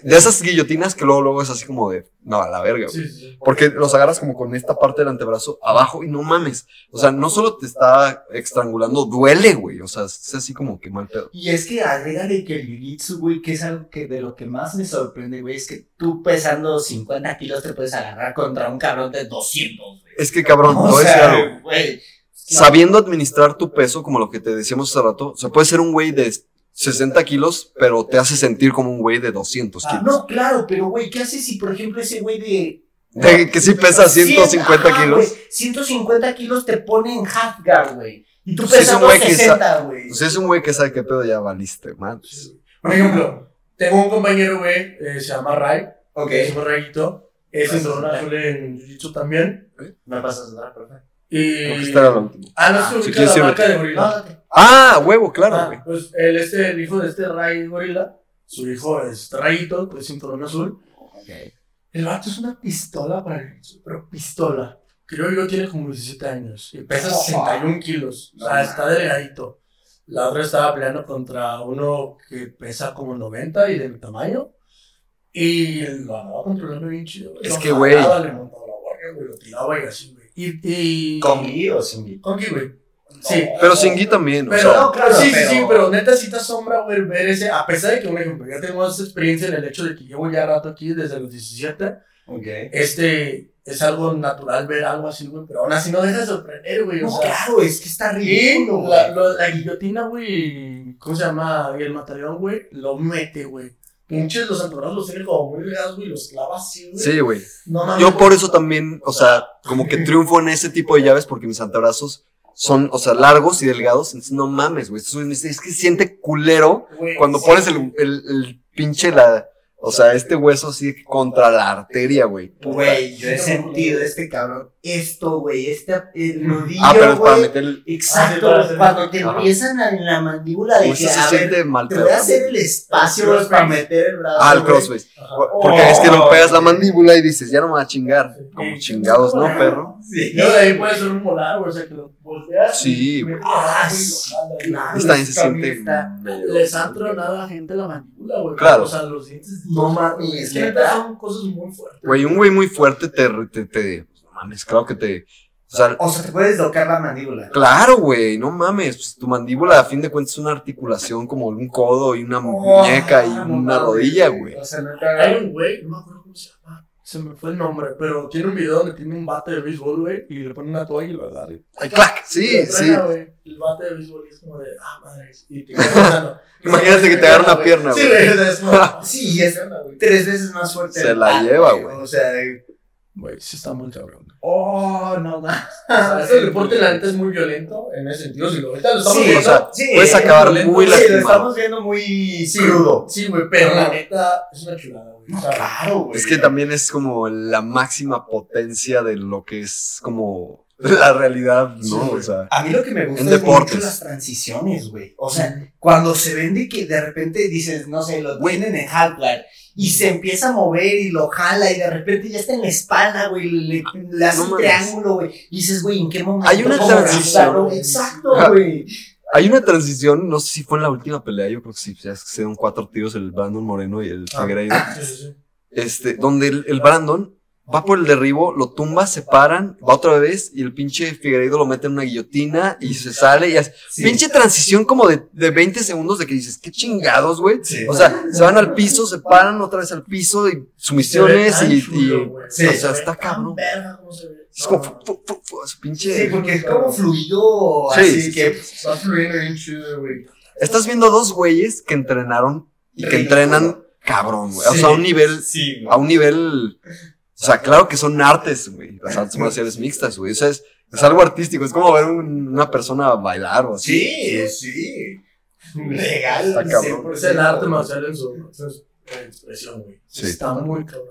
de esas guillotinas que luego, luego es así como de, no, a la verga, güey. Sí, sí. Porque los agarras como con esta parte del antebrazo abajo y no mames. O sea, no solo te está estrangulando, duele, güey. O sea, es así como que mal pedo. Y es que agrégale que el jiu-jitsu, güey, que es algo que de lo que más me sorprende, güey, es que tú pesando 50 kilos te puedes agarrar contra un cabrón de 200, güey. Es que cabrón, te O voy a decir sea, algo. güey. Sabiendo administrar tu peso, como lo que te decíamos hace rato, o sea, puede ser un güey de 60 kilos, pero te hace sentir como un güey de 200 Ah, kilos. no, claro, pero güey, ¿qué haces si, por ejemplo, ese güey de. De que sí pesa 150 Ajá, kilos. güey, 150 kilos te pone en half guard, güey. Y tú un pesando güey que 60, güey. Pues es un güey que sabe qué pedo ya valiste, madres. Por ejemplo, tengo un compañero, güey, eh, se llama Ray, Ok. es un rayito, Es cinturón azul en Jiu-Jitsu también. Me pasas la perfecto. Y... Creo que esta era la última. Ah, no se si ubica quieres, la marca sírvete. de gorila. date. Ah, huevo, claro, Ah, güey. pues el, este, el hijo de este Ray Gorila, su hijo es Rayito, pues cinturón azul. El vato es una pistola para el pero pistola. Creo yo tiene como 17 años y pesa 61 kilos. O sea, está delgadito. La otra estaba peleando contra uno que pesa como 90 y de mi tamaño. Y lo andaba controlando bien chido. Es Lo que, güey. Le montaba la guardia, güey, lo tiraba y así, güey. Y, y... ¿Con gui o sin gui? Con gui, güey. Sí. Pero sin gui también, o Pero, sea. no, claro, sí, sí, pero- sí, pero neta sí te asombra, güey, ver ese, a pesar de que, un ejemplo, ya tenemos experiencia en el hecho de que llevo ya rato aquí desde los 17, Ok. este, es algo natural ver algo así, güey, pero aún así no deja de sorprender, güey, o No, sea. claro, es que está ridículo, la, la guillotina, güey, ¿cómo se llama? Y el mataleón, güey, lo mete, güey. Pinches los antebrados los tiene como muy delgados, güey, los clava así, güey. Sí, güey. No. Yo por eso también, o sea, como que triunfo en ese tipo de llaves porque mis antebrazos son, o sea, largos y delgados. Entonces, no mames, güey. Es que siente culero Güey, cuando sí, pones el, el, el pinche, la, o sea, este hueso así contra la arteria, güey. Güey, yo he sentido este cabrón. Esto, güey, este el nudillo, Ah, pero es para güey. meter el. Exacto, Ah, sí, para cuando te Ajá. empiezan a- en la mandíbula de Uy, que, se a ver, siente mal te pedo voy a hacer el espacio güey, para meter el brazo. Ah, el güey. crossface. Porque es que lo Oh, pegas la mandíbula y dices, ya no me va a chingar. Como Sí. chingados, ¿no, perro? Sí. Luego de ahí puede ser un molar, güey, o sea, que lo volteas. Sí, güey. Ah, sí, claro. Esta también se siente. está- Les han tronado a la gente la mandíbula, güey. Claro. O sea, los dientes. No mames, son cosas muy fuertes. Güey, un güey muy fuerte te, te, te, no mames, claro que te, o sea, O sea, te puedes tocar la mandíbula. Claro, güey, no mames. pues, tu mandíbula, a fin de cuentas, es una articulación como un codo y una Oh, muñeca y no una mames, rodilla, güey. O sea, Hay neta. un güey, no me acuerdo se me fue el nombre, pero tiene un video donde tiene un bate de béisbol, güey, y le pone una toalla y lo agarra. Ay, clac, sí, sí. El bate de béisbol es como de, ah, madre. Y te. Imagínate que te agarra una pierna, Sí, güey. sea, es. Sí, es tres veces más fuerte. Se la lleva, güey. O sea, de- Güey, sí está muy cabrón. oh, no O más. sea, ese deporte, la neta, es muy violento en ese sentido. Si lo ahorita lo estamos Sí, viendo. o sea, sí, puedes acabar violento, muy Sí, lo lastimado. estamos viendo muy Sí, crudo. Sí, güey, pero la neta es una chulada, güey. O sea, Claro, güey. Es que también es como la máxima potencia de lo que es como la realidad, Sí, ¿no? güey. O sea, A mí lo que me gusta En es deportes. mucho las transiciones, güey. O sea, cuando se vende que de repente dices, no sé, lo tienen en Half-Life y se empieza a mover y lo jala y de repente ya está en la espalda, güey, le, le hace No un triángulo, güey. Y dices, güey, ¿en qué momento? Hay una ¿Cómo transición. Exacto, güey. hay una transición, no sé si fue en la última pelea, yo creo que sí, ya se dieron cuatro tiros el Brandon Moreno y el Ah. Figueiredo. sí, sí, sí. este, donde el, el Brandon va por el derribo, lo tumba, se paran, va otra vez y el pinche Figueiredo lo mete en una guillotina y se sale y hace Sí. pinche transición como de, de 20 segundos de que dices, qué chingados, güey. Sí. O sea, se van al piso, se paran otra vez al piso y sumisiones y, y-. Sí. o sea, está cabrón. Es como, fu, fu, fu, fu, pinche. Sí, porque es como fluido, Sí, así sí, que... Fluyendo bien chido, güey. Estás viendo dos güeyes que entrenaron y que entrenan cabrón, güey. O sea, a un nivel Sí, a un nivel. O sea, claro que son artes, güey. Las artes marciales mixtas, güey. O sea, es, es algo artístico. Es como ver un- una persona bailar o así. Sí, sí. Legal. Está cabrón. 100%. Es el arte marcial en su, en su expresión, güey. Sí. Está muy cabrón.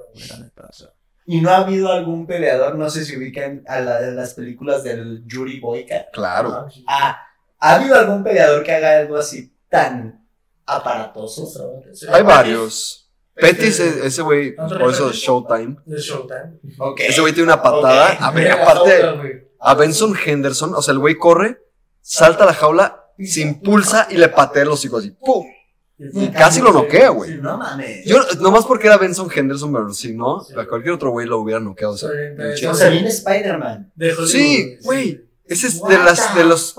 ¿Y no ha habido algún peleador, no sé si ubican a, la- a las películas del Yuri Boyka? Claro. Ah. Ah, ¿ha habido algún peleador que haga algo así tan aparatoso? Sí. Hay varios. Pettis, Este- e- ese güey, por eso es Showtime. De Showtime. Ok. Ese güey tiene una patada. A ver, aparte, a Benson Henderson, o sea, el güey corre, salta a la jaula, se impulsa y le patea los hocico así. ¡Pum! Y casi lo noquea, güey. No mames. Yo, nomás porque era Benson Henderson, pero si no, a cualquier otro güey lo hubiera noqueado. O sea, pinche- O sea, viene Spider-Man. Sí, güey. Ese es de, las, de los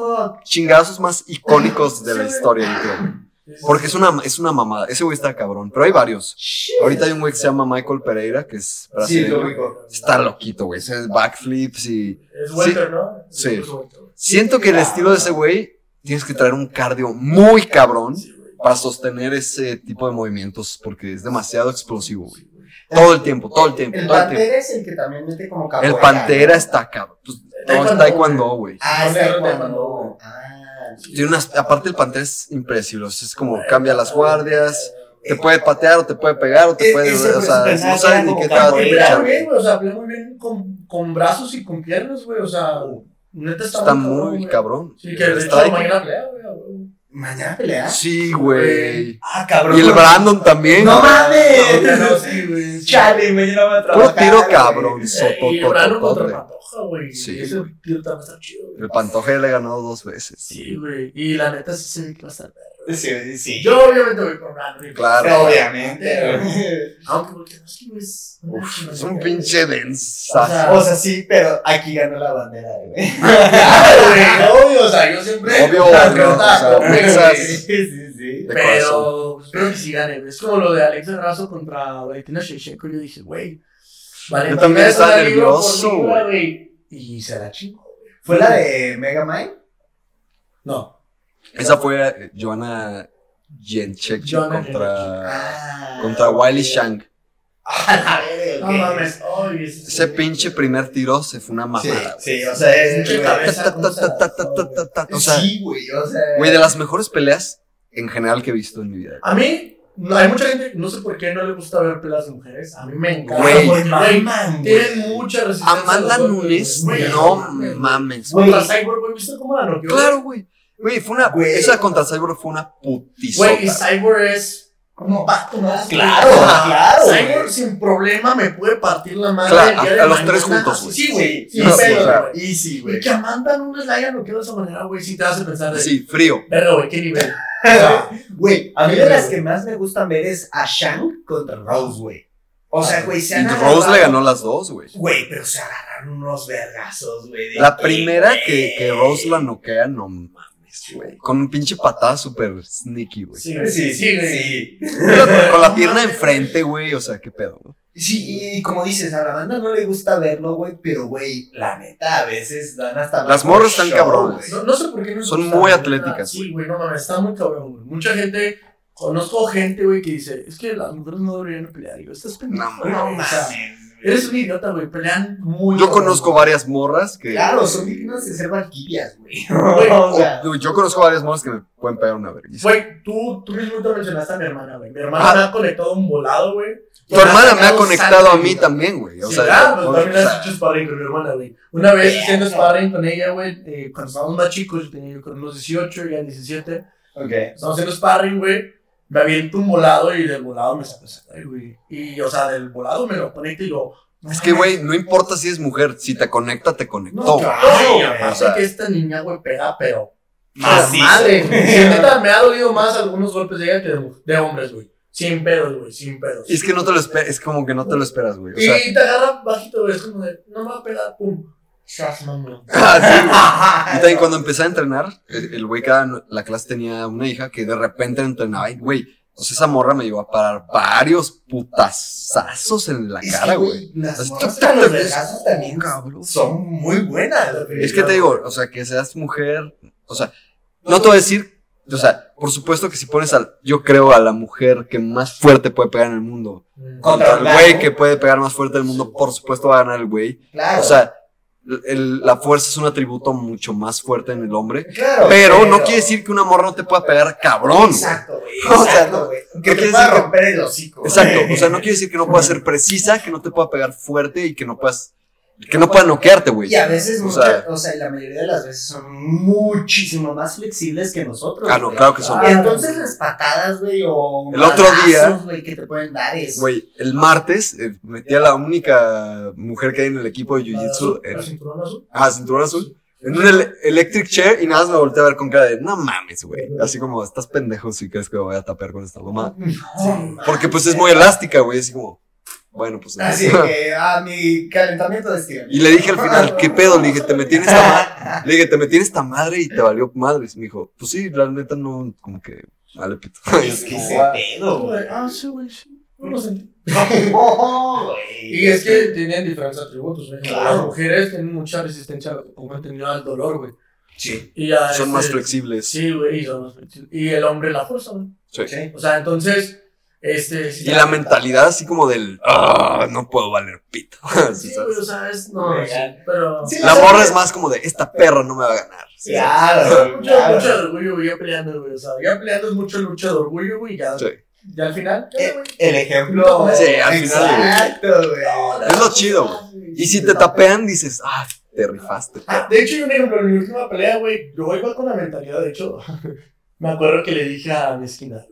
chingazos más icónicos de la historia, yo creo. Porque es una, es una mamada. Ese güey está cabrón. Pero hay varios. Ahorita hay un güey que se llama Michael Pereira, que es Sí, brasileño. lo ubico. está loquito, güey. Ese backflips y. Es Walter, ¿no? Sí. Es Walter. Siento que el estilo de ese güey tienes que traer un cardio muy cabrón Sí, para sostener ese tipo de movimientos porque es demasiado explosivo, güey. Todo el tiempo, todo el tiempo, El todo el tiempo. Pantera es el que también mete como capoeira. El Pantera ¿no? está cabrón. Pues, no, es Taekwondo, güey. Ah, es No, taekwondo. Ah, Tiene unas, aparte el Pantera es impredecible, o sea, es como cambia las guardias, te puede patear o te puede pegar o te puede, o sea, no sabes ni como qué te va a o sea, pelea muy bien con, con brazos y con piernas, güey, o sea, neta está, Está muy cabrón. Sí, que de hecho mañana pelea, güey. ¿Mañana pelea? Sí, güey. Ah, cabrón. Y el Brandon también. ¡No mames! no, sí, güey. Chale, me llevaba a Puro trabajar. tiro güey. cabrón. Eh, y el Brandon güey. Sí, Y ese güey. tiro también está chido, güey. El Pantoja ya le ganó dos veces. Sí, güey. Y la neta sí se ve que va a estar perro. Sí, sí. Yo obviamente voy con Brandon. Claro. Obviamente. Aunque porque no es que, güey, es Uf, es un pinche O densa. sea, O sea, sí, pero aquí ganó la bandera, güey. Claro, güey, obvio, o sea, yo siempre. Obvio, obvio, o sea. Sí, sí, sí. De Pero pues, espero que sí gane. Es como lo de Alex Razo contra Valentina Shevchenko. Yo dije, güey. Valentina también es estaba nervioso, güey. Y se la chingó. ¿Fue la de Megamind? No. Esa fue eh, Joanna Joanna contra, Ah. contra Wiley verga, No mames. Ese, pinche primer tiro se fue una Sí, mamada. sí, o sea, es. O sea, Sí, güey, o sea. güey, de las mejores peleas en general que he visto en mi vida. A mí, no, hay mucha gente, no sé por qué no le gusta ver peleas de mujeres. A mí me encanta. Güey. Güey, Maman, Tienen mucha resistencia. Amanda Nunes, no mames. Contra Cyborg, güey, ¿viste cómo la noqueó? Claro, güey. Güey, fue una. Güey. Esa contra Cyborg fue una putisota. Güey, y Cyborg es un vato más. Claro, claro, Cyborg güey. sin problema me puede partir la madre. Claro, a- los mañana. tres juntos, güey. Sí, güey. Sí, Sí, sí, o sea, güey. Easy, Y que Amanda Nunes la haya noqueado de esa manera, güey, sí te hace pensar de. Sí, frío. Verga, güey, qué nivel. O sea, Güey, a mí Sí, de las que más me gustan ver es a Shang contra Rose, güey. O sea, güey, se Y han Rose agarrado- le ganó las dos, güey. Güey, pero se agarraron unos vergazos, güey. La primera que, que Rose la noquea, no mames, güey. Con un pinche patada súper sneaky, güey. sí. Sí, sí, sí. Con la pierna enfrente, güey. O sea, qué pedo, güey. Sí, y como dices, a la banda no le gusta verlo, güey, pero, güey, la neta, a veces dan hasta... Las morras están cabronas. güey. No, no sé por qué no Son gusta, muy güey. atléticas, Sí, güey, no mames, está muy cabrón, güey. Mucha gente, conozco gente, güey, que dice, es que las mujeres no deberían pelear. Digo, estás pendejo. No. No O sea, mames. Eres un idiota, güey, pelean muy Yo conozco güey. varias morras que. Claro, son dignas de ser valquirias, güey. Güey, O sea, Yo, yo conozco varias morras que me pueden pegar una vergüenza. Güey, tú, tú mismo te mencionaste a mi hermana, güey. Mi hermana Ah. me ha conectado un volado, güey. Tu hermana me ha conectado a mí también, güey. O Sí, sea, claro, o- pues, también has hecho sparring con mi hermana, güey. Una vez haciendo sparring con ella, güey, eh, cuando estábamos más chicos, yo tenía yo con unos 18, ya 17. ok. Estábamos haciendo sparring, güey. Me aviento un volado y del volado me saca sangre, güey. Y, o sea, del volado me lo conecta y lo. es que, güey, no importa si es mujer, si te conecta, te conectó. No, claro, y güey, aparte o sea- que esta niña, güey, pega, pero. Macizo. Madre. Sí, neta, me ha dolido más algunos golpes de ella que de, hombres, güey. Sin pedos, güey, sin pedos. Y es que no te lo esperas, es como que no te lo esperas, güey. O sea, y te agarra bajito, güey. Es como de, no me va a pegar, pum. Ah, sí, Y también cuando empecé a entrenar, el güey cada la clase tenía una hija que de repente entrenaba y, güey, o sea, esa morra me llevó a parar varios putazazos en la cara, güey. Las morras los también Cabrón. son muy buenas. Es que te digo, o sea, que seas mujer, o sea, no te voy a decir, o sea, por supuesto que si pones al, yo creo a la mujer que más fuerte puede pegar en el mundo, contra el güey que puede pegar más fuerte en el mundo, por supuesto va a ganar el güey. Claro. O sea, el- la fuerza es un atributo mucho más fuerte en el hombre. claro, Pero no quiere decir que una morra no te pueda pegar cabrón. güey. Exacto, güey. O sea, no- güey. no Que te quiere pueda decir que- romper el hocico. güey. Exacto. O sea, no quiere decir que no pueda ser precisa, que no te pueda pegar fuerte y que no puedas, que no pueda noquearte, güey. Y a veces, O mucha- sea- o sea, la mayoría de las veces son muchísimo más flexibles que nosotros. Ah, no, claro que son. Y entonces las patadas, güey, o El otro día- güey, que te pueden dar es. Güey, el martes eh, metí a la única mujer que hay en el equipo de Jiu-Jitsu, ¿El en- cinturón azul? ah, cinturón azul, en un ele- electric chair y nada más me volteé a ver con cara de, no mames, güey. Así como, estás pendejo si crees que me voy a tapear con esta. No. Porque pues es muy elástica, güey, así como, bueno, pues. Así que, ah, mi calentamiento de estiramiento. Y le dije al final, ¿qué pedo? Le dije, te metí en esta madre. Le dije, te metí en esta madre y te valió madres. Me dijo, pues sí, la neta no, como que, vale, pito. Es que ese "Ah". pedo, güey. Ah, sí, güey, sí. No lo sentí. No, güey. Y es que tienen diferentes atributos, güey. Claro. Las mujeres tienen mucha resistencia, como entendido, al dolor, güey. Sí. Y ya, Son este, más flexibles. Sí, güey, y son más flexibles. Y el hombre la fuerza, güey. Sí. Sí. O sea, entonces, este... sí Y la mentalidad así como del, ah, no puedo valer pito. Sí, ¿sabes? güey, o sea, es... No, sí, pero... Sí, La morra es más como de, esta perra no me va a ganar. Claro, Mucho, claro. mucho orgullo, güey, ya peleando, güey. O sea, ya peleando es mucho lucha de orgullo, güey, ya... Sí. Ya al final, Eh, güey. El ejemplo. Sí, al final, güey. Exacto, güey. Es lo chido, güey. Y si te tapean, dices, ah, te rifaste. Ah, de hecho, yo un ejemplo, en mi última pelea, güey, yo iba con la mentalidad, de hecho, me acuerdo que le dije a mi esquina,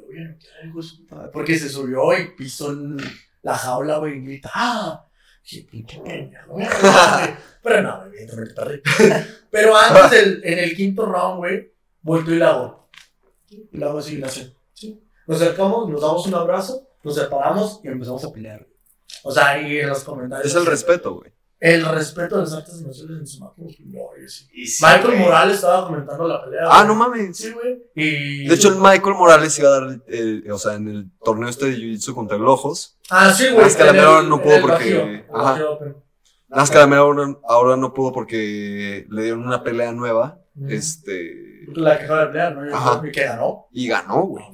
porque se subió y pisó en la jaula, güey, y grita, ¡ah! Dije, pinche pendejo, güey. Pero no, evidentemente perdí. Pero antes, del, en el quinto round, güey, vuelto y la hago. Y la hago así, y la hace. ¿sí? Nos acercamos, nos damos un abrazo, nos separamos y empezamos a pelear. O sea, y en los comentarios. Es el respeto, güey. El respeto de las artes marciales en su máximo y sí, Michael güey. Morales estaba comentando la pelea. Ah, güey. no mames. Sí, güey. Y... De hecho, el Michael Morales iba a dar, el- o sea, en el torneo este de Jiu-Jitsu contra el Ojos. Ah, sí, güey. Más que la en el- mera no pudo porque- Bajío, Ajá. Bajío Open. Nada más que a la mera ahora, ahora no pudo porque le dieron una pelea nueva. Este. La que acaba de pelear, ¿no? Ajá. Y que ganó. Y ganó, güey.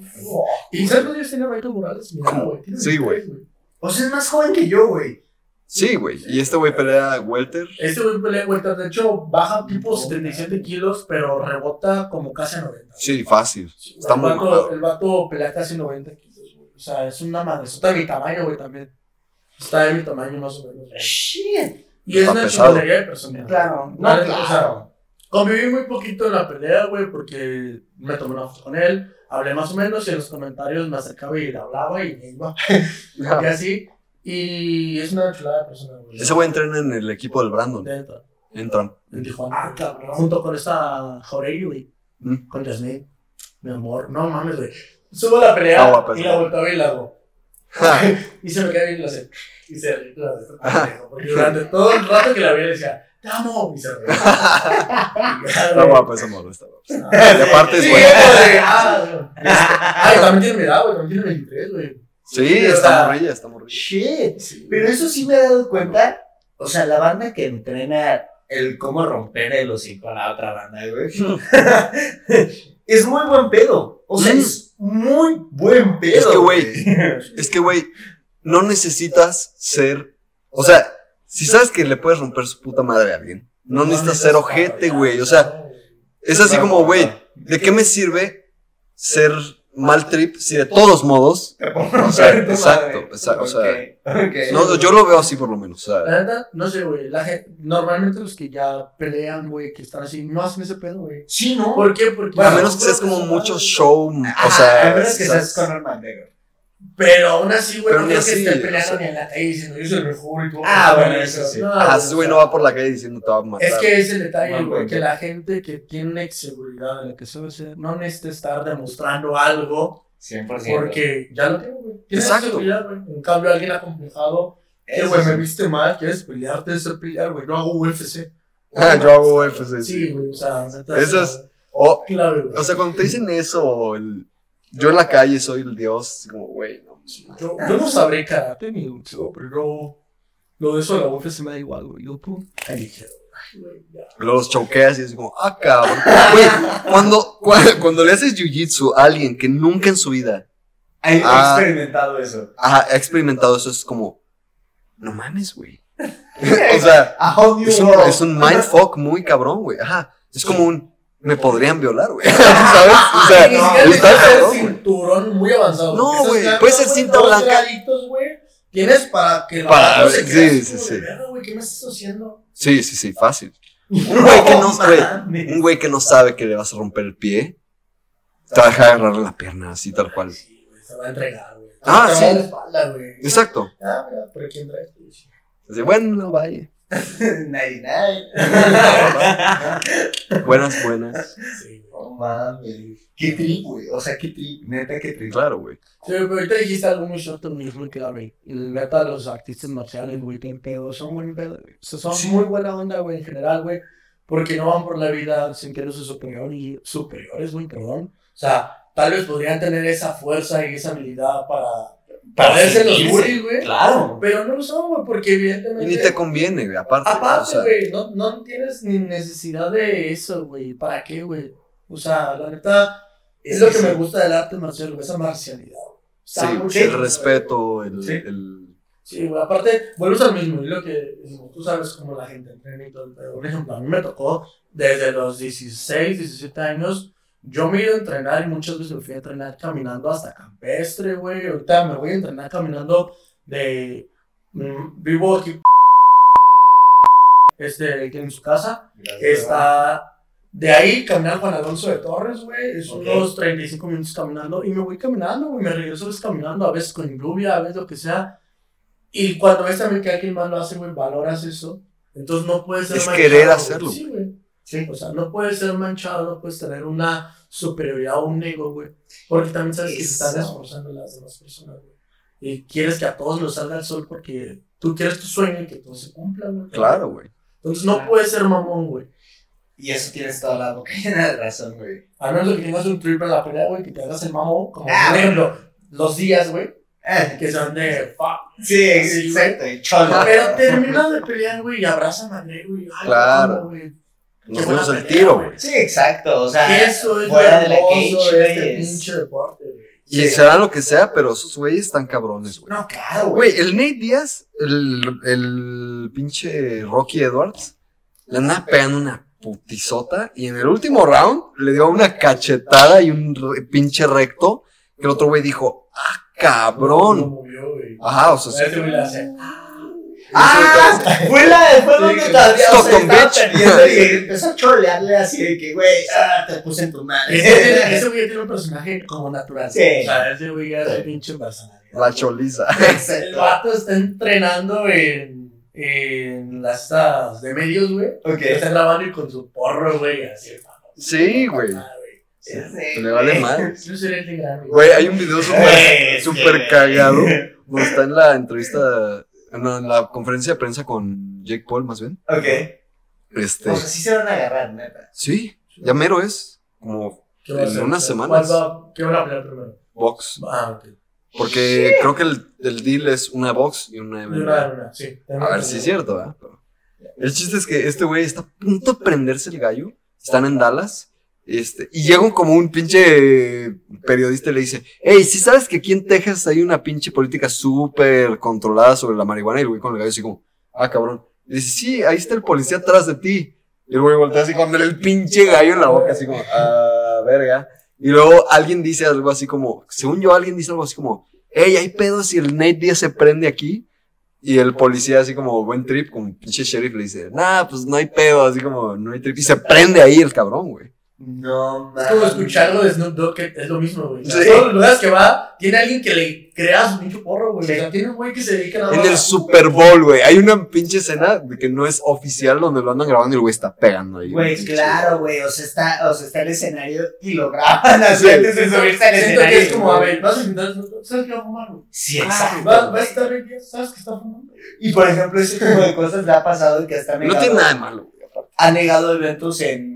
¿Y sabes cuántos años tiene Michael Morales? Mira, güey. Sí, güey. 23, O sea, es más joven que yo, güey. Sí, güey. Y este güey pelea welter. Este güey pelea, güey. De hecho, baja tipo 77 kilos, pero rebota como casi a 90. Sí, fácil. Sí, Está el, muy vato, el vato pelea casi 90 kilos, güey. O sea, es una madresota de mi tamaño, güey, también. Está de mi tamaño más o menos. Shit. Y es Está una pesado. chingonería de persona. Claro. No, Vale, claro. o sea, Conviví muy poquito en la pelea, güey, porque me tomé una foto con él, hablé más o menos y en los comentarios me acercaba y le hablaba y me iba. y así. Y es una chulada de persona, güey. Ese güey entrena en el equipo del Brandon. Neta, Entran. En Tijuana. Ah, cabrón. Junto con esta Jorge, güey. Mm. Con Jasmine. Mi amor. No mames, güey. Subo la pelea Ah, guapa, y la ver y la hago. y se me cae bien la sé. Y se ríe. pendejo, Porque durante todo el rato que la vi le decía, te amo. Y se ríe. Está guapo ese morro, está guapo. Y aparte es. Ah, Ay, también tiene mi edad, güey. También tiene 23, güey. Sí, está morrilla, está morrilla. Shit. Pero eso sí me he dado cuenta. O sea, la banda que entrena el cómo romper el hocico a la otra banda, güey. es muy buen pedo. O sea, Mm. es muy buen pedo. Es que, güey, Es que, güey, no necesitas ser. O sea, si sabes que le puedes romper su puta madre a alguien, no necesitas ser ojete, güey. O sea, es así como, güey, ¿de qué me sirve ser mal trip si de todos modos. O sea, exacto, exacto, o sea, no, yo lo veo así por lo menos. O sea, La neta, no sé, güey. La gente, normalmente los que ya pelean, güey, que están así, no hacen ese pedo, güey. Sí, ¿no? ¿Por qué? Porque. a menos que seas como mucho show, o sea, a menos que seas Conor McGregor. Pero aún así, güey, no creo que así, estén o peleando sea. ni en la calle diciendo yo soy el mejor y todo. Ah, No, bueno, no, eso sí. no, Ajá, ese o güey no va por la calle diciendo te va a matar. Es que es el detalle, güey, punto. que la gente que tiene una inseguridad de lo que sabe hacer no necesita estar demostrando algo 100%. porque ya lo tiene, güey. Exacto. seguridad, güey. En cambio, alguien acomplejado, que güey, sí. me viste mal, quieres pelear, tienes que pelear, güey. No hago UFC. Ah, yo hago UFC, Sí, sí. güey, o sea, neta, Eso o es- O, güey. o sea, cuando te dicen eso, o el, yo en la calle soy el dios, como, güey, no. Yo, yo no sabré karate ni lucho, pero yo- lo de eso de la UFC me da igual, güey. Yo, tú, ahí dije, los choqueas y es como, ah, cabrón. Güey, cuando, cua- cuando le haces jiu-jitsu a alguien que nunca en su vida He Ah. experimentado eso. ha, ha experimentado eso, es como, no mames, güey. o sea, es un, es un mindfuck muy cabrón, güey. Ajá. Es como un, me podrían violar, güey. ¿Sabes? O sea, Ni siquiera está cabrón, güey. cinturón muy avanzado. No, güey, puede ser cinta blanca. güey, Tienes para que la Para- se sí, sí, sí. de, "Verga, güey, ¿qué me estás haciendo? Sí, sí, sí, fácil. Un güey que no, mames. un güey que no sabe que le vas a romper el pie, te va a dejar agarrar la pierna así tal cual. Sí, güey, se va a entregar, güey. Ah, sí. la espalda, güey. Exacto. Ah, mira, por aquí entra esto. güey. Así, bueno, no vaya. 99. Buenas, buenas. Sí, güey. No mames. Qué trip, güey. O sea, qué trip. Neta, qué trip. Claro, güey. Sí, pero ahorita dijiste algo muy short mismo que güey. Y neta, los artistas marciales, güey, bien pedos, son buen pedo, güey. O sea, son Sí. muy buena onda, güey, en general, güey. Porque no van por la vida sintiéndose superior y superiores, muy cabrón. O sea, tal vez podrían tener esa fuerza y esa habilidad para Para en los güey. Claro. Pero no lo son, güey, porque evidentemente. Y ni te conviene, güey. Aparte, o Aparte, sea, güey, no, no tienes ni necesidad de eso, güey. ¿Para qué, güey? O sea, la neta, es lo que me gusta del arte marcial, güey, esa marcialidad. güey. Sí, el respeto, el, Sí. el- Sí, güey, aparte, vuelves al mismo, y lo que tú sabes cómo la gente entrena y todo. Por ejemplo, a mí me tocó desde los 16, 17 años Yo me he ido a entrenar y muchas veces me fui a entrenar caminando hasta campestre, güey. Ahorita me voy a entrenar caminando de. mm, vivo aquí. Este, en su casa. Está. De ahí caminar Juan Alonso de Torres, güey. Es Ok. unos 35 minutos caminando. Y me voy caminando, güey. Me regreso caminando, a veces con lluvia, a veces lo que sea. Y cuando ves también que alguien más lo hace, güey, valoras eso. Entonces no puedes ser Es querer hacerlo. Sí, güey. Sí. O sea, no puedes ser manchado, no puedes tener una superioridad o un ego, güey. Porque también sabes que se están esforzando las demás personas, güey. Y quieres que a todos nos salga el sol porque tú quieres tu sueño y que todo se cumpla, güey. Claro, güey. Entonces no puedes ser mamón, güey. Y eso tienes toda la boca llena de razón, güey. A menos que tengas un triple en la pelea, güey, que te hagas el mamón. Como Ah, por ejemplo, los días, güey, Ah, que son de fuck. Sí, exacto. y cholo. Pero terminas de pelear, güey, y abrazan a güey. Ay, Claro. güey. Nos el pelea, tiro, güey. Sí, exacto. O sea, Eso es fuera de la cage, este pinche deporte, güey. Y Sí. será lo que sea, pero esos güeyes están cabrones, güey. No, claro, güey. Güey, el Nate Díaz, el, el pinche Rocky Edwards, le anda pegando una putizota y en el último round le dio una cachetada y un re- pinche recto que el otro güey dijo, ah, cabrón. Ajá, o sea, sí. Este güey le hace. Ah, fue la fue donde Sí, todavía o sea, estaba perdiendo y empezó a cholearle así de que, güey, ah, te puse en tu madre. Ese ese güey tiene un personaje como natural. Sí. O sea, ese güey ya es el pinche personaje. la choliza. El vato está entrenando en, en las estas de medios, güey. Ok. Está grabando y con su porro, güey, así. Sí, güey. Ah, güey. Sí, Le vale grande. Güey, hay un video súper sí. cagado está en la entrevista, no, en la conferencia de prensa con Jake Paul, más bien. Ok. Este, O sea, sí se van a agarrar, neta. sí, ya mero es como ¿Qué va a en hacer? unas semanas. ¿Cuál va- ¿Qué van a pelear primero? box. Ah, ok. Porque creo que el, el deal es una box y una MMA. una, una, sí. A ver si es cierto. Pero el chiste es que este güey está a punto de prenderse el gallo. Están en Dallas. Este, y llega como un pinche periodista y le dice, hey, ¿sí sabes que aquí en Texas hay una pinche política súper controlada sobre la marihuana? Y el güey con el gallo así como, ah, cabrón. Y dice, sí, ahí está el policía atrás de ti. Y el güey voltea así con el pinche gallo en la boca, así como, ah, verga. Y luego alguien dice algo así como, según yo, alguien dice algo así como, hey, hay pedos si el Nate Díaz se prende aquí. Y el policía, así como buen trip, como pinche sheriff, le dice, nah, pues no hay pedo, así como no hay trip. Y se prende ahí el cabrón, güey. No, Es como escucharlo de Snoop Dogg, que es lo mismo, güey. Sí. Todos los lugares que va, tiene alguien que le crea su pinche porro, güey. Sí. O sea, tiene un güey que se dedica nada En más el a- Super Bowl, güey. Hay una pinche escena de que no es oficial donde lo andan grabando y el güey está pegando ahí. Güey, claro, güey. O sea, está, o sea, está el escenario y lo graban así Sí. antes de subirse al Siento escenario. que es como, a ver, vas a invitar a Snoop Dogg, ¿sabes qué va a fumar, güey? Sí, Ah, exacto. Va, va a estar bien, ¿sabes que está fumando? Y por ejemplo, ese tipo de cosas le ha pasado y que hasta No tiene nada de malo, güey. ha negado eventos en,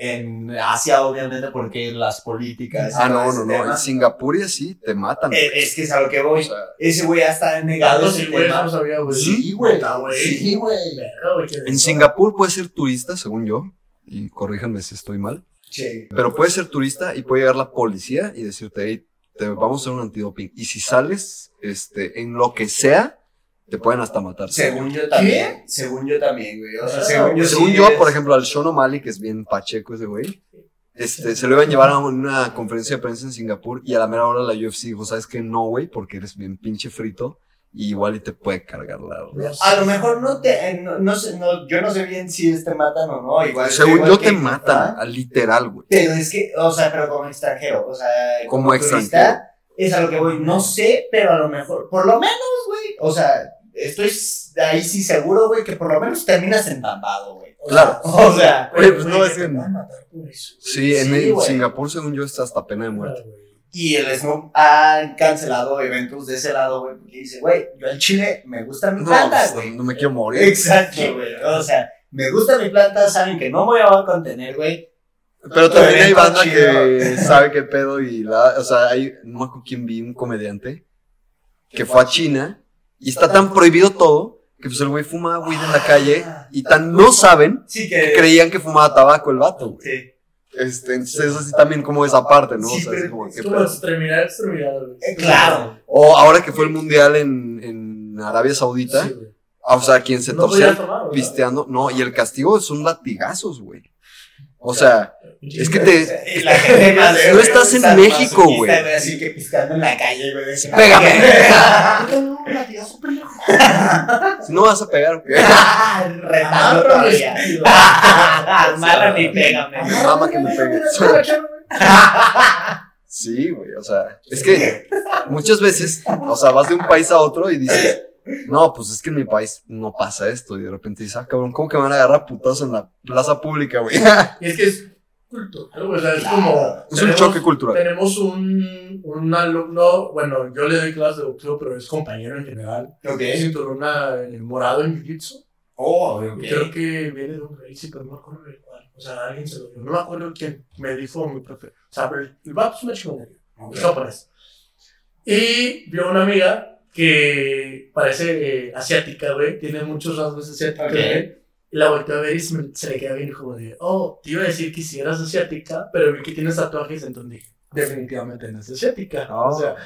en Asia, obviamente, porque las políticas. Ah, no, no, no. tema. En Singapur y así te matan. Eh, Es que es a lo que voy. O sea, Ese güey hasta ha negado ese güey, tema. no sabía, güey. Sí, güey. Sí, güey. En. Singapur puedes ser turista, según yo. Y corríjanme si estoy mal. Sí. Pero puedes ser turista y puede llegar la policía y decirte, hey, te vamos a hacer un antidoping. Y si sales, este, en lo que sea, te pueden hasta matar. Según yo también. Según yo también, güey. O sea, según yo Según sí yo, es- por ejemplo, al Sean O'Malley, que es bien pacheco ese güey, este, se lo iban a llevar a una conferencia de prensa en Singapur y a la mera hora la UFC dijo, ¿sabes qué? No, güey, porque eres bien pinche frito y igual y te puede cargar la... A lo mejor no te. eh, No, no sé, no, yo no sé bien si es te matan o no. Igual. Según igual yo que te matan, al literal, güey. Pero es que, o sea, pero como extranjero. O sea, Como turista, extranjero. Es a lo que voy. No sé, pero a lo mejor. Por lo menos, güey. O sea, estoy ahí sí seguro, güey, que por lo menos terminas entambado, güey. O Claro. sea, O sea. Oye, pues no Güey, es que en- matar por eso. Sí, en, Sí, en güey. Singapur, según yo, está hasta pena de muerte. güey. Y el Snoop ha cancelado eventos de ese lado, güey. Porque dice, güey, yo al chile me gusta mi No, planta, pues, güey. no me quiero morir. Exacto, güey. O sea, me gusta mi planta, saben que no me voy a contener, güey. Pero también hay banda que sabe qué pedo y la, o sea, hay, no me acuerdo quién vi, un comediante que fue a China y está tan prohibido todo que pues el güey fuma weed en la calle y tan no saben Sí, que que. creían que fumaba tabaco el vato, güey. Sí. Este, entonces eso sí también como esa parte, ¿no? Sí, o sea, es como, Es ¿qué como extremidad, extremidad, güey. Eh, claro. O ahora que fue el mundial en, en Arabia Saudita, Sí, güey. o sea, quien se No pisteando, no, y el castigo son latigazos, güey. O sea, Es que te. La gente más No estás en México, güey. Así que piscando en la calle, güey. Pégame. No, no vas a pegar, ¿o qué? Retando todavía. Amárrame y pégame. Mama que me pegues. Sí, güey, o sea, es que muchas veces, o sea, vas de un país a otro y dices, no, pues es que en mi país no pasa esto. Y de repente dices, ah, cabrón, ¿cómo que me van a agarrar putazos en la plaza pública, güey? Y es que es cultural, o sea, es como... Es un tenemos- choque cultural. Tenemos un, un alumno, bueno, yo le doy clases de boxeo, pero es compañero en general. Ok. Es cinturón eh, morado en jiu-jitsu. Oh, ok. Y Creo que viene de un país, pero no me acuerdo de cuál. O sea, alguien se lo dio. No me acuerdo quién me dijo mi profe. O sea, pero el vato es una chingonería. Ok. Es japonés. Y vio una amiga que parece eh, asiática, güey. Tiene muchos rasgos asiáticos, Ok. güey. Y la volteó a ver y se, me- se le quedó bien como de, oh, te iba a decir que si eras asiática, pero vi que tienes tatuajes, entonces dije, definitivamente no es asiática. O sea,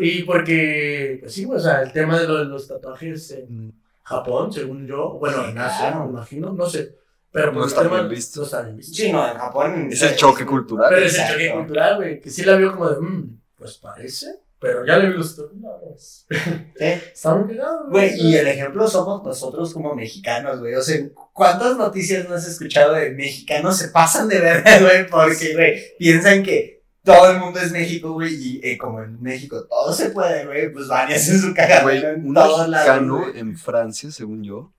y porque, pues sí, o sea, el tema de los, los tatuajes en Japón, según yo, bueno, en Asia, me imagino, no sé. Pero No está tema- bien visto. No está bien visto. Sí, no, en Japón. Es el choque cultural. Pero es el choque cultural, güey, que sí la vio como de, mmm, pues parece, pero ya le vi los pues, Sí. está muy cagado, Güey, y el ejemplo somos nosotros como mexicanos, güey. O sea, ¿cuántas noticias no has escuchado de mexicanos se pasan de verdad, güey? Porque, güey, piensan que todo el mundo es México, güey, y eh, como en México todo se puede, güey, pues van y hacen su Güey, cagadero en un todos lados. mexicano güey. en Francia, según yo,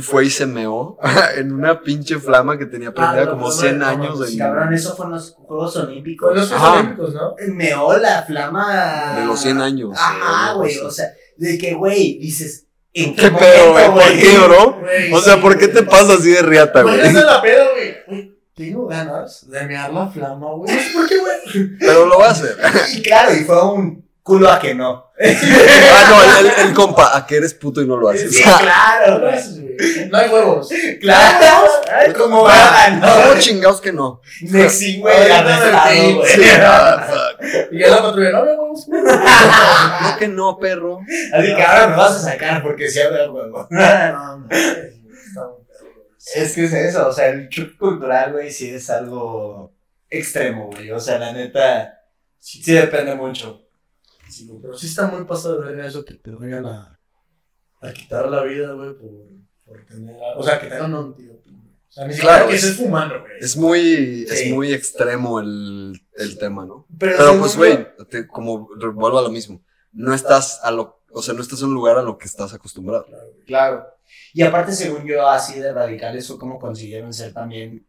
fue y se meó en una pinche flama que tenía prendida Ah, como no, 100 no, años no, en- Cabrón, eso fue en los Juegos Olímpicos. Los Juegos. Olímpicos, ¿no? Meó la flama. de los 100 años. Ajá, güey, o sea, de que, güey, dices, ¿en qué, ¿Qué pedo, güey? ¿Por qué, bro? Güey, O sea, ¿por qué te pasas así de riata, Güey, esa es la pedo, güey. Tengo ganas de mear la flama, güey. No sé por qué, güey. Pero lo va a hacer. Y claro, y fue un culo a que no. Ah, no, el, el- el compa, a que eres puto y no lo haces. Sí, claro, No lo güey. haces, güey. No hay huevos. Claro, Ay, como va, ¿Cómo no. chingados que no? Nexin, güey. Y ya la patrulla, no había huevos. No que no, perro. Así que ahora me vas a sacar porque si habla huevo. Es que es eso, o sea, el choque cultural, güey, sí es algo extremo, güey. O sea, la neta, sí, depende mucho. Sí, pero sí está muy pasado de verga eso que te vayan a, a quitar la vida, güey, por, por tener. O sea, que te hagan un güey. O sea, ni siquiera Claro, que es- estés fumando, güey. Es muy, es muy extremo el, el tema, ¿no? Pero, pues, güey, te- como vuelvo a lo mismo. No estás a lo, o sea, no estás en un lugar a lo que estás acostumbrado. Claro. Y aparte, según yo, así de radicales fue como consiguieron ser también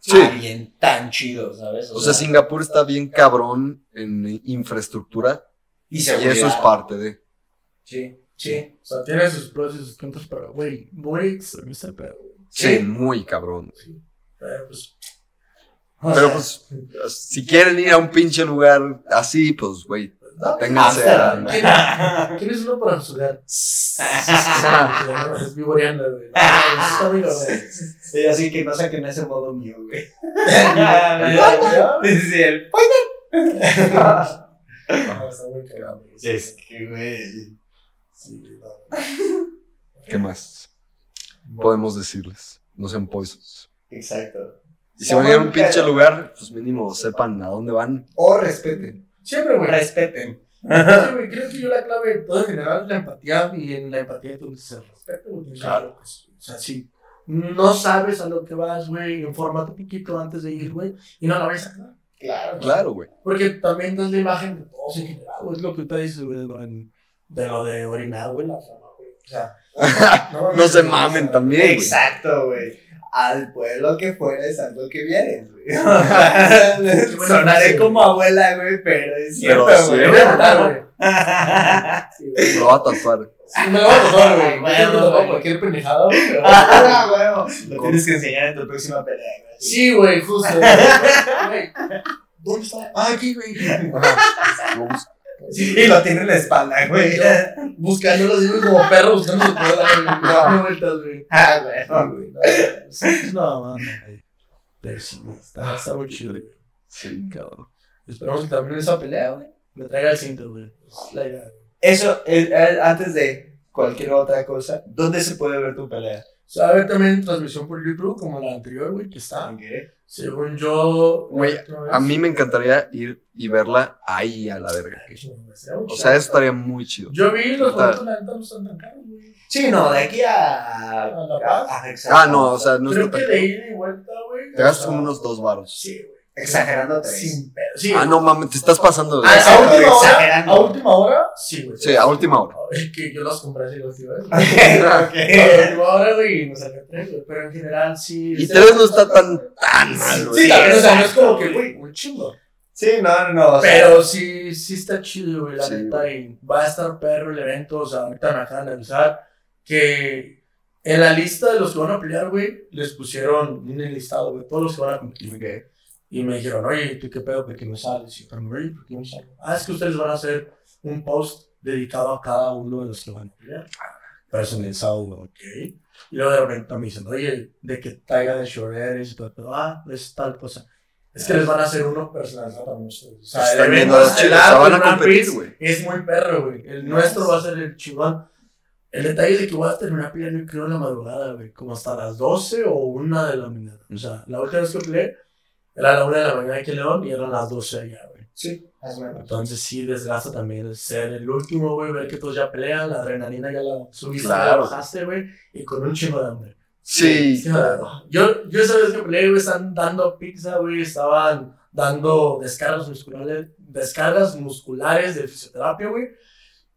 Sí. alguien tan chido, ¿sabes? O sea, Singapur está bien cabrón en infraestructura y, y seguridad. eso es parte de. Sí, sí. O sea, tiene sus pros y sus contras, pero, güey, muy extremista, pero. Sí, Sí. muy cabrón. Pero, pues, Pero pues, si quieren ir a un pinche lugar así, pues, güey, ténganse a... ¿quién, es uno para juzgar? es vivoreando, güey. No. Sí, así que no saquen ese modo mío, güey. Ya, Sí, el- No, está muy cagado, güey. Es que, güey. Sí, no. ¿Qué más podemos decirles? No sean poisos. Exacto. Y si van a ir a un pinche lugar, pues mínimo sepan a dónde van. O respeten. Siempre, güey. Respeten. Sí, güey, creo que yo la clave en todo en general es la empatía y en la empatía entonces el respeto, güey. Claro. Pues, o sea, si no sabes a lo que vas, güey, infórmate un poquito antes de ir, güey, y no la vayas a cagar. Claro. Claro, güey. Porque también das la imagen de todos en general, güey, es lo que usted dice, güey, de lo, de orinar, güey, la flama, güey. O sea, No se mamen también, güey. Exacto, güey. Al pueblo que fueres, haz lo que vienes, güey. bueno, Sonaré sí. como abuela, güey, pero es cierto, Pero güey. Lo va a tatuar. Sí, me lo voy a tatuar, güey. Ah, Me tatuar güey. cualquier pendejada, güey. pero- Ah, huevo. Lo tienes que enseñar en tu próxima pelea, güey. Sí, güey, justo. Güey, ¿Dónde está? Ah, aquí, güey. Sí, Y lo tiene en la espalda, güey. Yo buscándolo así, güey, como perro buscando su cuerda, güey. Dando vueltas, güey. Ah, Sí, güey. güey, no, güey. Pero sí, güey, está, está muy chido, güey. Sí, cabrón. Esperamos que también esa pelea, güey, me traiga el cinto, güey. Es la idea. Eso, eh, eh, antes de cualquier otra cosa, ¿dónde se puede ver tu pelea? Se va a ver también transmisión por YouTube, como la anterior, güey, que está. Según yo. Güey, A mí me encantaría ir y verla ahí a la verga. O sea, eso estaría muy chido. Yo vi los boletos, la neta, no están tan caros, güey. Sí, no, de aquí a. ¿A La Paz? Ah, no, o sea, no Creo que de ida y vuelta, güey. Te gastas como unos dos varos. Sí, güey. Exagerando tres. Sin pedo. Sí. Ah, no mames, te estás pasando de... Ah, a última hora. exagerando. A última hora, sí, güey. Sí, a última hora. Es que yo las compré así las. Ok. A última hora, güey, y me saqué tres, güey. Pero en general, sí. Y tres no está tan, tan mal, güey. Sí, también, o sea, no es como que, güey, un chingo. Sí, no, no, no. o sea, Pero sí, sí está chido, güey, la Sí, neta. güey. Y va a estar perro el evento. O sea, ahorita me acaban de avisar que en la lista de los que van a pelear, güey, les pusieron un listado, güey, todos los que van a competir. Y me dijeron, oye, ¿tú qué pedo? ¿Por qué no sales? Y yo, ¿por qué no salgo? Ah, es que ustedes van a hacer un post dedicado a cada uno de los que van a pelear. Personalizado, ok. Y luego de repente me dicen, oye, ¿de qué talla de short eres? Y todo, pero, ah, es tal cosa. Es que les van a hacer uno personalizado para ustedes. O sea, el Están viendo evento los chicos, estelar o sea, van a competir, güey. Es muy perro, güey. El nuestro va a ser el chingón. El detalle es de que voy a terminar peleando, creo, en la madrugada, güey. Como hasta las 12 o 1 de la mañana. O sea, la última vez que peleé era la 1 de la mañana aquí en León y eran las 12 allá, güey. Sí, más o menos. Entonces sí desgasta también el ser el último, güey, ver que todos ya pelean, la adrenalina ya la subiste, Claro. la bajaste, güey, y con un chingo de hambre. Sí, Sí, Yo, yo esa vez que peleé, güey, estaban dando pizza, güey, estaban dando descargas musculares, descargas musculares de fisioterapia, güey,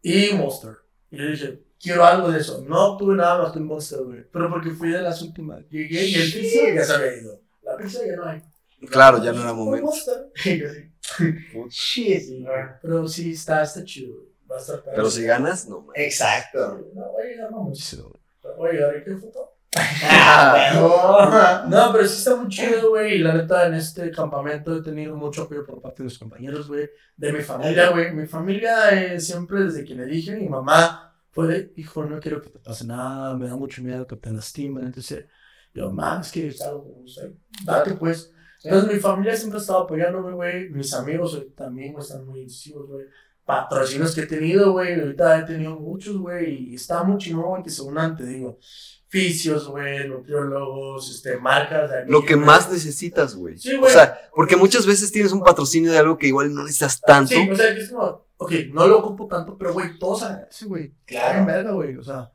y Monster. Y yo dije, quiero algo de eso. No obtuve nada más que un Monster, güey, pero porque fui de las últimas. Llegué y el fisio ya se había ido. La pizza ya no hay. Claro, ya no era momento. Shit. Pero sí, está, está chido. Va a estar. Pero si ganas, no mames. Exacto. No, voy a llegar muchísimo, güey. Voy a llegar, ¿y qué foto? Ah, No, pero sí está muy chido, güey. Y la neta, en este campamento he tenido mucho apoyo por parte de mis compañeros, güey. De mi familia, güey. Mi familia, eh, siempre desde que le dije, mi mamá fue de, hijo, no quiero que te pase nada, me da mucho miedo que te lastimen. Entonces, yo, mamá, es que es algo, no sé, date pues. Entonces, mi familia siempre ha estado apoyándome, güey. Mis amigos eh, también güey, están muy incisivos, güey. Patrocinios que he tenido, güey. Ahorita he tenido muchos, güey. Y está muy chingón, güey, que se unan, te digo fisios, güey, nutriólogos, este, marcas de Lo anillo, que más necesitas, güey. Sí, O güey. sea, porque muchas veces tienes un patrocinio de algo que igual no necesitas tanto. Sí, o sea, que es como, ok, no lo ocupo tanto, pero, güey, todos agradecen, güey. Claro. Verga, güey, o sea.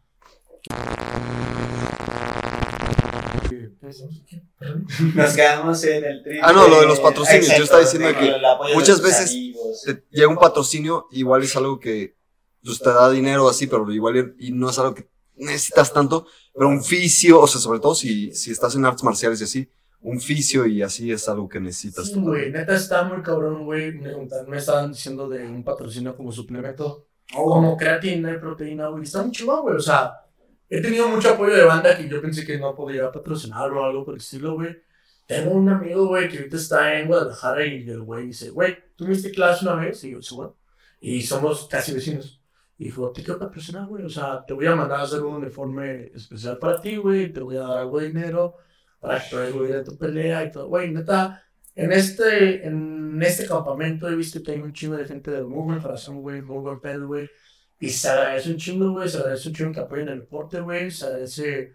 Nos quedamos en el triple. Ah, no, lo de los patrocinios. Yo estaba diciendo que muchas veces amigos. te llega un patrocinio, igual es algo que pues, te da dinero así, pero igual y no es algo que necesitas tanto, pero un fisio, o sea, sobre todo si, si estás en artes marciales y así, un fisio y así es algo que necesitas. Sí, güey, neta está muy cabrón, güey. Me, me estaban diciendo de un patrocinio como suplemento, como creatina y proteína, güey. Está muy chingón, güey, o sea, he tenido mucho apoyo de banda que yo pensé que no podía patrocinar o algo por el estilo, güey. Tengo un amigo, güey, que ahorita está en Guadalajara y el güey dice, güey, ¿tú me diste clase una vez? Y yo, sí, bueno. Y somos casi vecinos. Y dijo, te quiero patrocinar, güey. O sea, te voy a mandar a hacer un uniforme especial para ti, güey. Te voy a dar algo de dinero para que traigas, güey, de tu pelea y todo. Güey, neta, en este, en este campamento he visto que hay un chingo de gente de muy buen corazón, güey, muy buen pedo, güey. Y se agradece un chingo, güey. Se agradece un chingo que apoyen el deporte, güey. Se agradece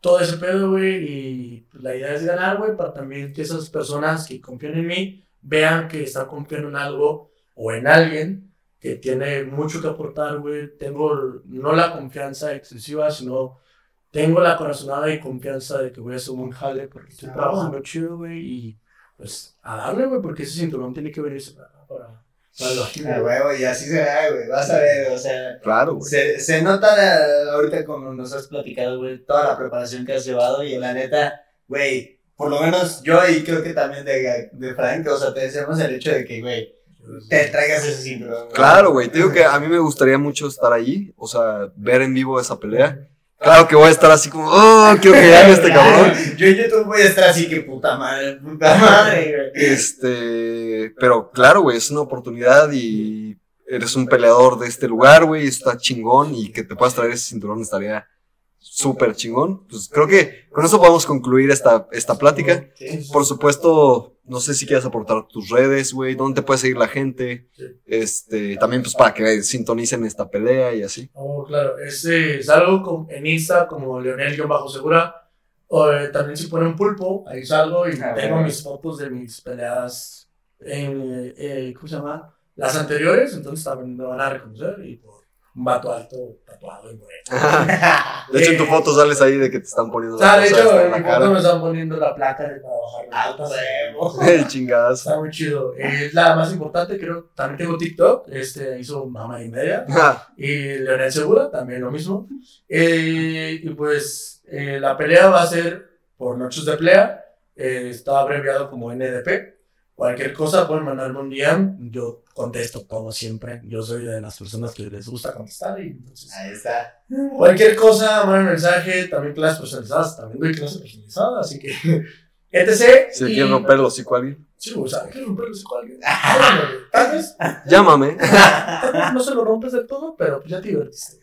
todo ese pedo, güey. Y pues, la idea es ganar, güey, para también que esas personas que confían en mí vean que están confiando en algo o en alguien que tiene mucho que aportar, güey. Tengo no la confianza excesiva, sino tengo la corazonada y confianza de que voy a hacer un buen jale porque estoy trabajando chido, güey. Y pues a darle, güey, porque ese cinturón tiene que venirse para, para, güey. y así será, güey. Vas a ver, o sea. Claro, güey. Se, se nota eh, ahorita como nos has platicado, güey, toda la preparación que has llevado y la neta, güey, por lo menos yo y creo que también de, de Frank, o sea, te deseamos el hecho de que, güey, te traigas ese cinturón. güey. Claro, güey. Te digo que a mí me gustaría mucho estar ahí, o sea, ver en vivo esa pelea. Claro que voy a estar así como, oh, quiero que gane este cabrón. Yo en YouTube voy a estar así que puta madre, puta madre, güey. Este, pero claro, güey, es una oportunidad y eres un peleador de este lugar, güey, está chingón y que te puedas traer ese cinturón estaría súper chingón. Pues creo que con eso podemos concluir esta, esta plática. Por supuesto, no sé si quieres aportar tus redes, güey, dónde te puede seguir la gente. Sí. Este, también pues para que sintonicen esta pelea y así. Oh, claro, este, salgo con- en Insta como Leonel-Segura. O, eh, también si ponen pulpo, ahí salgo y Ah, tengo mis fotos de mis peleas en, eh, eh, ¿cómo se llama? Las anteriores, entonces también me van a reconocer y por un vato alto, tatuado y moreno. De hecho, en tu foto sales ahí de que te están poniendo sea, de hecho, en mi la foto me están poniendo la placa de trabajar. Ah, huevo. El chingadas. Está muy chido. Es la más importante, creo. También tengo TikTok. Este hizo mamá y media. Y Leonel Segura, también lo mismo. Eh, y pues eh, la pelea va a ser por noches de pelea. Eh, está abreviado como NDP. Cualquier cosa pueden mandarme un DM. Yo contesto como siempre. Yo soy de las personas que les gusta contestar. Y entonces, Ahí está. cualquier cosa, manden mensaje. También clases personalizadas. También doy clases personalizadas. Así que, etc. Si Y- quieres romper a alguien, Sí, o sea, hay que romperlo con alguien. Tal vez, llámame. tal vez no se lo rompes del todo, pero pues ya te divertiste.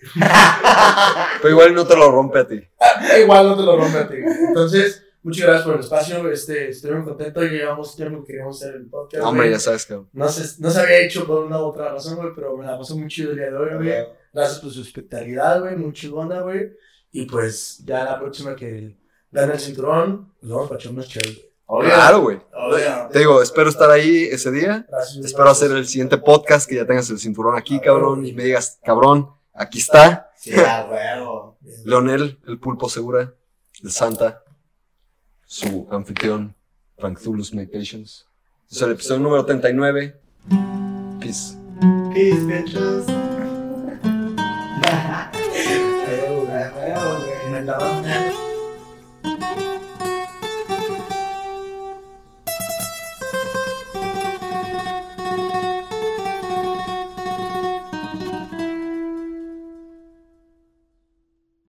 Pero igual no te lo rompe a ti. Ah, Igual no te lo rompe a ti. Entonces, muchas gracias por el espacio. Este, estoy muy contento. Llevamos tiempo que queríamos hacer el podcast. Hombre, güey. ya sabes, cabrón. No se, no se había hecho por una u otra razón, güey, pero me la pasó muy chido el día de hoy, güey. Gracias por su hospitalidad, güey, muy chingona, güey. Y pues ya la próxima que gane el cinturón, nos vamos a echar unos chéveres, güey. Claro, güey. Obvio. Te digo, espero estar ahí ese día. Gracias. Espero hacer el siguiente podcast, que ya tengas el cinturón aquí, cabrón, y me digas, cabrón, aquí está. Sí, a huevo. Leonel, el pulpo segura, el Santa, su anfitrión, Frank Zulus Meditations. Es el episodio número 39. Peace. Peace, bitches. Me